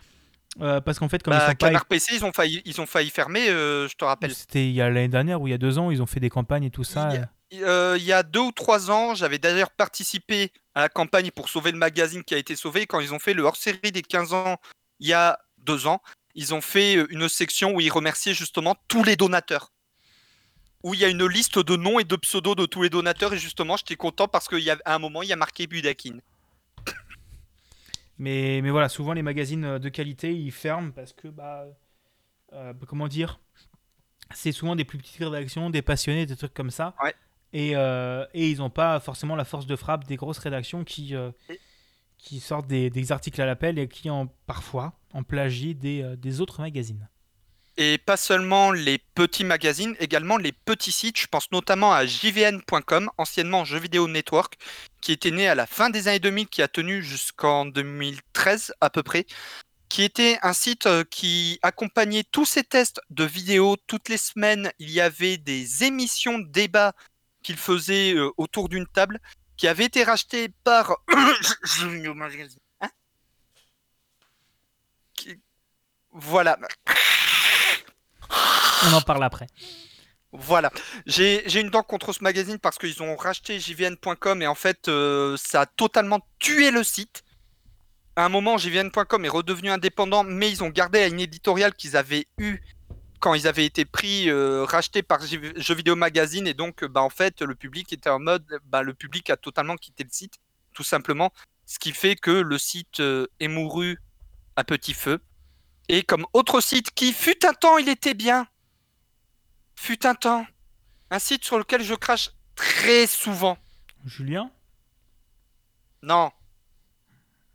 Parce qu'en fait, comme Bah, ils sont pas. Canard PC, ils ont failli, ils ont failli fermer, je te rappelle. C'était il y a l'année dernière ou il y a deux ans, ils ont fait des campagnes et tout ça. Il y a- il y a deux ou trois ans, j'avais d'ailleurs participé à la campagne pour sauver le magazine qui a été sauvé. Quand ils ont fait le hors-série des 15 ans, il y a deux ans, ils ont fait euh, une section où ils remerciaient justement tous les donateurs. Où il y a une liste de noms et de pseudos de tous les donateurs. Et justement, j'étais content parce qu'à un moment, il y a marqué Budakin. Mais, mais voilà, souvent les magazines euh, de qualité, ils ferment parce que, bah, euh, comment dire, c'est souvent des plus petites rédactions, des passionnés, des trucs comme ça. Ouais. Et, euh, et ils n'ont pas forcément la force de frappe des grosses rédactions qui, euh, Et- qui sortent des, articles à l'appel et qui, en, parfois, en plagient des, euh, des autres magazines. Et pas seulement les petits magazines, également les petits sites. Je pense notamment à jvn.com, anciennement Jeux Vidéo Network, qui était né à la fin des années 2000, qui a tenu jusqu'en 2013 à peu près, qui était un site euh, qui accompagnait tous ces tests de vidéos. Toutes les semaines, il y avait des émissions de débat qu'il faisait euh, autour d'une table, qui avait été racheté par... Hein Qui- Voilà. On en parle après. Voilà. J'ai une dent contre ce magazine parce qu'ils ont racheté jvn.com et en fait, euh, ça a totalement tué le site. À un moment, jvn.com est redevenu indépendant, mais ils ont gardé ligne éditoriale qu'ils avaient eue quand ils avaient été pris, euh, rachetés par Jeux Vidéo Magazine. Et donc, bah, en fait, le public était en mode, bah, le public a totalement quitté le site, tout simplement. Ce qui fait que le site euh, est mouru à petit feu. Et comme autre site qui fut un temps, il était bien. Fut un temps. Un site sur lequel je crache très souvent. Julien? Non.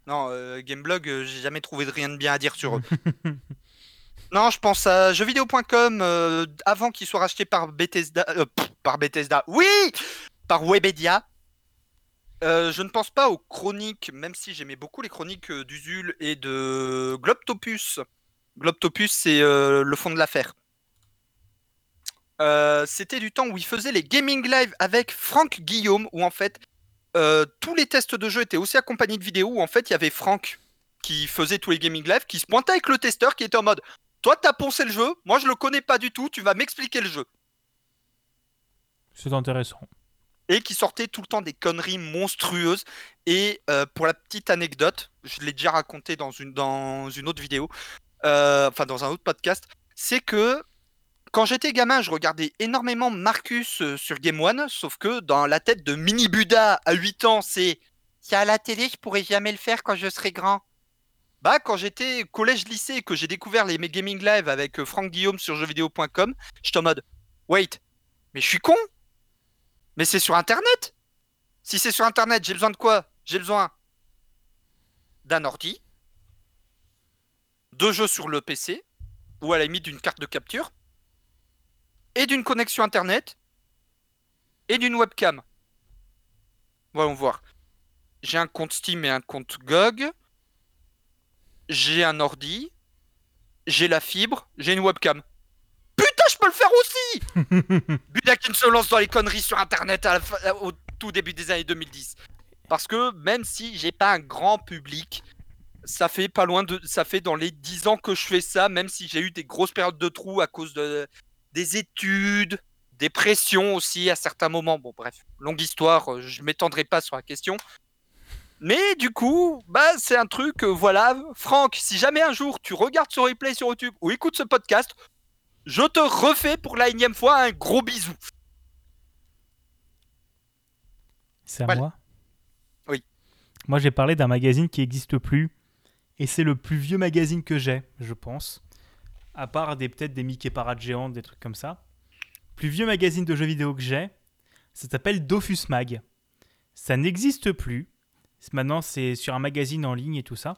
Non, euh, Gameblog, j'ai jamais trouvé de rien de bien à dire sur eux. non, je pense à jeuxvideo.com euh, avant qu'il soit racheté par Bethesda. euh, par Bethesda. Oui Par Webedia. Euh, je ne pense pas aux chroniques, même si j'aimais beaucoup les chroniques euh, d'Usul et de Globtopus. Globtopus, c'est le fond de l'affaire. C'était du temps où il faisait les gaming live avec Franck Guillaume, où en fait tous les tests de jeu étaient aussi accompagnés de vidéos où en fait il y avait Franck qui faisait tous les gaming live, qui se pointait avec le testeur qui était en mode Toi t'as poncé le jeu, moi je le connais pas du tout, tu vas m'expliquer le jeu. C'est intéressant. Et qui sortait tout le temps des conneries monstrueuses. Et euh, pour la petite anecdote, je l'ai déjà raconté dans une, dans une autre vidéo, euh, enfin dans un autre podcast, c'est que quand j'étais gamin, je regardais énormément Marcus euh, sur Game One, sauf que dans la tête de Mini Buddha à 8 ans, c'est à la télé, je pourrais jamais le faire quand je serai grand. Bah, quand j'étais collège-lycée et que j'ai découvert les gaming live avec euh, Franck Guillaume sur jeuxvideo.com, j'étais en mode Wait, mais je suis con Mais c'est sur internet Si c'est sur internet, j'ai besoin de quoi? J'ai besoin d'un ordi, de jeux sur le PC, ou à la limite d'une carte de capture, et d'une connexion internet, et d'une webcam. Voyons voir. J'ai un compte Steam et un compte GOG. J'ai un ordi. J'ai la fibre. J'ai une webcam. Putain, je peux le faire aussi Budakin se lance dans les conneries sur Internet à la fin- au tout début des années 2010. Parce que même si j'ai pas un grand public, ça fait pas loin de, ça fait dans les 10 ans que je fais ça, même si j'ai eu des grosses périodes de trous à cause de des études, des pressions aussi à certains moments. Bon, bref, longue histoire, euh, je m'étendrai pas sur la question. Mais du coup, bah c'est un truc, euh, voilà, Franck, si jamais un jour tu regardes ce replay sur YouTube ou écoutes ce podcast, je te refais pour la énième fois un gros bisou. C'est à Voilà. moi Oui. Moi, j'ai parlé d'un magazine qui n'existe plus. Et c'est le plus vieux magazine que j'ai, je pense. À part des peut-être des Mickey Parade géantes, des trucs comme ça. Plus vieux magazine de jeux vidéo que j'ai, ça s'appelle Dofus Mag. Ça n'existe plus. Maintenant, c'est sur un magazine en ligne et tout ça.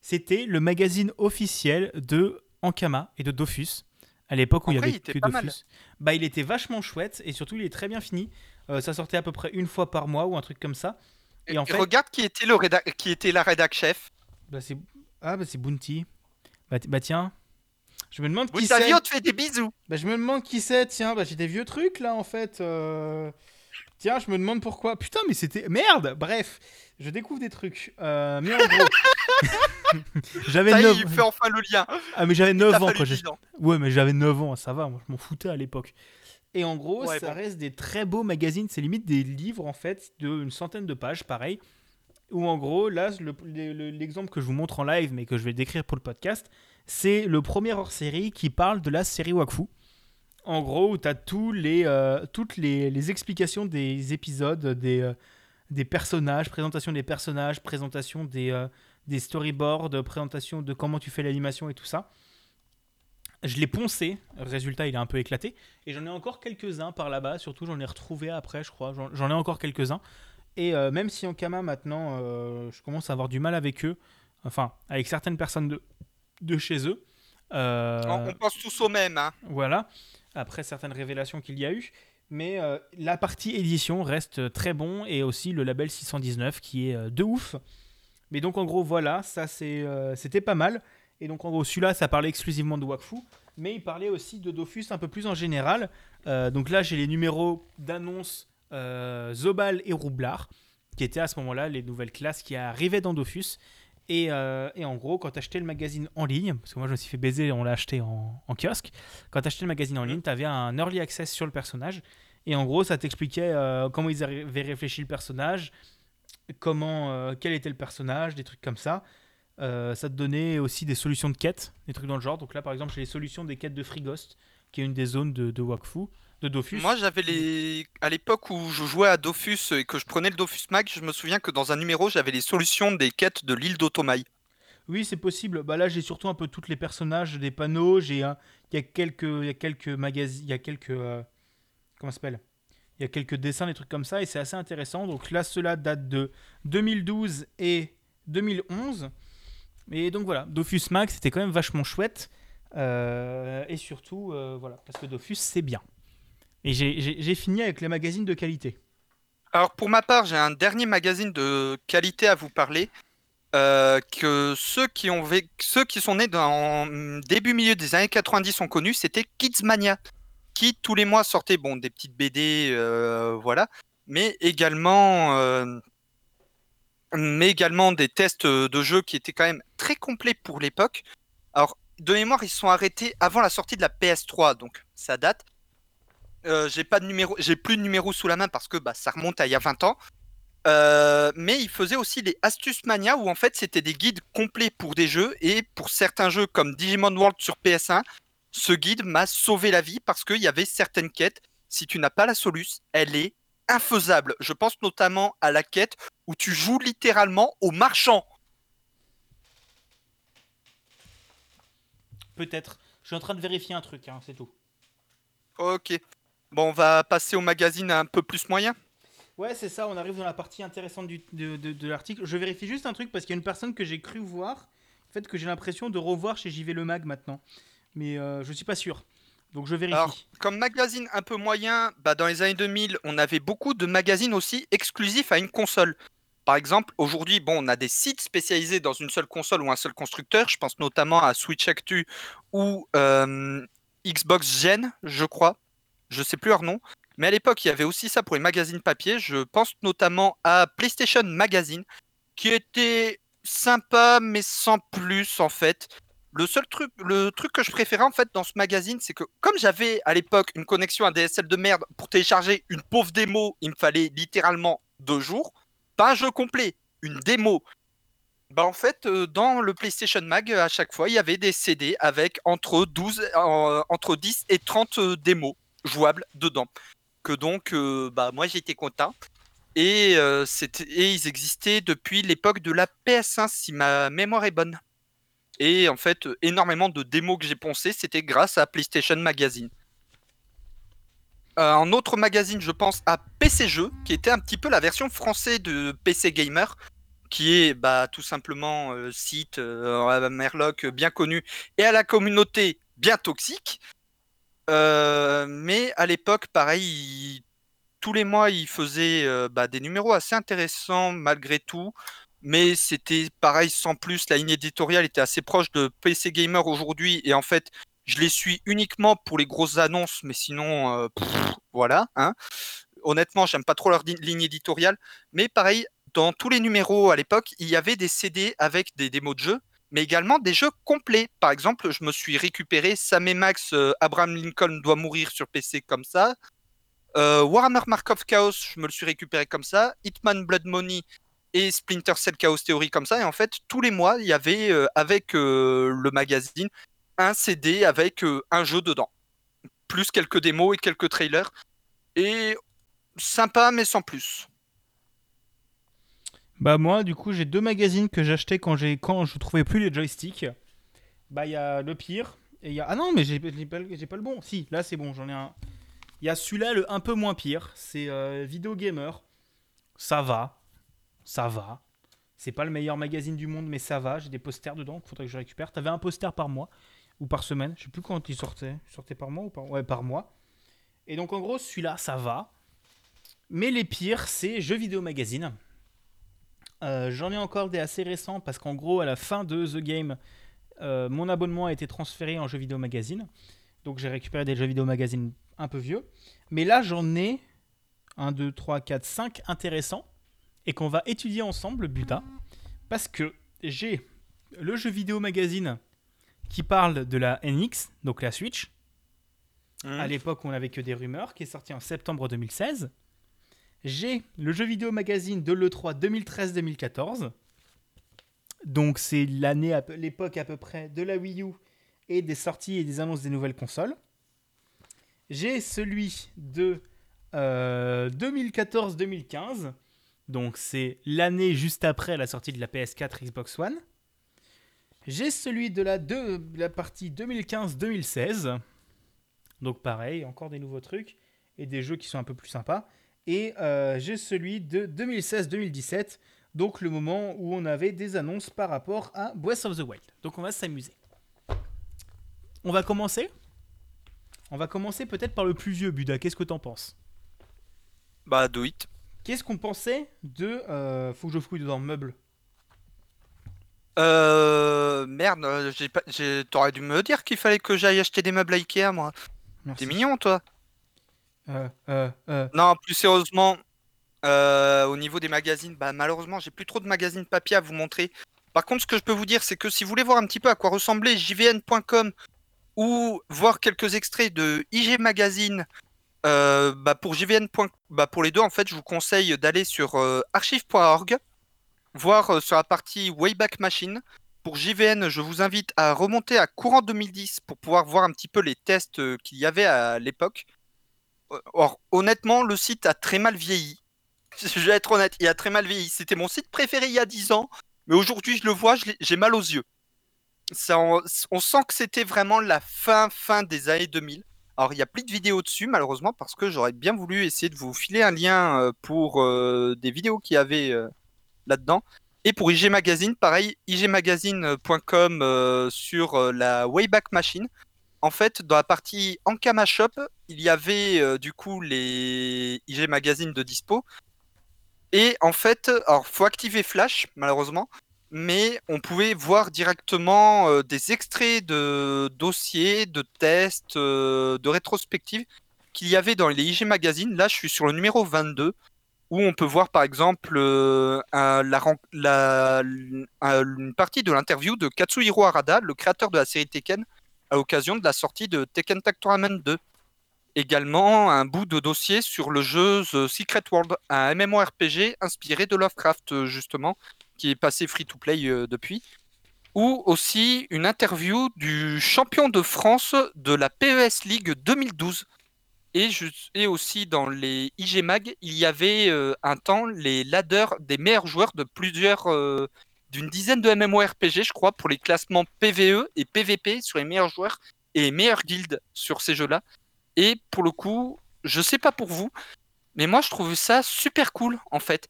C'était le magazine officiel de Ankama et de Dofus. À l'époque où En il y avait il était que pas Dofus. mal. Bah, il était vachement chouette et surtout, il est très bien fini. Euh, ça sortait à peu près une fois par mois ou un truc comme ça. Et en Et fait, regarde qui était le réda- qui était la rédac chef. bah, c'est ah bah c'est Bounty. Bah, bah, tiens, je me demande Oui, qui c'est. vie, on te fait des bisous. Bah, je me demande qui c'est. Tiens, bah j'ai des vieux trucs là en fait. euh. Tiens, je me demande pourquoi. Putain, mais c'était merde. Bref, je découvre des trucs. Euh, mais en gros, j'avais Ça y est, 9 il fait enfin le lien. Ah mais j'avais 9 T'as ans quand j'ai 10 ans. Ouais, mais j'avais 9 ans, ça va, moi je m'en foutais à l'époque. Et en gros, Ouais, ça bon. reste des très beaux magazines, c'est limite des livres en fait, d'une centaine de pages, pareil. Où en gros, là, le- le- l'exemple que je vous montre en live, mais que je vais décrire pour le podcast, c'est le premier hors-série qui parle de la série Wakfu. En gros, où tu as tous les, euh, toutes les, les explications des épisodes, des, euh, des personnages, présentation des personnages, présentation des, euh, des storyboards, présentation de comment tu fais l'animation et tout ça. Je l'ai poncé, résultat il est un peu éclaté, et j'en ai encore quelques-uns par là-bas, surtout j'en ai retrouvé après je crois, j'en ai encore quelques-uns. Et même si en Kama maintenant je commence à avoir du mal avec eux, enfin avec certaines personnes de, de chez eux, euh, On, on pense tous au même. Hein. voilà, après certaines révélations qu'il y a eu. Mais euh, la partie édition reste très bon et aussi le label 619 qui est euh, de ouf. Mais donc en gros voilà, ça euh, c'était pas mal. Et donc en gros celui-là ça parlait exclusivement de Wakfu, mais il parlait aussi de Dofus un peu plus en général. Donc là j'ai les numéros d'annonce Zobal et Roublard, qui étaient à ce moment-là les nouvelles classes qui arrivaient dans Dofus. Et, euh, et en gros, quand tu achetais le magazine en ligne, parce que moi je me suis fait baiser, on l'a acheté en, en kiosque, quand tu achetais le magazine en ligne, tu avais un early access sur le personnage. Et en gros, ça t'expliquait euh, comment ils avaient réfléchi le personnage, comment, euh, quel était le personnage, des trucs comme ça. Ça te donnait aussi des solutions de quêtes, des trucs dans le genre. Donc là, par exemple, j'ai les solutions des quêtes de Freeghost, qui est une des zones de, de Wakfu, de Dofus. Moi, j'avais les. À l'époque où je jouais à Dofus et que je prenais le Dofus Mag, je me souviens que dans un numéro, j'avais les solutions des quêtes de l'île d'Otomai. Oui, c'est possible. Bah là, j'ai surtout un peu tous les personnages des panneaux. J'ai un- il y a quelques, il y a quelques magazines, il y a quelques, euh, comment s'appelle? Il y a quelques dessins, des trucs comme ça, et c'est assez intéressant. Donc là, cela date de 2012 et 2011. Et donc voilà, Dofus Max, c'était quand même vachement chouette. Euh, et surtout, euh, voilà, parce que Dofus, c'est bien. Et j'ai- fini avec les magazines de qualité. Alors, pour ma part, j'ai un dernier magazine de qualité à vous parler. euh, que ceux qui, ont vé- ceux qui sont nés dans début milieu des années 90 ont connu, c'était Kidsmania, qui tous les mois sortait bon des petites BD, euh, voilà, mais également, euh, mais également des tests de jeux qui étaient quand même très complets pour l'époque. Alors de mémoire, ils sont arrêtés avant la sortie de la PS3, donc ça date. Euh, j'ai pas de numéro, j'ai plus de numéro sous la main parce que bah, ça remonte à il y a 20 ans. Euh, mais il faisait aussi les Astuces Mania où en fait c'était des guides complets pour des jeux et pour certains jeux comme Digimon World sur PS1, ce guide m'a sauvé la vie parce qu'il y avait certaines quêtes. Si tu n'as pas la soluce, elle est infaisable. Je pense notamment à la quête où tu joues littéralement au marchand. Peut-être. Je suis en train de vérifier un truc, hein, c'est tout. Ok. Bon, on va passer au magazine un peu plus moyen. Ouais, c'est ça, on arrive dans la partie intéressante du- de, de- de l'article. Je vérifie juste un truc parce qu'il y a une personne que j'ai cru voir, en fait, que j'ai l'impression de revoir chez JV Le Mag maintenant. Mais euh, je suis pas sûr. Donc je vérifie. Alors, comme magazine un peu moyen, bah, dans les années 2000, on avait beaucoup de magazines aussi exclusifs à une console. Par exemple, aujourd'hui, bon, on a des sites spécialisés dans une seule console ou un seul constructeur. Je pense notamment à Switch Actu ou euh, Xbox Gen, je crois. Je sais plus leur nom. Mais à l'époque, il y avait aussi ça pour les magazines papier. Je pense notamment à PlayStation Magazine, qui était sympa, mais sans plus en fait. Le seul truc, le truc que je préférais en fait dans ce magazine, c'est que comme j'avais à l'époque une connexion à DSL de merde pour télécharger une pauvre démo, il me fallait littéralement deux jours. Pas un jeu complet, une démo. Bah en fait, euh, dans le PlayStation Mag, à chaque fois, il y avait des CD avec entre 12, euh, entre 10 et 30 euh, démos jouables dedans. Que donc, euh, bah moi j'étais content. Et, euh, et ils existaient depuis l'époque de la PS1, si ma mémoire est bonne. Et en fait, énormément de démos que j'ai poncées, c'était grâce à PlayStation Magazine. Euh, un autre magazine, je pense à PC Jeux, qui était un petit peu la version française de PC Gamer, qui est bah, tout simplement euh, site à Merlock bien connu et à la communauté bien toxique. Euh, mais à l'époque, pareil, il- tous les mois, il faisait euh, bah, des numéros assez intéressants malgré tout. Mais c'était pareil sans plus. La ligne éditoriale était assez proche de PC Gamer aujourd'hui. Et en fait, je les suis uniquement pour les grosses annonces. Mais sinon, euh, voilà. Hein. Honnêtement, j'aime pas trop leur ligne éditoriale. Mais pareil, dans tous les numéros à l'époque, il y avait des CD avec des démos de jeux mais également des jeux complets. Par exemple, je me suis récupéré Sam et Max, euh, Abraham Lincoln doit mourir sur PC comme ça. Euh, Warhammer Markov Chaos, je me le suis récupéré comme ça. Hitman Blood Money et Splinter Cell Chaos Theory comme ça. Et en fait, tous les mois, il y avait euh, avec euh, le magazine un CD avec un jeu dedans. Plus quelques démos et quelques trailers. Et sympa, mais sans plus. Bah moi, du coup, j'ai deux magazines que j'achetais quand j'ai quand je trouvais plus les joysticks. Bah il y a le pire et il y a ah non mais j'ai pas, pas le bon. Si là c'est bon, j'en ai un. Il y a celui-là le un peu moins pire, c'est euh, Video Gamer. Ça va, ça va. C'est pas le meilleur magazine du monde, mais ça va. J'ai des posters dedans, faudrait que je récupère. T'avais un poster par mois ou par semaine, je sais plus quand il sortait. Il sortait par mois ou par ouais par mois. Et donc en gros celui-là ça va. Mais les pires c'est Jeux Vidéo Magazine. Euh, J'en ai encore des assez récents parce qu'en gros, à la fin de The Game, euh, mon abonnement a été transféré en jeux vidéo magazine. Donc j'ai récupéré des jeux vidéo magazine un peu vieux. Mais là, j'en ai 1, 2, 3, 4, 5 intéressants et qu'on va étudier ensemble, Buta. Parce que j'ai le jeu vidéo magazine qui parle de la NX, donc la Switch. À l'époque, on n'avait que des rumeurs, qui est sorti en septembre 2016. J'ai le jeu vidéo magazine de l'E3 2013-2014. Donc c'est l'année, l'époque à peu près de la Wii U et des sorties et des annonces des nouvelles consoles. J'ai celui de euh, 2014-2015. Donc c'est l'année juste après la sortie de la PS4 Xbox One. J'ai celui de la partie 2015-2016. Donc pareil, encore des nouveaux trucs et des jeux qui sont un peu plus sympas. Et euh, j'ai celui de 2016-2017, donc le moment où on avait des annonces par rapport à Breath of the Wild. Donc on va s'amuser. On va commencer On va commencer peut-être par le plus vieux, Buda. Qu'est-ce que t'en penses? Bah, do it. Qu'est-ce qu'on pensait de... euh, faut que je fouille dans le meuble? Euh, merde, euh, j'ai pas, j'ai- t'aurais dû me dire qu'il fallait que j'aille acheter des meubles à Ikea, moi. Merci. T'es mignon, toi. Euh, euh, euh, Non, plus sérieusement, au niveau des magazines, bah malheureusement, j'ai plus trop de magazines papier à vous montrer. Par contre, ce que je peux vous dire, c'est que si vous voulez voir un petit peu à quoi ressemblait jvn.com ou voir quelques extraits de IG Magazine, bah pour jvn. Bah pour les deux, en fait, je vous conseille d'aller sur archive.org, voir sur la partie Wayback Machine. Pour JVN, je vous invite à remonter à courant 2010 pour pouvoir voir un petit peu les tests qu'il y avait à l'époque. Or, honnêtement, le site a très mal vieilli. Je vais être honnête, il a très mal vieilli. C'était mon site préféré il y a 10 ans, mais aujourd'hui, je le vois, j'ai mal aux yeux. Ça, on, sent que c'était vraiment la fin, fin des années 2000. Alors, il n'y a plus de vidéos dessus, malheureusement, parce que j'aurais bien voulu essayer de vous filer un lien euh, pour euh, des vidéos qu'il y avait euh, là-dedans. Et pour IG Magazine, pareil, igmagazine.com sur la Wayback Machine. En fait, dans la partie Ankama Shop, il y avait euh, du coup les IG Magazine de dispo. Et en fait, alors faut activer Flash, malheureusement, mais on pouvait voir directement euh, des extraits de dossiers, de tests, euh, de rétrospectives qu'il y avait dans les IG Magazine. Là, je suis sur le numéro 22 où on peut voir par exemple la une partie de l'interview de Katsuhiro Harada, le créateur de la série Tekken, à l'occasion de la sortie de Tekken Tag Tournament 2. Également un bout de dossier sur le jeu The Secret World, un MMORPG inspiré de Lovecraft euh, justement, qui est passé free-to-play euh, depuis. Ou aussi une interview du champion de France de la PES League 2012. Et, aussi dans les IG Mag, il y avait euh, un temps les ladders des meilleurs joueurs de plusieurs, d'une dizaine de MMORPG, je crois, pour les classements PVE et PVP sur les meilleurs joueurs et les meilleures guildes sur ces jeux-là. Et pour le coup, je sais pas pour vous, mais moi je trouve ça super cool en fait.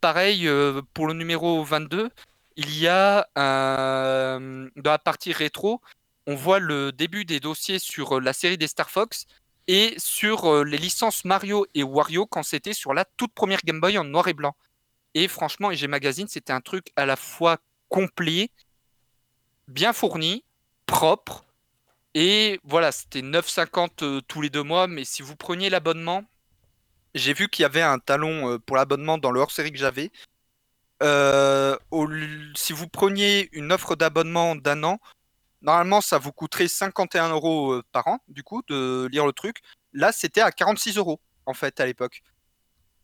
Pareil euh, pour le numéro 22, il y a dans la partie rétro, on voit le début des dossiers sur euh, la série des Star Fox et sur euh, les licences Mario et Wario quand c'était sur la toute première Game Boy en noir et blanc. Et franchement, EG Magazine, c'était un truc à la fois complet, bien fourni, propre. Et voilà, c'était 9,50 euh, tous les deux mois. Mais si vous preniez l'abonnement, j'ai vu qu'il y avait un talon euh, pour l'abonnement dans le hors-série que j'avais. Euh, au si vous preniez une offre d'abonnement d'un an, normalement ça vous coûterait 51 euros par an, du coup, de lire le truc. Là, c'était à 46 euros, en fait, à l'époque.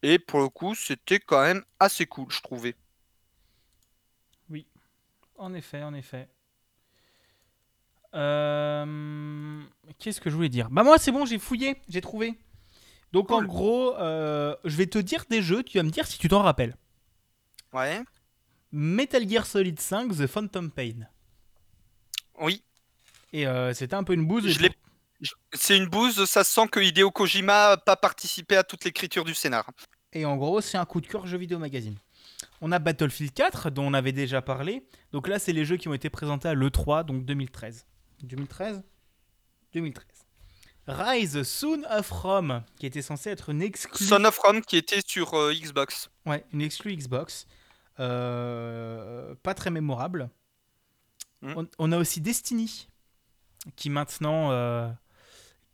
Et pour le coup, c'était quand même assez cool, je trouvais. En effet, en effet. Euh, Qu'est-ce que je voulais dire? Bah moi c'est bon, j'ai fouillé, j'ai trouvé. Donc en gros, euh, je vais te dire des jeux, tu vas me dire si tu t'en rappelles. Ouais. Metal Gear Solid 5, The Phantom Pain. Oui, Et euh, c'était un peu une bouse. L'ai- je- c'est une bouse, ça se sent que Hideo Kojima n'a pas participé à toute l'écriture du scénar. Et en gros, c'est un coup de cœur jeu vidéo magazine. On a Battlefield 4, dont on avait déjà parlé. Donc là, c'est les jeux qui ont été présentés à l'E3, donc 2013. 2013 2013. Rise Soon of Rome, qui était censé être une exclue, Son of Rome qui était sur euh, Xbox. ouais, une exclue Xbox. Euh, pas très mémorable. On, on a aussi Destiny, qui maintenant... euh,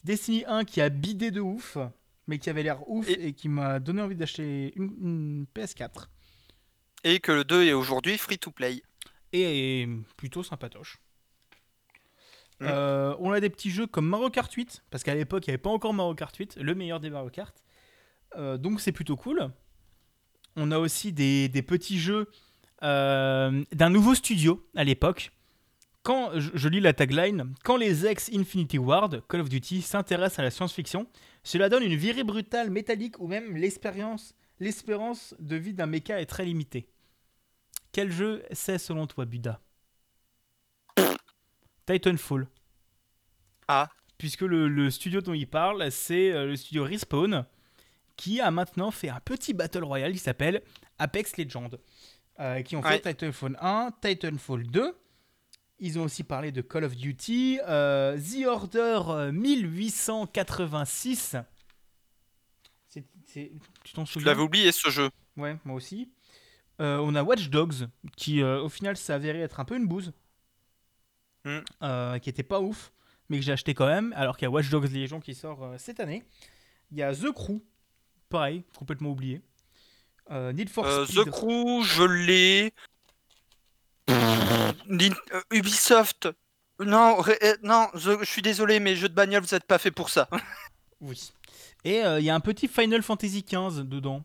Destiny 1 qui a bidé de ouf, mais qui avait l'air ouf et, Et- qui m'a donné envie d'acheter une- une PS4. Et que le 2 est aujourd'hui free to play. et plutôt sympatoche. Mm. Euh, on a des petits jeux comme Mario Kart 8, parce qu'à l'époque il n'y avait pas encore Mario Kart 8, le meilleur des Mario Kart. Euh, donc c'est plutôt cool. On a aussi des, des petits jeux euh, d'un nouveau studio à l'époque. Quand je, lis la tagline, quand les ex Infinity Ward, Call of Duty, s'intéressent à la science-fiction, cela donne une virée brutale, métallique ou même l'expérience, l'espérance de vie d'un mecha est très limitée. Quel jeu c'est selon toi, Buda? Titanfall. Ah. Puisque le, le studio dont il parle, c'est euh, le studio Respawn, qui a maintenant fait un petit battle royale qui s'appelle Apex Legends. euh, qui ont fait Titanfall 1, Titanfall 2. Ils ont aussi parlé de Call of Duty, euh, The Order euh, 1886. C'est- c'est- tu t'en Je souviens l'avais oublié ce jeu. Ouais, moi aussi. Euh, on a Watch Dogs, qui euh, au final s'est avéré être un peu une bouse. Mm. Euh, qui était pas ouf, mais que j'ai acheté quand même, alors qu'il y a Watch Dogs Légion qui sort cette année. Il y a The Crew, pareil, complètement oublié. Need for Speed. The Crew, je l'ai. Euh, Ubisoft. Non, euh, je, suis désolé, mais jeux de bagnole, vous n'êtes pas fait pour ça. Oui. Et euh, il y a un petit Final Fantasy XV dedans,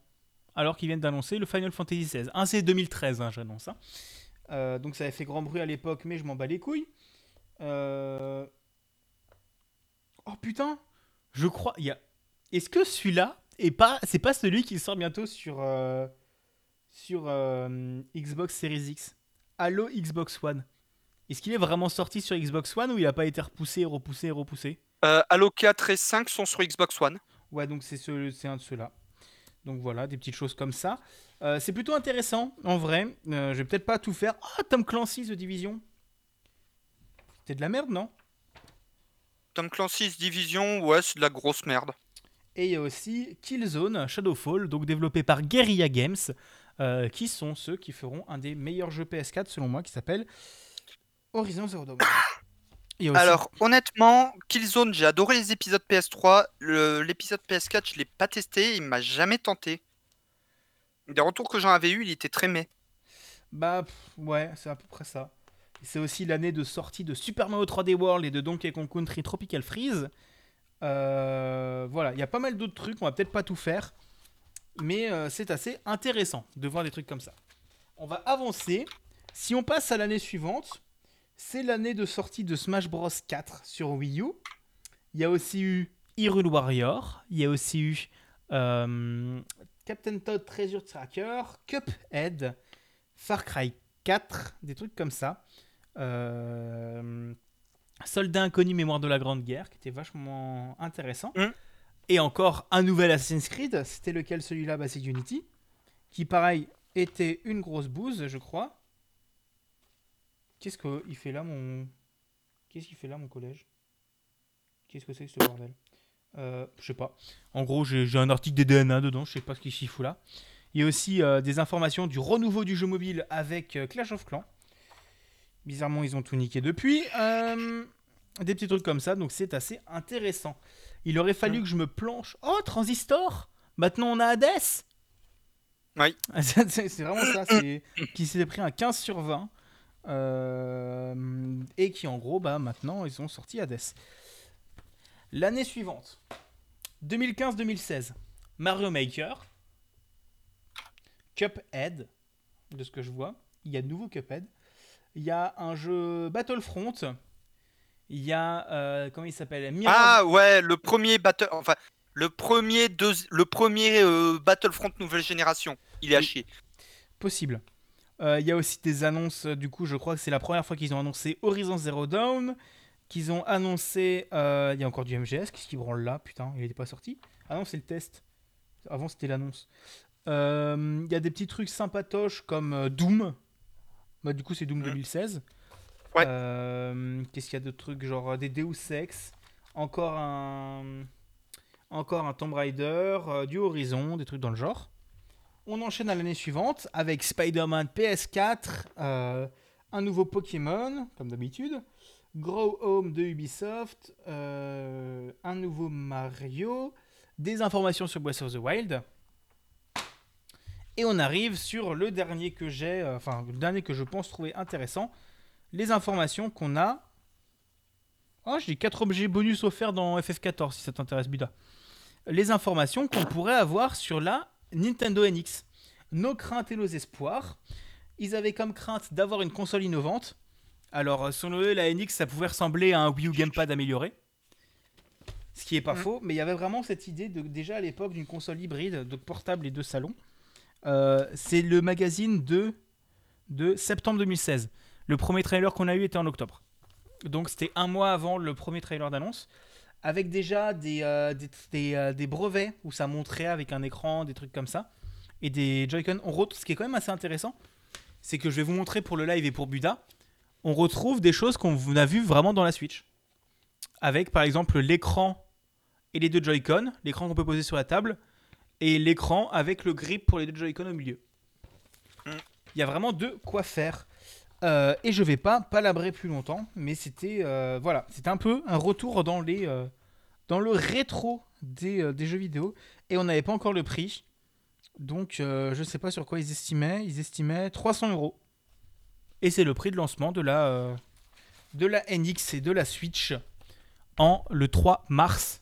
alors qu'ils viennent d'annoncer le Final Fantasy XVI. Un, c'est 2013, hein, j'annonce. hein. Donc ça avait fait grand bruit à l'époque, mais je m'en bats les couilles. Oh putain, je crois. Y. Est-ce que celui-là est pas, c'est pas celui qui sort bientôt sur sur Xbox Series X? Halo Xbox One. Est-ce qu'il est vraiment sorti sur Xbox One ou il a pas été repoussé, repoussé, repoussé? Euh, Halo 4 et 5 sont sur Xbox One. Ouais, donc c'est ce, c'est un de ceux-là. Donc voilà, des petites choses comme ça. Euh, c'est plutôt intéressant, en vrai. Euh, je vais peut-être pas tout faire. Ah, Tom Clancy, The Division. C'était de la merde, non? Tom Clancy's Division, ouais, c'est de la grosse merde. Et il y a aussi Killzone Shadowfall, donc développé par Guerrilla Games, euh, qui sont ceux qui feront un des meilleurs jeux PS4 selon moi, qui s'appelle Horizon Zero Dawn. Aussi- Alors, honnêtement, Killzone, j'ai adoré les épisodes PS3. Le- L'épisode PS4, je l'ai pas testé, il m'a jamais tenté. Des retours que j'en avais eu, il était très mais. Bah pff, ouais, c'est à peu près ça. C'est aussi l'année de sortie de Super Mario 3D World et de Donkey Kong Country Tropical Freeze. Euh, voilà, il y a pas mal d'autres trucs, on va peut-être pas tout faire, mais euh, c'est assez intéressant de voir des trucs comme ça. On va avancer. Si on passe à l'année suivante, c'est l'année de sortie de Smash Bros 4 sur Wii U. Il y a aussi eu Hyrule Warrior, il y a aussi eu euh, Captain Toad Treasure Tracker, Cuphead, Far Cry 4, des trucs comme ça. Euh, Soldat inconnu, mémoire de la Grande Guerre, qui était vachement intéressant. Mm. Et encore un nouvel Assassin's Creed, c'était lequel celui-là bah, C'est Unity, qui pareil était une grosse bouse, je crois. Qu'est-ce qu'il fait là, mon. Qu'est-ce qu'il fait là, mon collège? Qu'est-ce que c'est que ce bordel? Euh, Je sais pas. En gros, j'ai un article des DNA dedans, je sais pas ce qu'il s'y fout là. Il y a aussi euh, des informations du renouveau du jeu mobile avec euh, Clash of Clans. Bizarrement, ils ont tout niqué depuis. Des petits trucs comme ça, donc c'est assez intéressant. Il aurait fallu que je me planche. Oh, Transistor Maintenant, on a Hades Oui. c'est c'est vraiment ça, c'est qui s'est pris un 15 sur 20. euh, et qui, en gros, bah, maintenant, ils ont sorti Hades. L'année suivante, 2015-2016, Mario Maker, Cuphead, de ce que je vois. Il y a de nouveau Cuphead. Il y a un jeu Battlefront. Il y a. euh, comment il s'appelle Ah ouais, le premier battle, enfin le premier deuxi- le premier euh, Battlefront nouvelle génération. Il est à chier. Possible. Euh, Il y a aussi des annonces, du coup, je crois que c'est la première fois qu'ils ont annoncé Horizon Zero Dawn, qu'ils ont annoncé... Il y a encore du MGS, qu'est-ce qui branle là Putain, il n'était pas sorti Ah non, c'est le test. Avant, c'était l'annonce. Euh, Il y a des petits trucs sympatoches comme Doom. Bah, du coup, c'est Doom Mhm. 2016. Euh, Qu'est-ce qu'il y a de trucs Genre euh, des Deus Ex. Encore un... Encore un Tomb Raider, euh, du Horizon, des trucs dans le genre. On enchaîne à l'année suivante avec Spider-Man PS4, euh, un nouveau Pokémon, comme d'habitude, Grow Home de Ubisoft, un nouveau Mario, des informations sur Breath of the Wild. Et on arrive sur le dernier que j'ai, enfin le dernier que je pense trouver intéressant, les informations qu'on a. Oh, j'ai 4 objets bonus offerts dans FF14 si ça t'intéresse, Buda. Les informations qu'on pourrait avoir sur la Nintendo NX. Nos craintes et nos espoirs. Ils avaient comme crainte d'avoir une console innovante. Alors, euh, selon eux, la NX, ça pouvait ressembler à un Wii U Gamepad amélioré. Ce qui est pas Mm. faux, mais il y avait vraiment cette idée de, déjà à l'époque d'une console hybride, de portable et de salon. Euh, c'est le magazine de, de septembre 2016. Le premier trailer qu'on a eu était en octobre. Donc c'était un mois avant le premier trailer d'annonce, avec déjà des, euh, euh, des brevets où ça montrait avec un écran, des trucs comme ça, et des Joy-Con. On Ce qui est quand même assez intéressant, c'est que je vais vous montrer pour le live et pour Buda, on retrouve des choses qu'on a vues vraiment dans la Switch. Avec par exemple l'écran et les deux Joy-Con, l'écran qu'on peut poser sur la table, et l'écran avec le grip pour les deux Joy-Con au milieu. Il y a vraiment de quoi faire. Euh, et je vais pas palabrer plus longtemps, mais c'était euh, voilà, c'était un peu un retour dans les euh, dans le rétro des, des jeux vidéo et on n'avait pas encore le prix, donc je sais pas sur quoi ils estimaient, ils estimaient 300 euros et c'est le prix de lancement de la de la NX et de la Switch en le 3 mars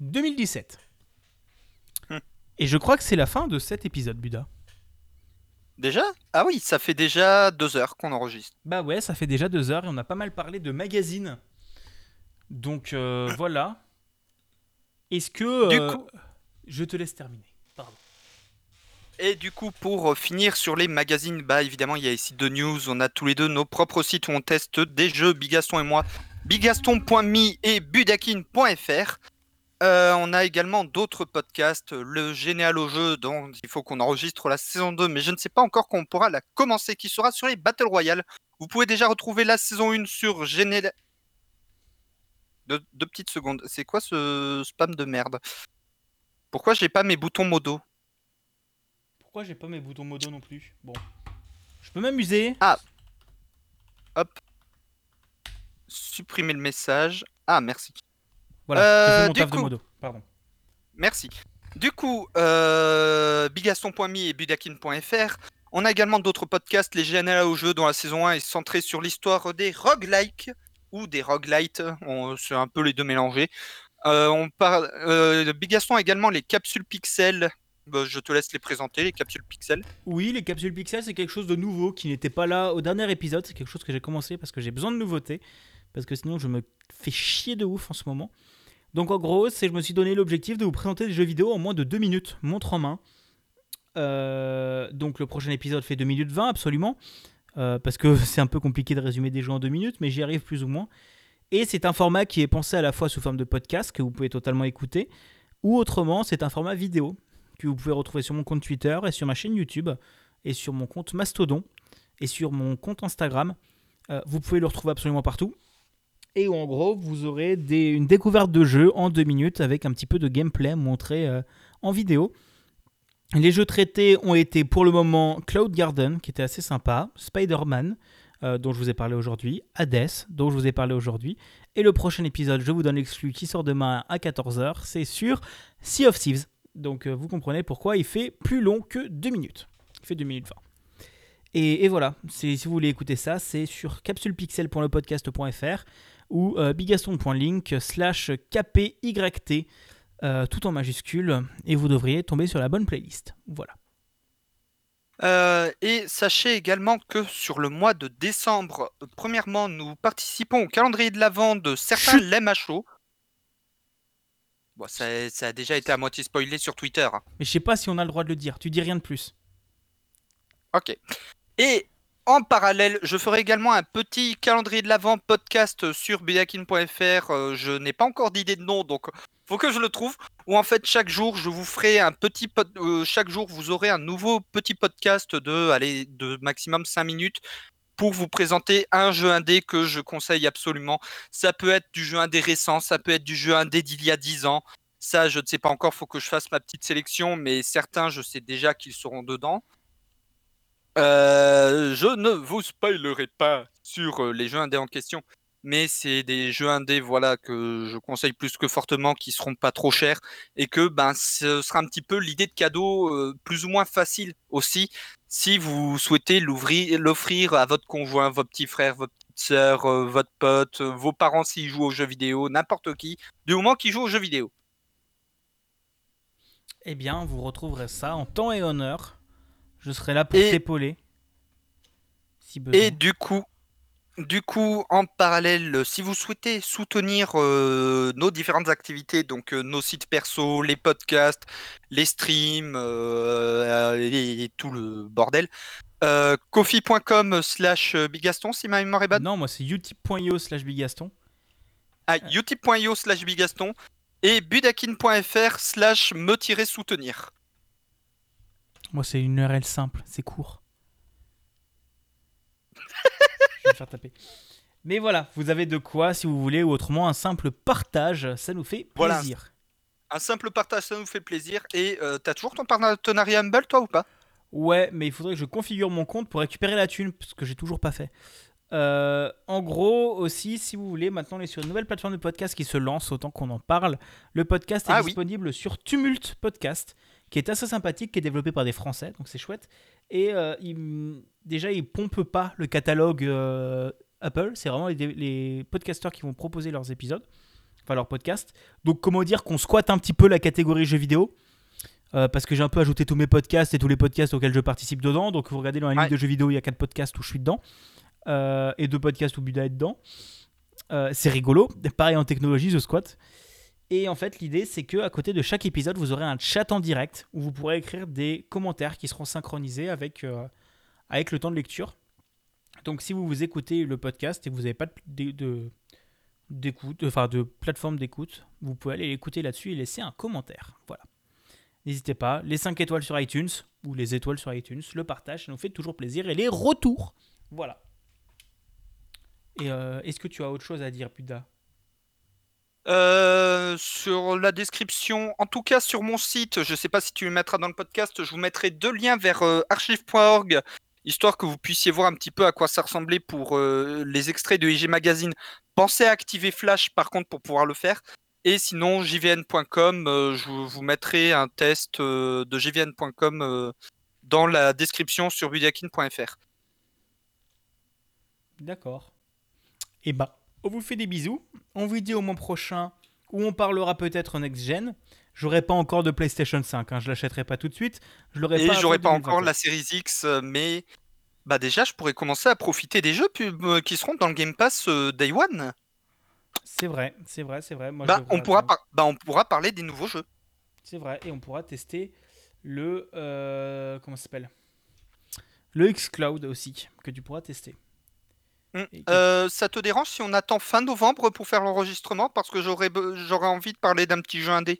2017. Hmm. Et je crois que c'est la fin de cet épisode, Buda. Déjà? Ah oui, ça fait déjà deux heures qu'on enregistre. Bah ouais, ça fait déjà deux heures et on a pas mal parlé de magazines. Donc euh, voilà. Est-ce que... Du euh, coup- Je te laisse terminer. Pardon. Et du coup, pour euh, finir sur les magazines, bah évidemment, il y a ici deux news. On a tous les deux nos propres sites où on teste des jeux, Bigaston et moi, bigaston.me et budakin.fr. Euh, on a également d'autres podcasts, le Généal au jeu, dont il faut qu'on enregistre la saison 2, mais je ne sais pas encore quand on pourra la commencer, qui sera sur les Battle Royale. Vous pouvez déjà retrouver la saison 1 sur Généal... Deux, deux petites secondes. C'est quoi ce spam de merde? Pourquoi j'ai pas mes boutons modo? Pourquoi j'ai pas mes boutons modo non plus? Bon. Je peux m'amuser. Supprimer le message. Ah, merci. Voilà, Euh, j'ai fait mon du taf de coup- modo. Pardon. Merci. Du coup, euh, bigaston.me et budakin.fr. On a également d'autres podcasts. Les GNL au jeu, dont la saison 1 est centrée sur l'histoire des roguelikes ou des roguelites. On- C'est un peu les deux mélangés. Euh, on parle, euh, Bigaston a également les capsules pixels. Bah, je te laisse les présenter, les capsules pixels. Oui, les capsules pixels, c'est quelque chose de nouveau qui n'était pas là au dernier épisode. C'est quelque chose que j'ai commencé parce que j'ai besoin de nouveautés. Parce que sinon, je me fais chier de ouf en ce moment. Donc, en gros, c'est je me suis donné l'objectif de vous présenter des jeux vidéo en moins de 2 minutes, montre en main. Euh, donc, le prochain épisode fait 2 minutes 20, absolument. Euh, parce que c'est un peu compliqué de résumer des jeux en 2 minutes, mais j'y arrive plus ou moins. Et c'est un format qui est pensé à la fois sous forme de podcast, que vous pouvez totalement écouter, ou autrement, c'est un format vidéo que vous pouvez retrouver sur mon compte Twitter et sur ma chaîne YouTube et sur mon compte Mastodon et sur mon compte Instagram. Euh, vous pouvez le retrouver absolument partout. Et où, en gros, vous aurez une découverte de jeu en deux minutes avec un petit peu de gameplay montré euh, en vidéo. Les jeux traités ont été pour le moment Cloud Garden, qui était assez sympa, Spider-Man, euh, dont je vous ai parlé aujourd'hui, Hades, dont je vous ai parlé aujourd'hui, et le prochain épisode, je vous donne l'exclu qui sort demain à 14h, c'est sur Sea of Thieves. Donc euh, vous comprenez pourquoi il fait plus long que 2 minutes. Il fait 2 minutes 20. Et, et voilà, si vous voulez écouter ça, c'est sur capsulepixel.lepodcast.fr ou euh, bigaston.link slash kpyt, euh, tout en majuscule, et vous devriez tomber sur la bonne playlist. Voilà. Euh, et sachez également que sur le mois de décembre, premièrement, nous participons au calendrier de l'Avent de certains. Lem à chaud. Bon, ça, ça a déjà été à moitié spoilé sur Twitter. hein. Mais je sais pas si on a le droit de le dire, tu dis rien de plus. Ok. Et en parallèle, je ferai également un petit calendrier de l'Avent podcast sur budakin.fr. Euh, je n'ai pas encore d'idée de nom, donc faut que je le trouve. Où en fait, chaque jour, je vous ferai un petit euh, chaque jour, vous aurez un nouveau petit podcast de, de maximum 5 minutes pour vous présenter un jeu indé que je conseille absolument. Ça peut être du jeu indé récent, ça peut être du jeu indé d'il y a 10 ans. Ça, je ne sais pas encore, faut que je fasse ma petite sélection, mais certains, je sais déjà qu'ils seront dedans. Euh, je ne vous spoilerai pas sur euh, les jeux indés en question, mais c'est des jeux indés voilà, que je conseille plus que fortement, qui seront pas trop chers, et que ben, ce sera un petit peu l'idée de cadeau euh, plus ou moins facile aussi, si vous souhaitez l'offrir à votre conjoint, votre petit frère, votre petite sœur, votre pote, vos parents s'ils jouent aux jeux vidéo, n'importe qui, du moment qu'ils jouent aux jeux vidéo. Eh bien, vous retrouverez ça en temps et heure. Je serai là pour Et- t'épauler. Si. Et du coup, du coup, en parallèle, euh, si vous souhaitez soutenir euh, nos différentes activités, donc euh, nos sites perso, les podcasts, les streams euh, et, et tout le bordel, kofi.com slash bigaston si ma mémoire est bonne, Non, moi c'est utip.io slash bigaston. à utip.io slash bigaston et budakin.fr slash me-soutenir. Moi c'est une URL simple, c'est court. Je vais me faire taper. Mais voilà, vous avez de quoi si vous voulez, ou autrement un simple partage, ça nous fait Voilà. plaisir. Un simple partage, ça nous fait plaisir. Et euh, t'as toujours ton partenariat Humble, toi, ou pas? Ouais, mais il faudrait que je configure mon compte pour récupérer la thune, parce que j'ai toujours pas fait. Euh, en gros, aussi, si vous voulez, maintenant on est sur une nouvelle plateforme de podcast qui se lance, autant qu'on en parle. Le podcast est Ah oui. disponible sur Tumult Podcast, qui est assez sympathique, qui est développé par des Français, donc c'est chouette. Et euh, il- déjà, il pompe pas le catalogue euh, Apple, c'est vraiment les, les podcasteurs qui vont proposer leurs épisodes, enfin leurs podcasts. Donc, comment dire qu'on squatte un petit peu la catégorie jeux vidéo euh, parce que j'ai un peu ajouté tous mes podcasts et tous les podcasts auxquels je participe dedans. Donc vous regardez dans la Ouais. de jeux vidéo, il y a quatre podcasts où je suis dedans. Euh, et deux podcasts où Buda est dedans. C'est rigolo. Pareil en technologie, je squatte. Et en fait, l'idée, c'est que à côté de chaque épisode, vous aurez un chat en direct où vous pourrez écrire des commentaires qui seront synchronisés avec, euh, avec le temps de lecture. Donc si vous vous écoutez le podcast et que vous n'avez pas de, de- plateforme d'écoute, vous pouvez aller l'écouter là-dessus et laisser un commentaire. Voilà. N'hésitez pas, les 5 étoiles sur iTunes ou les étoiles sur iTunes, le partage, ça nous fait toujours plaisir et les retours. Voilà. Et euh, est-ce que tu as autre chose à dire, Buda Euh, sur la description, en tout cas sur mon site, je ne sais pas si tu le mettras dans le podcast, je vous mettrai deux liens vers euh, archive.org, histoire que vous puissiez voir un petit peu à quoi ça ressemblait pour euh, les extraits de IG Magazine. Pensez à activer Flash par contre pour pouvoir le faire. Et sinon, jvn.com, je vous mettrai un test de jvn.com dans la description sur budiakin.fr. D'accord. Et eh bah, on vous fait des bisous. On vous dit au mois prochain où on parlera peut-être next-gen. J'aurai pas encore de PlayStation 5, hein, je l'achèterai pas tout de suite. Je l'aurai Et j'aurai pas encore la Series X, euh, mais bah déjà je pourrais commencer à profiter des jeux euh, qui seront dans le Game Pass euh, Day One. C'est vrai, c'est vrai, c'est vrai. bah, on pourra bah, on pourra parler des nouveaux jeux. C'est vrai, et on pourra tester le comment s'appelle? Le X-Cloud aussi que tu pourras tester. Mm. Euh, ça te dérange si on attend fin novembre pour faire l'enregistrement? Parce que j'aurais, j'aurais envie de parler d'un petit jeu indé.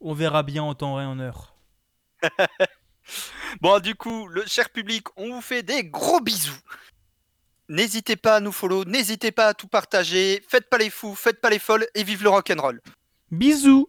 On verra bien en temps et en heure. bon, du coup, le cher public, on vous fait des gros bisous. N'hésitez pas à nous follow, n'hésitez pas à tout partager. Faites pas les fous, faites pas les folles et vive le rock'n'roll. Bisous